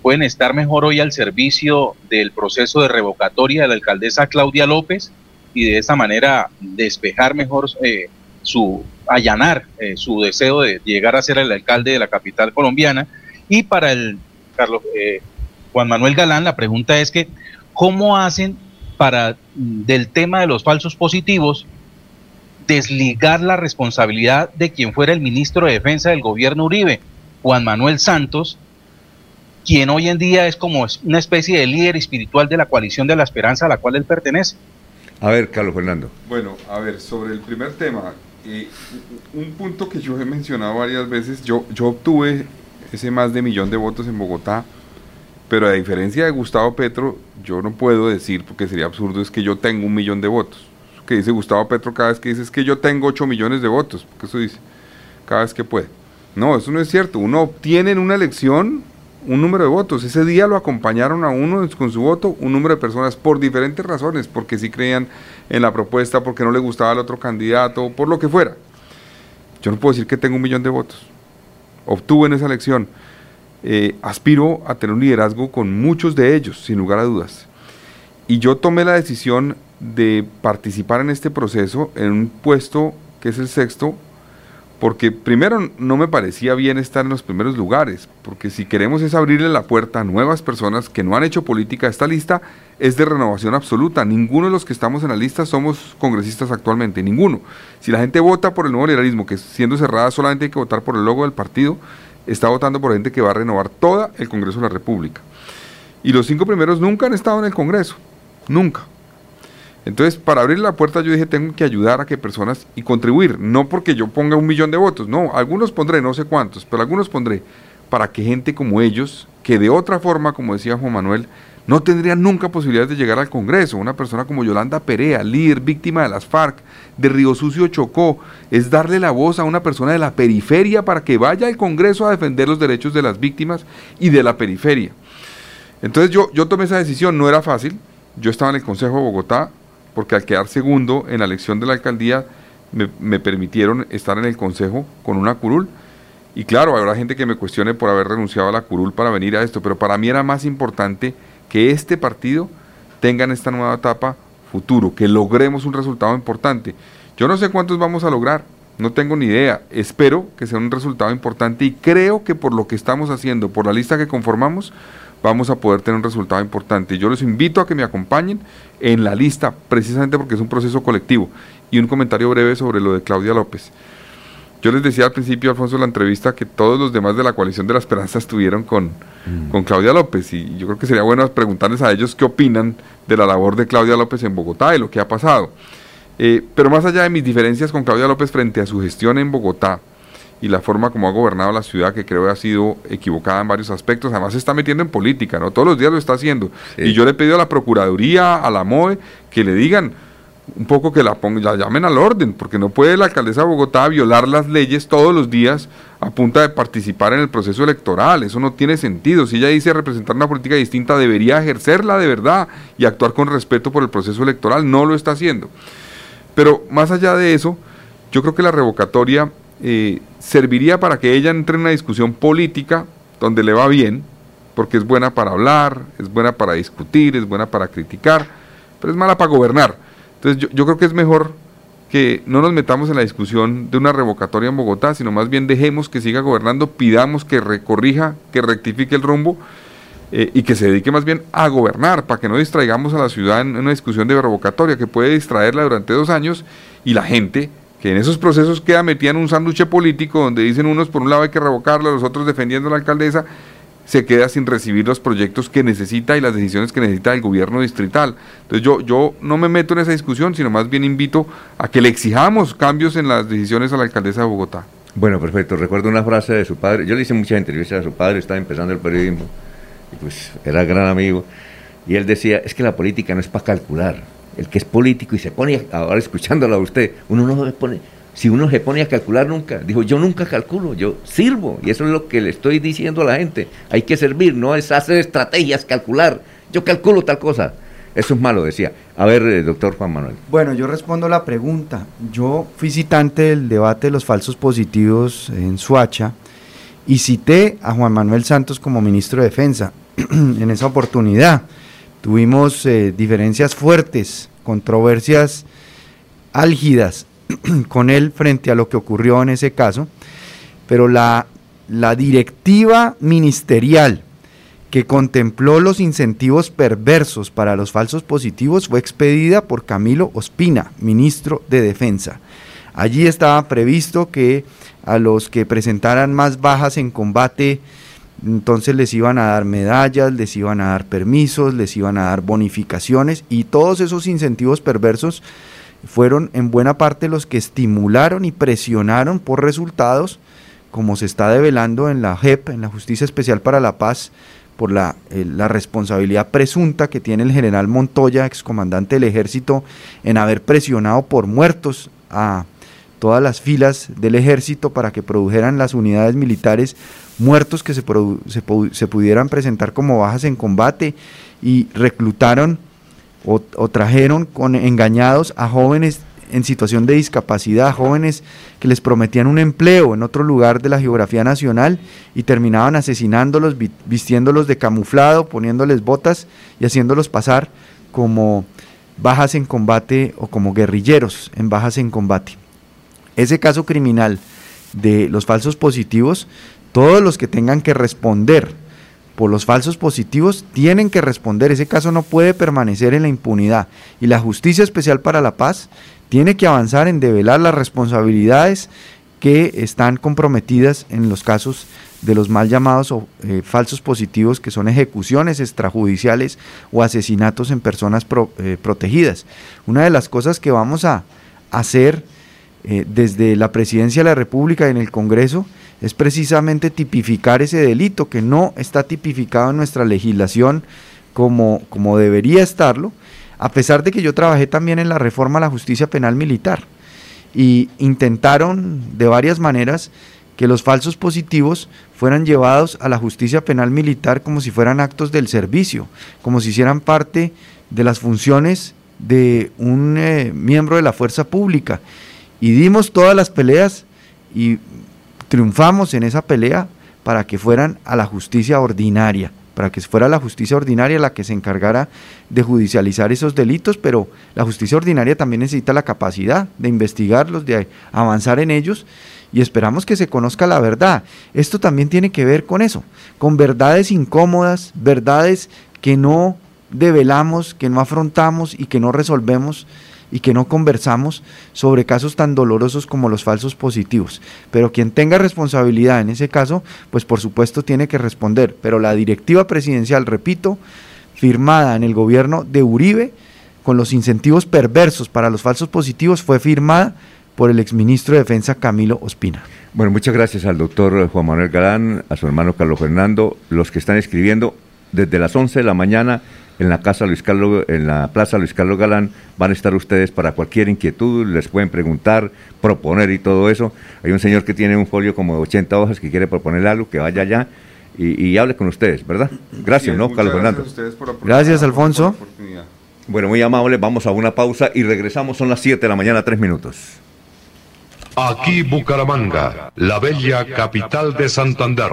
pueden estar mejor hoy al servicio del proceso de revocatoria de la alcaldesa Claudia López y de esa manera despejar mejor su, allanar eh, su deseo de llegar a ser el alcalde de la capital colombiana? Y para el Carlos, eh, Juan Manuel Galán, la pregunta es que, ¿cómo hacen para mm, del tema de los falsos positivos desligar la responsabilidad de quien fuera el ministro de Defensa del gobierno Uribe, Juan Manuel Santos, quien hoy en día es como es una especie de líder espiritual de la coalición de la esperanza a la cual él pertenece? A ver, Carlos Fernando. Bueno, a ver, sobre el primer tema, eh, un punto que yo he mencionado varias veces, yo, yo obtuve ese más de millón de votos en Bogotá, pero a diferencia de Gustavo Petro, yo no puedo decir, porque sería absurdo, es que yo tengo un millón de votos. Eso que dice Gustavo Petro cada vez que dice es que yo tengo 8 millones de votos, porque eso dice cada vez que puede. No, eso no es cierto. Uno obtiene en una elección un número de votos. Ese día lo acompañaron a uno con su voto un número de personas por diferentes razones, porque sí creían en la propuesta, porque no le gustaba al otro candidato, por lo que fuera. Yo no puedo decir que tengo un millón de votos. Obtuve en esa elección. Eh, aspiro a tener un liderazgo con muchos de ellos, sin lugar a dudas. Y yo tomé la decisión de participar en este proceso en un puesto que es el sexto, porque primero no me parecía bien estar en los primeros lugares, porque si queremos es abrirle la puerta a nuevas personas que no han hecho política, esta lista es de renovación absoluta. Ninguno de los que estamos en la lista somos congresistas actualmente, ninguno. Si la gente vota por el nuevo liberalismo, que siendo cerrada solamente hay que votar por el logo del partido, está votando por gente que va a renovar toda el Congreso de la República. Y los cinco primeros nunca han estado en el Congreso, nunca. Entonces, para abrir la puerta yo dije, tengo que ayudar a que personas y contribuir, no porque yo ponga un millón de votos, no, algunos pondré, no sé cuántos, pero algunos pondré para que gente como ellos, que de otra forma, como decía Juan Manuel, no tendrían nunca posibilidades de llegar al Congreso. Una persona como Yolanda Perea, líder, víctima de las FARC, de Río Sucio Chocó, es darle la voz a una persona de la periferia para que vaya al Congreso a defender los derechos de las víctimas y de la periferia. Entonces yo, yo tomé esa decisión, no era fácil, yo estaba en el Consejo de Bogotá, porque al quedar segundo en la elección de la alcaldía, me, permitieron estar en el Consejo con una curul. Y claro, habrá gente que me cuestione por haber renunciado a la curul para venir a esto, pero para mí era más importante que este partido tenga en esta nueva etapa futuro, que logremos un resultado importante. Yo no sé cuántos vamos a lograr, no tengo ni idea, espero que sea un resultado importante y creo que por lo que estamos haciendo, por la lista que conformamos, vamos a poder tener un resultado importante. Yo los invito a que me acompañen en la lista, precisamente porque es un proceso colectivo. Y un comentario breve sobre lo de Claudia López. Yo les decía al principio, Alfonso, de la entrevista, que todos los demás de la coalición de la esperanza estuvieron con, con Claudia López. Y yo creo que sería bueno preguntarles a ellos qué opinan de la labor de Claudia López en Bogotá y lo que ha pasado. Eh, pero más allá de mis diferencias con Claudia López frente a su gestión en Bogotá y la forma como ha gobernado la ciudad, que creo que ha sido equivocada en varios aspectos, además se está metiendo en política, ¿no? Todos los días lo está haciendo. Y yo le he pedido a la Procuraduría, a la MOE, que le digan, un poco que la, la llamen al orden, porque no puede la alcaldesa de Bogotá violar las leyes todos los días a punta de participar en el proceso electoral. Eso no tiene sentido. Si ella dice representar una política distinta, debería ejercerla de verdad y actuar con respeto por el proceso electoral. No lo está haciendo. Pero más allá de eso, yo creo que la revocatoria eh, serviría para que ella entre en una discusión política donde le va bien, porque es buena para hablar, es buena para discutir, es buena para criticar, pero es mala para gobernar. Entonces yo, creo que es mejor que no nos metamos en la discusión de una revocatoria en Bogotá, sino más bien dejemos que siga gobernando, pidamos que recorrija, que rectifique el rumbo eh, y que se dedique más bien a gobernar, para que no distraigamos a la ciudad en una discusión de revocatoria que puede distraerla durante dos años y la gente que en esos procesos queda metida en un sándwich político donde dicen unos por un lado hay que revocarla, los otros defendiendo a la alcaldesa, se queda sin recibir los proyectos que necesita y las decisiones que necesita el gobierno distrital. Entonces yo, yo no me meto en esa discusión, sino más bien invito a que le exijamos cambios en las decisiones a la alcaldesa de Bogotá. Bueno, perfecto. Recuerdo una frase de su padre. Yo le hice muchas entrevistas a su padre, estaba empezando el periodismo, y pues era gran amigo. Y él decía, es que la política no es para calcular. El que es político y se pone, ahora escuchándolo a usted, uno no se pone, si uno se pone a calcular nunca, dijo, yo nunca calculo, yo sirvo. Y eso es lo que le estoy diciendo a la gente. Hay que servir, no es hacer estrategias, calcular. Yo calculo tal cosa. Eso es malo, decía. A ver, eh, doctor Juan Manuel. Bueno, yo respondo la pregunta. Yo fui citante del debate de los falsos positivos en Suacha y cité a Juan Manuel Santos como ministro de Defensa en esa oportunidad. Tuvimos eh, diferencias fuertes, controversias álgidas con él frente a lo que ocurrió en ese caso, pero la, la directiva ministerial que contempló los incentivos perversos para los falsos positivos fue expedida por Camilo Ospina, ministro de Defensa. Allí estaba previsto que a los que presentaran más bajas en combate, entonces les iban a dar medallas, les iban a dar permisos, les iban a dar bonificaciones y todos esos incentivos perversos fueron en buena parte los que estimularon y presionaron por resultados, como se está develando en la JEP, en la Justicia Especial para la Paz, por la, eh, la, responsabilidad presunta que tiene el general Montoya, excomandante del ejército, en haber presionado por muertos a todas las filas del ejército para que produjeran las unidades militares muertos que se, se, pudieran presentar como bajas en combate y reclutaron o, o, trajeron con engañados a jóvenes en situación de discapacidad, jóvenes que les prometían un empleo en otro lugar de la geografía nacional y terminaban asesinándolos, vistiéndolos de camuflado, poniéndoles botas y haciéndolos pasar como bajas en combate o como guerrilleros en bajas en combate. Ese caso criminal de los falsos positivos, todos los que tengan que responder por los falsos positivos tienen que responder. Ese caso no puede permanecer en la impunidad. Y la Justicia Especial para la Paz tiene que avanzar en develar las responsabilidades que están comprometidas en los casos de los mal llamados o, eh, falsos positivos, que son ejecuciones extrajudiciales o asesinatos en personas pro, eh, protegidas. Una de las cosas que vamos a hacer eh, desde la Presidencia de la República y en el Congreso es precisamente tipificar ese delito que no está tipificado en nuestra legislación como, como debería estarlo, a pesar de que yo trabajé también en la reforma a la justicia penal militar y intentaron de varias maneras que los falsos positivos fueran llevados a la justicia penal militar como si fueran actos del servicio, como si hicieran parte de las funciones de un eh, miembro de la fuerza pública. Y dimos todas las peleas y triunfamos en esa pelea para que fueran a la justicia ordinaria, para que fuera la justicia ordinaria la que se encargara de judicializar esos delitos, pero la justicia ordinaria también necesita la capacidad de investigarlos, de avanzar en ellos y esperamos que se conozca la verdad. Esto también tiene que ver con eso, con verdades incómodas, verdades que no develamos, que no afrontamos y que no resolvemos y que no conversamos sobre casos tan dolorosos como los falsos positivos. Pero quien tenga responsabilidad en ese caso, pues por supuesto tiene que responder. Pero la directiva presidencial, repito, firmada en el gobierno de Uribe, con los incentivos perversos para los falsos positivos, fue firmada por el exministro de Defensa Camilo Ospina. Bueno, muchas gracias al doctor Juan Manuel Galán, a su hermano Carlos Fernando, los que están escribiendo desde las 11 de la mañana en la casa Luis Carlos, en la Plaza Luis Carlos Galán, van a estar ustedes para cualquier inquietud, les pueden preguntar, proponer y todo eso. Hay un señor que tiene un folio como de 80 hojas que quiere proponer algo, que vaya allá y, hable con ustedes, ¿verdad? Gracias, ¿no, Carlos Fernando? Gracias, Alfonso. Bueno, muy amable, vamos a una pausa y regresamos, son las 7 de la mañana, 3 minutos. Aquí Bucaramanga, la bella capital de Santander.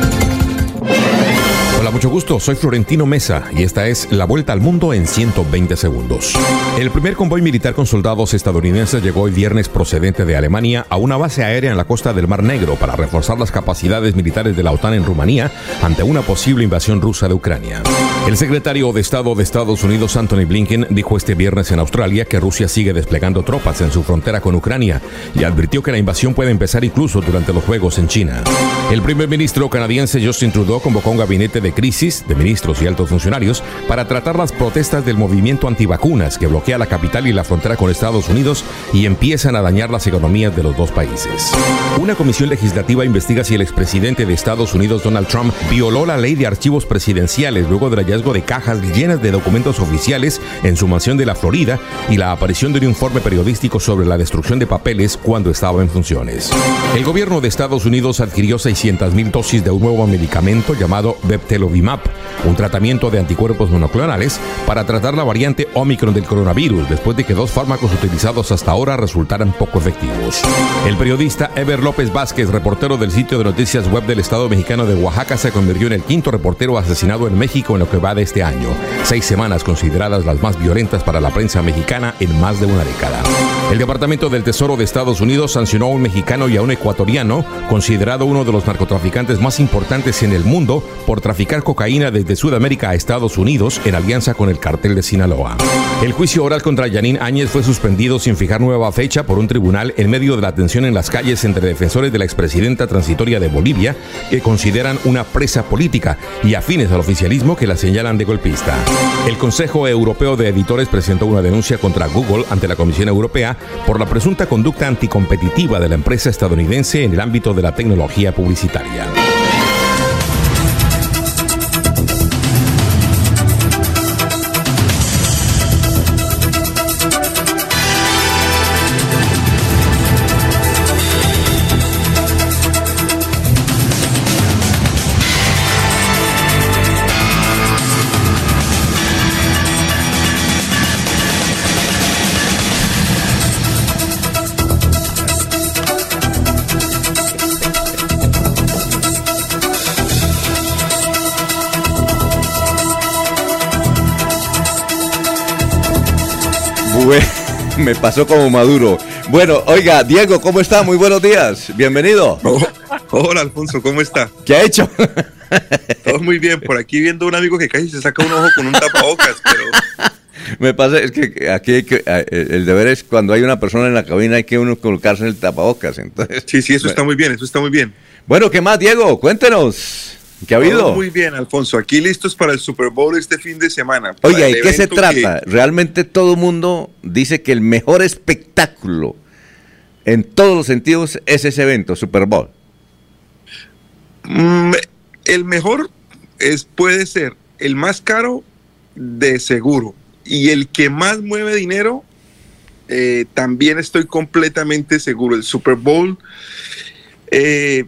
Mucho gusto. Soy Florentino Mesa y esta es la vuelta al mundo en 120 segundos. El primer convoy militar con soldados estadounidenses llegó el viernes procedente de Alemania a una base aérea en la costa del Mar Negro para reforzar las capacidades militares de la OTAN en Rumanía ante una posible invasión rusa de Ucrania. El secretario de Estado de Estados Unidos, Anthony Blinken, dijo este viernes en Australia que Rusia sigue desplegando tropas en su frontera con Ucrania y advirtió que la invasión puede empezar incluso durante los Juegos en China. El primer ministro canadiense Justin Trudeau convocó un gabinete de crisis de ministros y altos funcionarios para tratar las protestas del movimiento antivacunas que bloquea la capital y la frontera con Estados Unidos y empiezan a dañar las economías de los dos países. Una comisión legislativa investiga si el expresidente de Estados Unidos, Donald Trump, violó la ley de archivos presidenciales luego del hallazgo de cajas llenas de documentos oficiales en su mansión de la Florida y la aparición de un informe periodístico sobre la destrucción de papeles cuando estaba en funciones. El gobierno de Estados Unidos adquirió 600 mil dosis de un nuevo medicamento llamado Un tratamiento de anticuerpos monoclonales para tratar la variante Omicron del coronavirus, después de que dos fármacos utilizados hasta ahora resultaran poco efectivos. El periodista Ever López Vázquez, reportero del sitio de noticias web del Estado mexicano de Oaxaca, se convirtió en el quinto reportero asesinado en México en lo que va de este año, seis semanas consideradas las más violentas para la prensa mexicana en más de una década. El Departamento del Tesoro de Estados Unidos sancionó a un mexicano y a un ecuatoriano, considerado uno de los narcotraficantes más importantes en el mundo, por traficar cocaína desde Sudamérica a Estados Unidos en alianza con el cartel de Sinaloa. El juicio oral contra Yanín Áñez fue suspendido sin fijar nueva fecha por un tribunal en medio de la tensión en las calles entre defensores de la expresidenta transitoria de Bolivia, que consideran una presa política, y afines al oficialismo que la señalan de golpista. El Consejo Europeo de Editores presentó una denuncia contra Google ante la Comisión Europea por la presunta conducta anticompetitiva de la empresa estadounidense en el ámbito de la tecnología publicitaria. me pasó como maduro. Bueno, oiga, Diego, ¿cómo está? Muy buenos días. Bienvenido. Hola, Alfonso, ¿cómo está? ¿Qué ha hecho? Todo muy bien. Por aquí viendo un amigo que casi se saca un ojo con un tapabocas, pero Me pasa, es que aquí hay que, eh, el deber es cuando hay una persona en la cabina hay que uno colocarse en el tapabocas. Entonces, sí, sí, eso está muy bien, eso está muy bien. Bueno, ¿qué más, Diego? Cuéntenos. ¿Qué ha habido? Todo muy bien, Alfonso. Aquí listos para el Super Bowl este fin de semana. Oiga, el ¿y qué se trata? que- Realmente todo mundo dice que el mejor espectáculo en todos los sentidos es ese evento, Super Bowl. Mm, el mejor es, puede ser el más caro de seguro. Y el que más mueve dinero, eh, también estoy completamente seguro. El Super Bowl eh,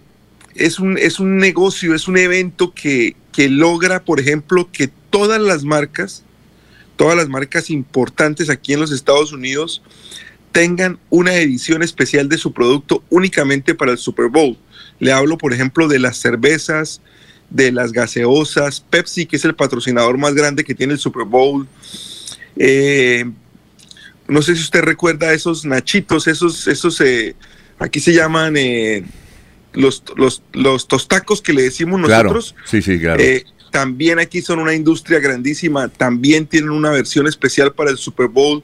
es, un, es un negocio, es un evento que, que logra, por ejemplo, que todas las marcas, todas las marcas importantes aquí en los Estados Unidos, tengan una edición especial de su producto únicamente para el Super Bowl. Le hablo, por ejemplo, de las cervezas, de las gaseosas, Pepsi, que es el patrocinador más grande que tiene el Super Bowl. Eh, no sé si usted recuerda esos nachitos, esos, esos, eh, aquí se llaman eh, los, los, los tostacos que le decimos Claro. nosotros. Sí, sí, claro. Eh, también aquí son una industria grandísima, también tienen una versión especial para el Super Bowl.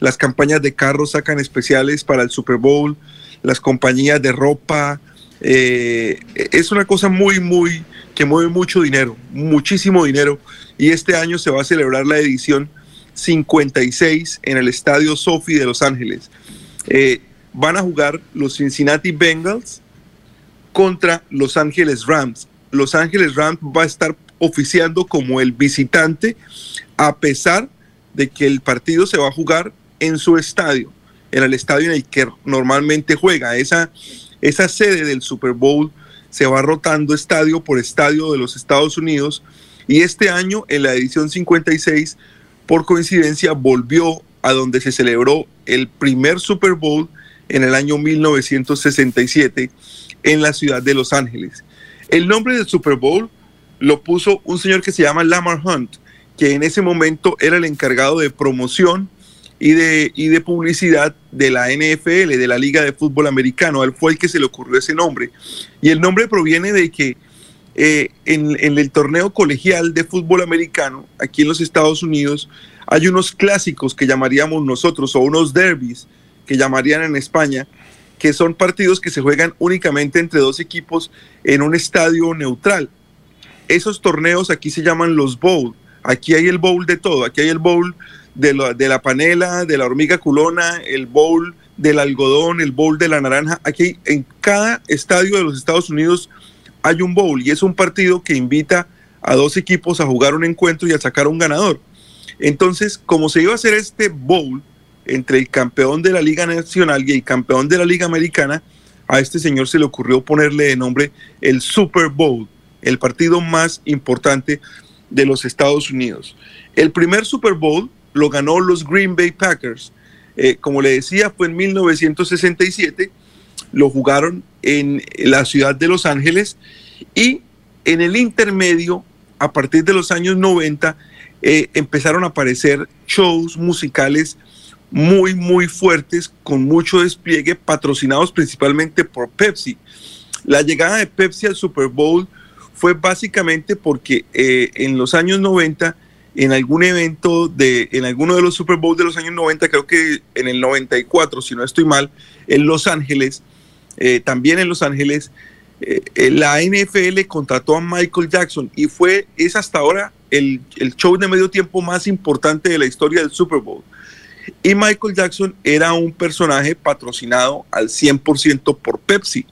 Las campañas de carros sacan especiales para el Super Bowl, las compañías de ropa. eh, es una cosa muy, muy, que mueve mucho dinero, muchísimo dinero. Y este año se va a celebrar la edición 56 en el Estadio Sophie de Los Ángeles. Eh, van a jugar los Cincinnati Bengals contra Los Ángeles Rams. Los Ángeles Rams va a estar oficiando como el visitante a pesar de que el partido se va a jugar en su estadio, en el estadio en el que normalmente juega. Esa, esa sede del Super Bowl se va rotando estadio por estadio de los Estados Unidos y este año en la edición 56 por coincidencia volvió a donde se celebró el primer Super Bowl en el año 1967 en la ciudad de Los Ángeles. El nombre del Super Bowl lo puso un señor que se llama Lamar Hunt, que en ese momento era el encargado de promoción y de, y de publicidad de la NFL, de la Liga de Fútbol Americano. Él fue el que se le ocurrió ese nombre. Y el nombre proviene de que eh, en, en el torneo colegial de fútbol americano, aquí en los Estados Unidos, hay unos clásicos que llamaríamos nosotros, o unos derbis que llamarían en España, que son partidos que se juegan únicamente entre dos equipos en un estadio neutral. Esos torneos aquí se llaman los bowl. Aquí hay el bowl de todo. Aquí hay el bowl de la, de la panela, de la hormiga culona, el bowl del algodón, el bowl de la naranja. Aquí en cada estadio de los Estados Unidos hay un bowl y es un partido que invita a dos equipos a jugar un encuentro y a sacar un ganador. Entonces, como se iba a hacer este bowl entre el campeón de la Liga Nacional y el campeón de la Liga Americana, a este señor se le ocurrió ponerle de nombre el Super Bowl, el partido más importante de los Estados Unidos. El primer Super Bowl lo ganó los Green Bay Packers. Eh, como le decía, fue en 1967, lo jugaron en la ciudad de Los Ángeles y en el intermedio, a partir de los años 90, eh, empezaron a aparecer shows musicales muy, muy fuertes, con mucho despliegue, patrocinados principalmente por Pepsi. La llegada de Pepsi al Super Bowl fue básicamente porque eh, en los años 90, en algún evento de, en alguno de los Super Bowl de los años 90, creo que en el 94, si no estoy mal, en Los Ángeles, eh, también en Los Ángeles, eh, la NFL contrató a Michael Jackson y fue, es hasta ahora el, el show de medio tiempo más importante de la historia del Super Bowl. Y Michael Jackson era un personaje patrocinado al 100% por Pepsi.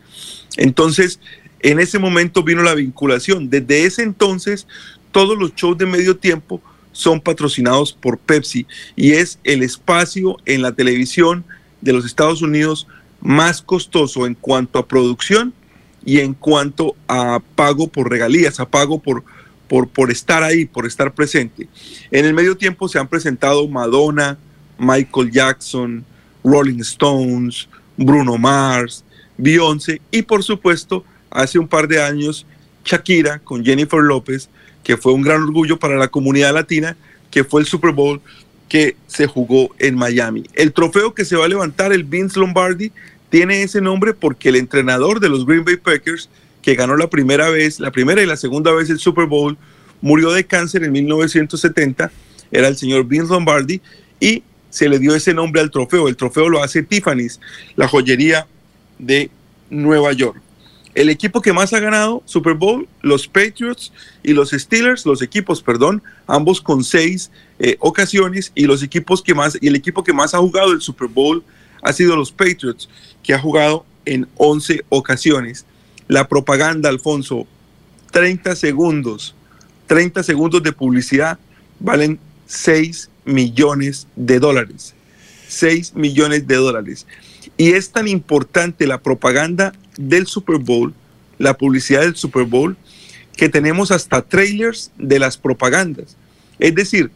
Entonces, en ese momento vino la vinculación. Desde ese entonces, todos los shows de medio tiempo son patrocinados por Pepsi y es el espacio en la televisión de los Estados Unidos más costoso en cuanto a producción y en cuanto a pago por regalías, a pago por, por, por estar ahí, por estar presente. En el medio tiempo se han presentado Madonna, Michael Jackson, Rolling Stones, Bruno Mars, Beyoncé y por supuesto hace un par de años Shakira con Jennifer López, que fue un gran orgullo para la comunidad latina, que fue el Super Bowl que se jugó en Miami. El trofeo que se va a levantar, el Vince Lombardi, tiene ese nombre porque el entrenador de los Green Bay Packers, que ganó la primera vez, la primera y la segunda vez el Super Bowl, murió de cáncer en 1970, era el señor Vince Lombardi, y se le dio ese nombre al trofeo. El trofeo lo hace Tiffany's, la joyería de Nueva York. El equipo que más ha ganado Super Bowl, los Patriots y los Steelers, los equipos, perdón, ambos con seis eh, ocasiones y los equipos que más y el equipo que más ha jugado el Super Bowl ha sido los Patriots, que ha jugado en 11 ocasiones. La propaganda, Alfonso, 30 segundos, 30 segundos de publicidad valen 6 millones de dólares. 6 millones de dólares. Y es tan importante la propaganda del Super Bowl, la publicidad del Super Bowl, que tenemos hasta trailers de las propagandas. Es decir,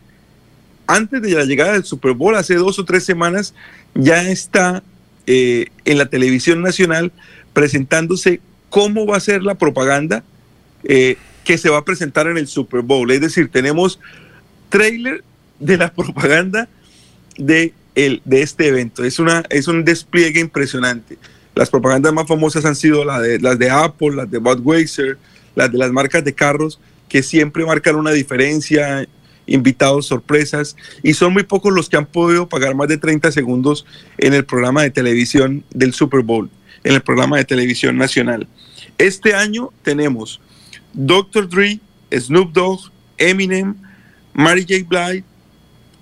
antes de la llegada del Super Bowl, hace dos o tres semanas, ya está eh, en la televisión nacional presentándose cómo va a ser la propaganda eh, que se va a presentar en el Super Bowl. Es decir, tenemos trailer de la propaganda de, el, de este evento. Es, una, es un despliegue impresionante. Las propagandas más famosas han sido las de, Apple, las de Budweiser, las de las marcas de carros, que siempre marcan una diferencia, invitados, sorpresas, y son muy pocos los que han podido pagar más de 30 segundos en el programa de televisión del Super Bowl, en el programa de televisión nacional. Este año tenemos Dr. Dre, Snoop Dogg, Eminem, Mary J. Blige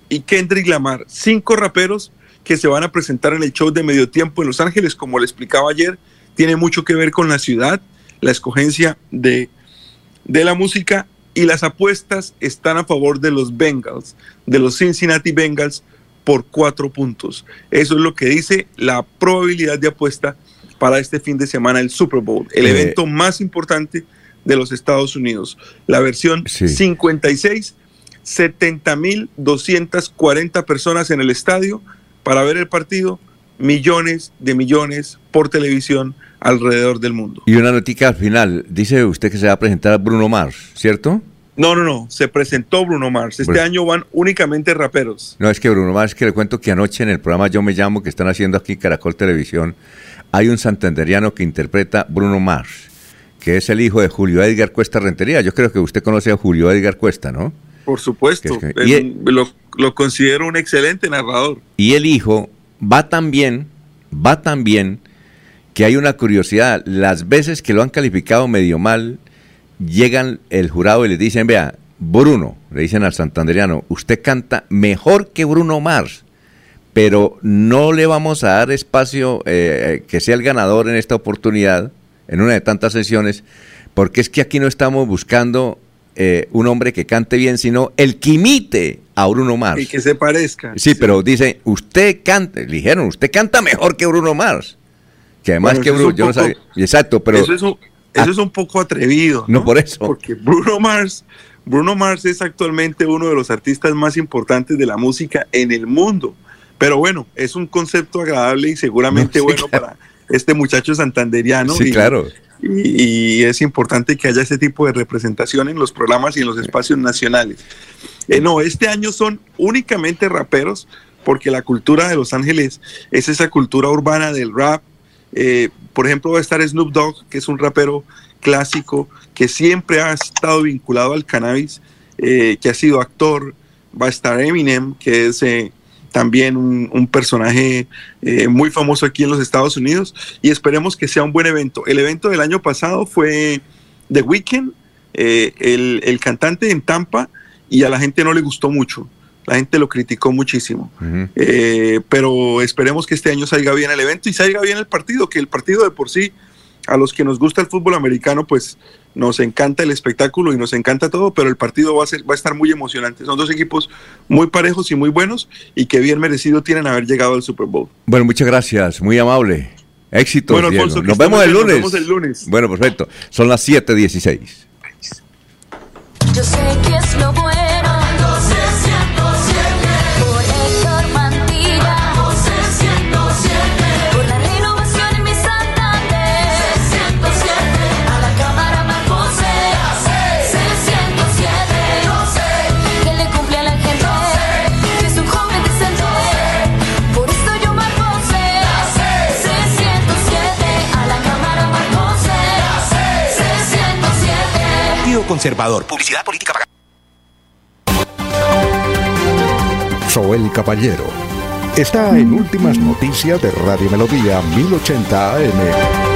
y Kendrick Lamar, cinco raperos que se van a presentar en el show de medio tiempo en Los Ángeles, como le explicaba ayer, tiene mucho que ver con la ciudad, la escogencia de, de la música y las apuestas están a favor de los Bengals, de los Cincinnati Bengals, por cuatro puntos. Eso es lo que dice la probabilidad de apuesta para este fin de semana, el Super Bowl, el Eh. evento más importante de los Estados Unidos. La versión 56, 70.240 personas en el estadio para ver el partido, millones de millones por televisión alrededor del mundo. Y una notica al final. Dice usted que se va a presentar Bruno Mars, ¿cierto? No, no, no, se presentó Bruno Mars. Este año van únicamente raperos. No, es que Bruno Mars, que le cuento que anoche en el programa Yo Me Llamo, que están haciendo aquí Caracol Televisión, hay un santanderiano que interpreta Bruno Mars, que es el hijo de Julio Edgar Cuesta Rentería. Yo creo que usted conoce a Julio Edgar Cuesta, ¿no? Por supuesto, Que es que- es y lo, lo considero un excelente narrador. Y el hijo va tan bien, va tan bien, que hay una curiosidad. Las veces que lo han calificado medio mal, llegan el jurado y le dicen, vea, Bruno, le dicen al santanderiano, usted canta mejor que Bruno Mars, pero no le vamos a dar espacio eh, que sea el ganador en esta oportunidad, en una de tantas sesiones, porque es que aquí no estamos buscando eh, un hombre que cante bien, sino el que imite a Bruno Mars. Y que se parezca. Sí, pero dice, usted canta, le dijeron, usted canta mejor que Bruno Mars. Que además Bueno, que Bruno, un yo no sabía. Exacto, pero. eso, es un, eso es un poco atrevido. No, por eso. Porque Bruno Mars, Bruno Mars es actualmente uno de los artistas más importantes de la música en el mundo. Pero bueno, es un concepto agradable y seguramente No, sí, bueno claro. para este muchacho santanderiano. Sí, y, claro. Y, es importante que haya ese tipo de representación en los programas y en los espacios nacionales. Eh, no, este año son únicamente raperos porque la cultura de Los Ángeles es esa cultura urbana del rap. Eh, por ejemplo, va a estar Snoop Dogg, que es un rapero clásico que siempre ha estado vinculado al cannabis, eh, que ha sido actor. Va a estar Eminem, que es también un, un personaje eh, muy famoso aquí en los Estados Unidos. Y esperemos que sea un buen evento. El evento del año pasado fue The Weeknd, eh, el, el cantante en Tampa, y a la gente no le gustó mucho. La gente lo criticó muchísimo. Eh, pero esperemos que este año salga bien el evento y salga bien el partido, que el partido de por sí, a los que nos gusta el fútbol americano, pues nos encanta el espectáculo y nos encanta todo, pero el partido va a, ser, va a estar muy emocionante. Son dos equipos muy parejos y muy buenos y que bien merecido tienen haber llegado al Super Bowl. Bueno, muchas gracias, muy amable. Éxitos, Bueno, Diego. Alfonso, Nos vemos el lunes. nos vemos el lunes. Bueno, perfecto. Son las 7:16. Yo sé que es lo bueno. Conservador. Publicidad política pagada. Soel Caballero está en Últimas Noticias de Radio Melodía 1080 AM.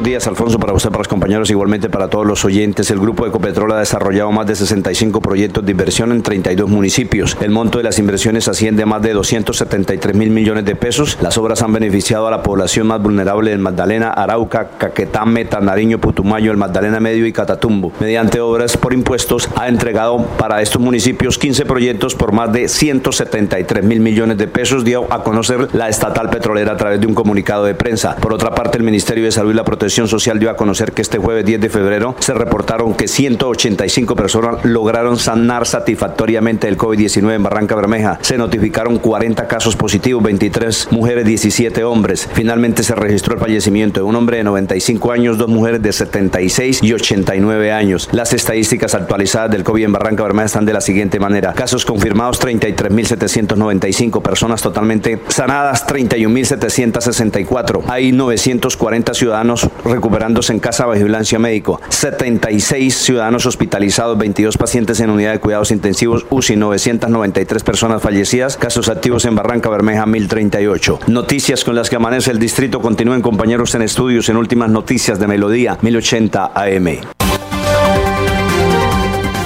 Buenos días, Alfonso, para usted, para los compañeros, igualmente para todos los oyentes. El Grupo Ecopetrol ha desarrollado más de 65 proyectos de inversión en 32 municipios. El monto de las inversiones asciende a más de 273 mil millones de pesos. Las obras han beneficiado a la población más vulnerable del Magdalena, Arauca, Caquetá, Tanariño, Putumayo, el Magdalena Medio y Catatumbo. Mediante obras por impuestos, ha entregado para estos municipios 15 proyectos por más de 173 mil millones de pesos, dio a conocer la estatal petrolera a través de un comunicado de prensa. Por otra parte, el Ministerio de Salud y la Protección Social dio a conocer que este jueves 10 de febrero se reportaron que 185 personas lograron sanar satisfactoriamente el COVID-19 en Barranca Bermeja. Se notificaron 40 casos positivos, 23 mujeres, 17 hombres. Finalmente se registró el fallecimiento de un hombre de 95 años, dos mujeres de 76 y 89 años. Las estadísticas actualizadas del COVID en Barranca Bermeja están de la siguiente manera. Casos confirmados 33.795, personas totalmente sanadas 31.764. Hay 940 ciudadanos recuperándose en casa bajo vigilancia médico, 76 ciudadanos hospitalizados, 22 pacientes en unidad de cuidados intensivos, UCI 993 personas fallecidas, casos activos en Barranca Bermeja 1038. Noticias con las que amanece el distrito continúen compañeros en estudios en últimas noticias de Melodía 1080 AM.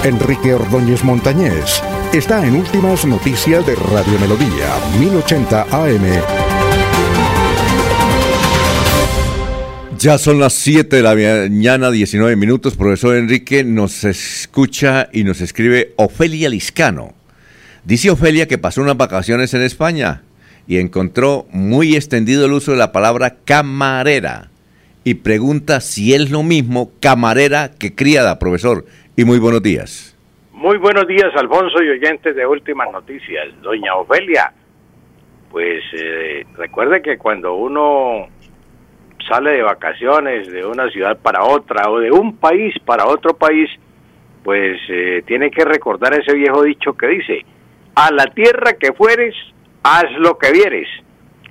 Enrique Ordóñez Montañés está en Últimas Noticias de Radio Melodía 1080 AM. Ya son las 7 de la mañana, 19 minutos. Profesor Enrique nos escucha y nos escribe Ofelia Liscano. Dice Ofelia que pasó unas vacaciones en España y encontró muy extendido el uso de la palabra camarera y pregunta si es lo mismo camarera que criada, profesor. Y muy buenos días. Muy buenos días, Alfonso y oyentes de Últimas Noticias. Doña Ofelia, pues eh, recuerde que cuando uno sale de vacaciones de una ciudad para otra o de un país para otro país, pues eh, tiene que recordar ese viejo dicho que dice, a la tierra que fueres, haz lo que vieres.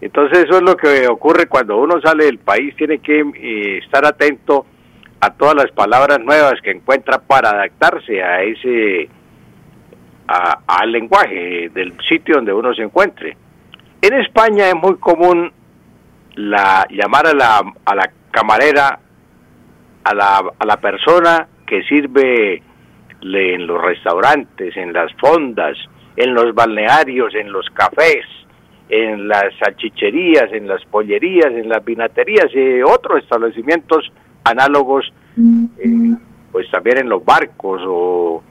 Entonces eso es lo que ocurre cuando uno sale del país, tiene que eh, estar atento a todas las palabras nuevas que encuentra para adaptarse a ese al lenguaje del sitio donde uno se encuentre. En España es muy común la llamar a la, a la camarera, a la, a la persona que sirve en los restaurantes, en las fondas, en los balnearios, en los cafés, en las salchicherías, en las pollerías, en las vinaterías y otros establecimientos análogos, eh, pues también en los barcos o,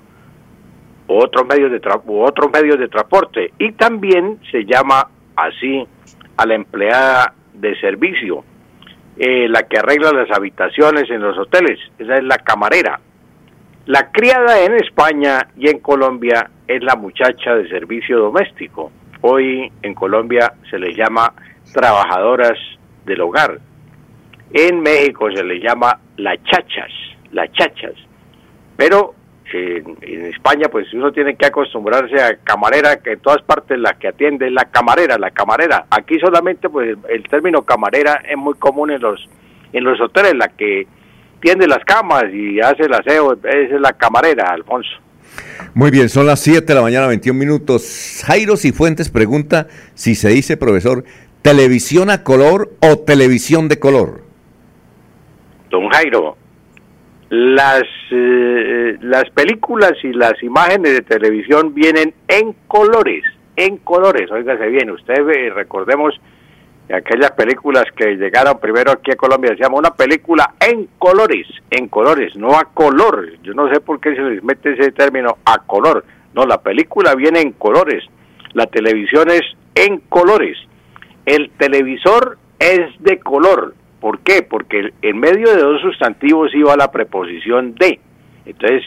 otros medios de u otros medios de transporte. Y también se llama así a la empleada de servicio, eh, la que arregla las habitaciones en los hoteles, esa es la camarera. La criada en España y en Colombia es la muchacha de servicio doméstico. Hoy en Colombia se les llama trabajadoras del hogar. En México se les llama las chachas, las chachas. Pero en, España pues uno tiene que acostumbrarse a camarera, que en todas partes la que atiende es la camarera, la camarera. Aquí solamente pues el término camarera es muy común en los, en los hoteles, la que tiende las camas y hace el aseo, es la camarera, Alfonso. Muy bien, son las 7 de la mañana, 21 minutos. Jairo Cifuentes pregunta si se dice, profesor, televisión a color o televisión de color. Don Jairo, las, eh, las películas y las imágenes de televisión vienen en colores, en colores, óigase bien, usted ve, recordemos aquellas películas que llegaron primero aquí a Colombia, decíamos una película en colores, en colores, no a color, yo no sé por qué se les mete ese término a color, no, la película viene en colores, la televisión es en colores, el televisor es de color, ¿Por qué? Porque en medio de dos sustantivos iba la preposición de. Entonces,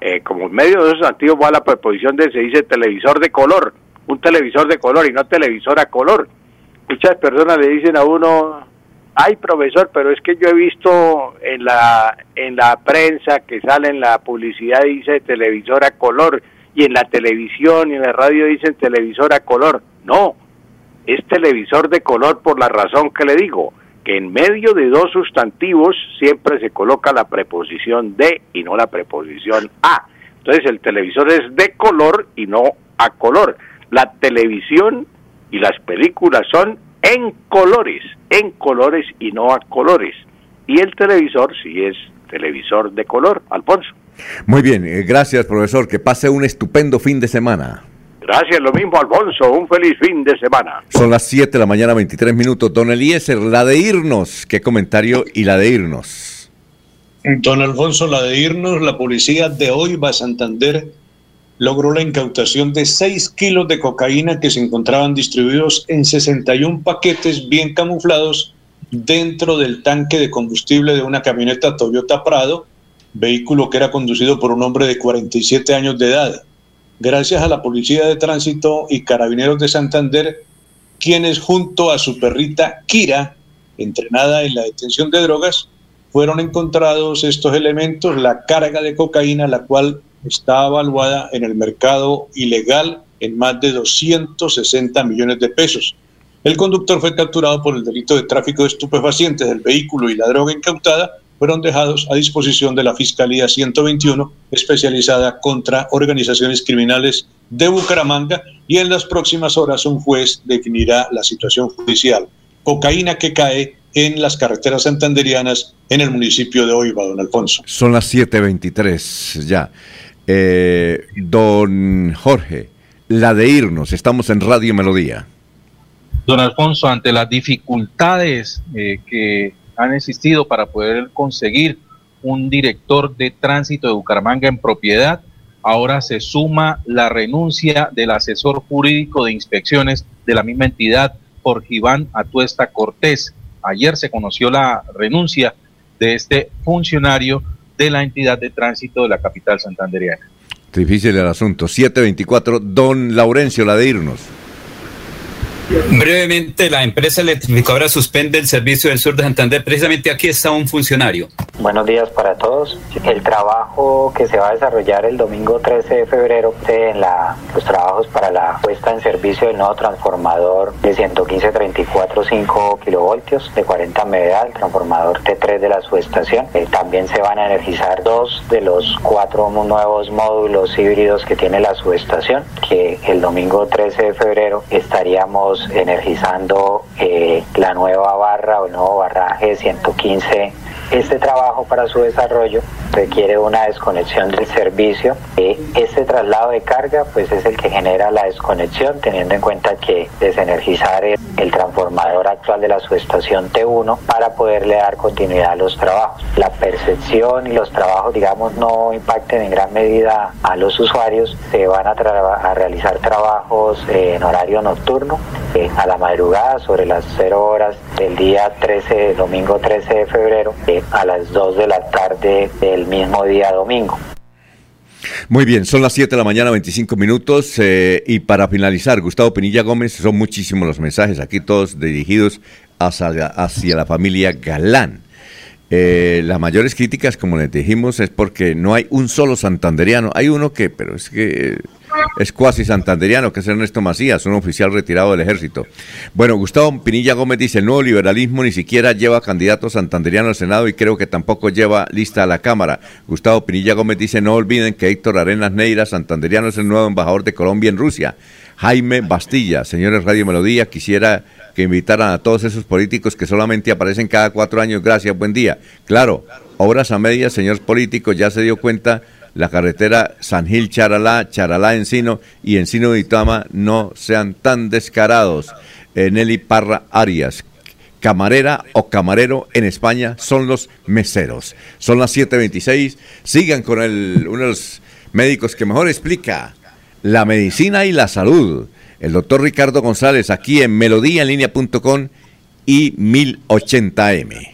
eh, como en medio de dos sustantivos va la preposición de, se dice televisor de color, un televisor de color y no televisor a color. Muchas personas le dicen a uno, ay profesor, pero es que yo he visto en la, en la prensa que sale en la publicidad dice televisor a color y en la televisión y en la radio dicen televisor a color. No, es televisor de color por la razón que le digo. que en medio de dos sustantivos siempre se coloca la preposición de y no la preposición a. Entonces el televisor es de color y no a color. La televisión y las películas son en colores, en colores y no a colores. Y el televisor sí es televisor de color, Alfonso. Muy bien, eh, gracias profesor, que pase un estupendo fin de semana. Gracias, lo mismo Alfonso, un feliz fin de semana. Son las 7 de la mañana, 23 minutos. Don Eliezer, la de irnos, ¿qué comentario? Y la de irnos. Don Alfonso, la de irnos, la policía de hoy va a Santander logró la incautación de 6 kilos de cocaína que se encontraban distribuidos en 61 paquetes bien camuflados dentro del tanque de combustible de una camioneta Toyota Prado, vehículo que era conducido por un hombre de 47 años de edad. Gracias a la Policía de Tránsito y Carabineros de Santander, quienes junto a su perrita Kira, entrenada en la detención de drogas, fueron encontrados estos elementos, la carga de cocaína, la cual está evaluada en el mercado ilegal en más de 260 millones de pesos. El conductor fue capturado por el delito de tráfico de estupefacientes del vehículo y la droga incautada fueron dejados a disposición de la Fiscalía 121 especializada contra organizaciones criminales de Bucaramanga y en las próximas horas un juez definirá la situación judicial. Cocaína que cae en las carreteras santanderianas en el municipio de Oiva, don Alfonso. Son las 7.23 ya. Eh, don Jorge, la de irnos, estamos en Radio Melodía. Don Alfonso, ante las dificultades eh, que han existido para poder conseguir un director de tránsito de Bucaramanga en propiedad, ahora se suma la renuncia del asesor jurídico de inspecciones de la misma entidad, Jorge Iván Atuesta Cortés. Ayer se conoció la renuncia de este funcionario de la entidad de tránsito de la capital santandereana. Difícil el asunto. 724, don Laurencio, la de irnos. Brevemente, la empresa electrificadora suspende el servicio del sur de Santander. Precisamente aquí está un funcionario. Buenos días para todos. El trabajo que se va a desarrollar el domingo 13 de febrero en la, los trabajos para la puesta en servicio del nuevo transformador de 115 34.5 kilovoltios de 40 MVA, el transformador T3 de la subestación. Eh, también se van a energizar dos de los cuatro nuevos módulos híbridos que tiene la subestación, que el domingo 13 de febrero estaríamos energizando eh, la nueva barra o el nuevo barraje 115 este trabajo para su desarrollo requiere una desconexión del servicio. Eh, este traslado de carga pues es el que genera la desconexión teniendo en cuenta que desenergizar el, transformador actual de la subestación T1 para poderle dar continuidad a los trabajos. La percepción y los trabajos digamos no impacten en gran medida a los usuarios. Se van a, a realizar trabajos eh, en horario nocturno eh, a la madrugada sobre las 0 horas del día 13, domingo 13 de febrero a las 2 de la tarde del mismo día domingo. Muy bien, son las 7 de la mañana, 25 minutos. Eh, y para finalizar, Gustavo Pinilla Gómez, son muchísimos los mensajes aquí, todos dirigidos hacia, la familia Galán. Eh, las mayores críticas, como les dijimos, es porque no hay un solo santanderiano. Hay uno que, pero es que es cuasi santanderiano, que es Ernesto Macías, un oficial retirado del ejército. Bueno, Gustavo Pinilla Gómez dice, el nuevo liberalismo ni siquiera lleva candidato santanderiano al Senado y creo que tampoco lleva lista a la Cámara. Gustavo Pinilla Gómez dice, no olviden que Héctor Arenas Neira, santanderiano, es el nuevo embajador de Colombia en Rusia. Jaime Bastilla, señores Radio Melodía, quisiera que invitaran a todos esos políticos que solamente aparecen cada cuatro años. Gracias, buen día. Claro, obras a medias, señores políticos, ya se dio cuenta la carretera San Gil Charalá, Charalá Encino y Encino de Itama no sean tan descarados. Eh, Nelly Parra Arias. Camarera o camarero en España son los meseros. Son las 7.26. Sigan con el, uno de los médicos que mejor explica la medicina y la salud. El doctor Ricardo González aquí en melodíaenlínea.com y 1080m.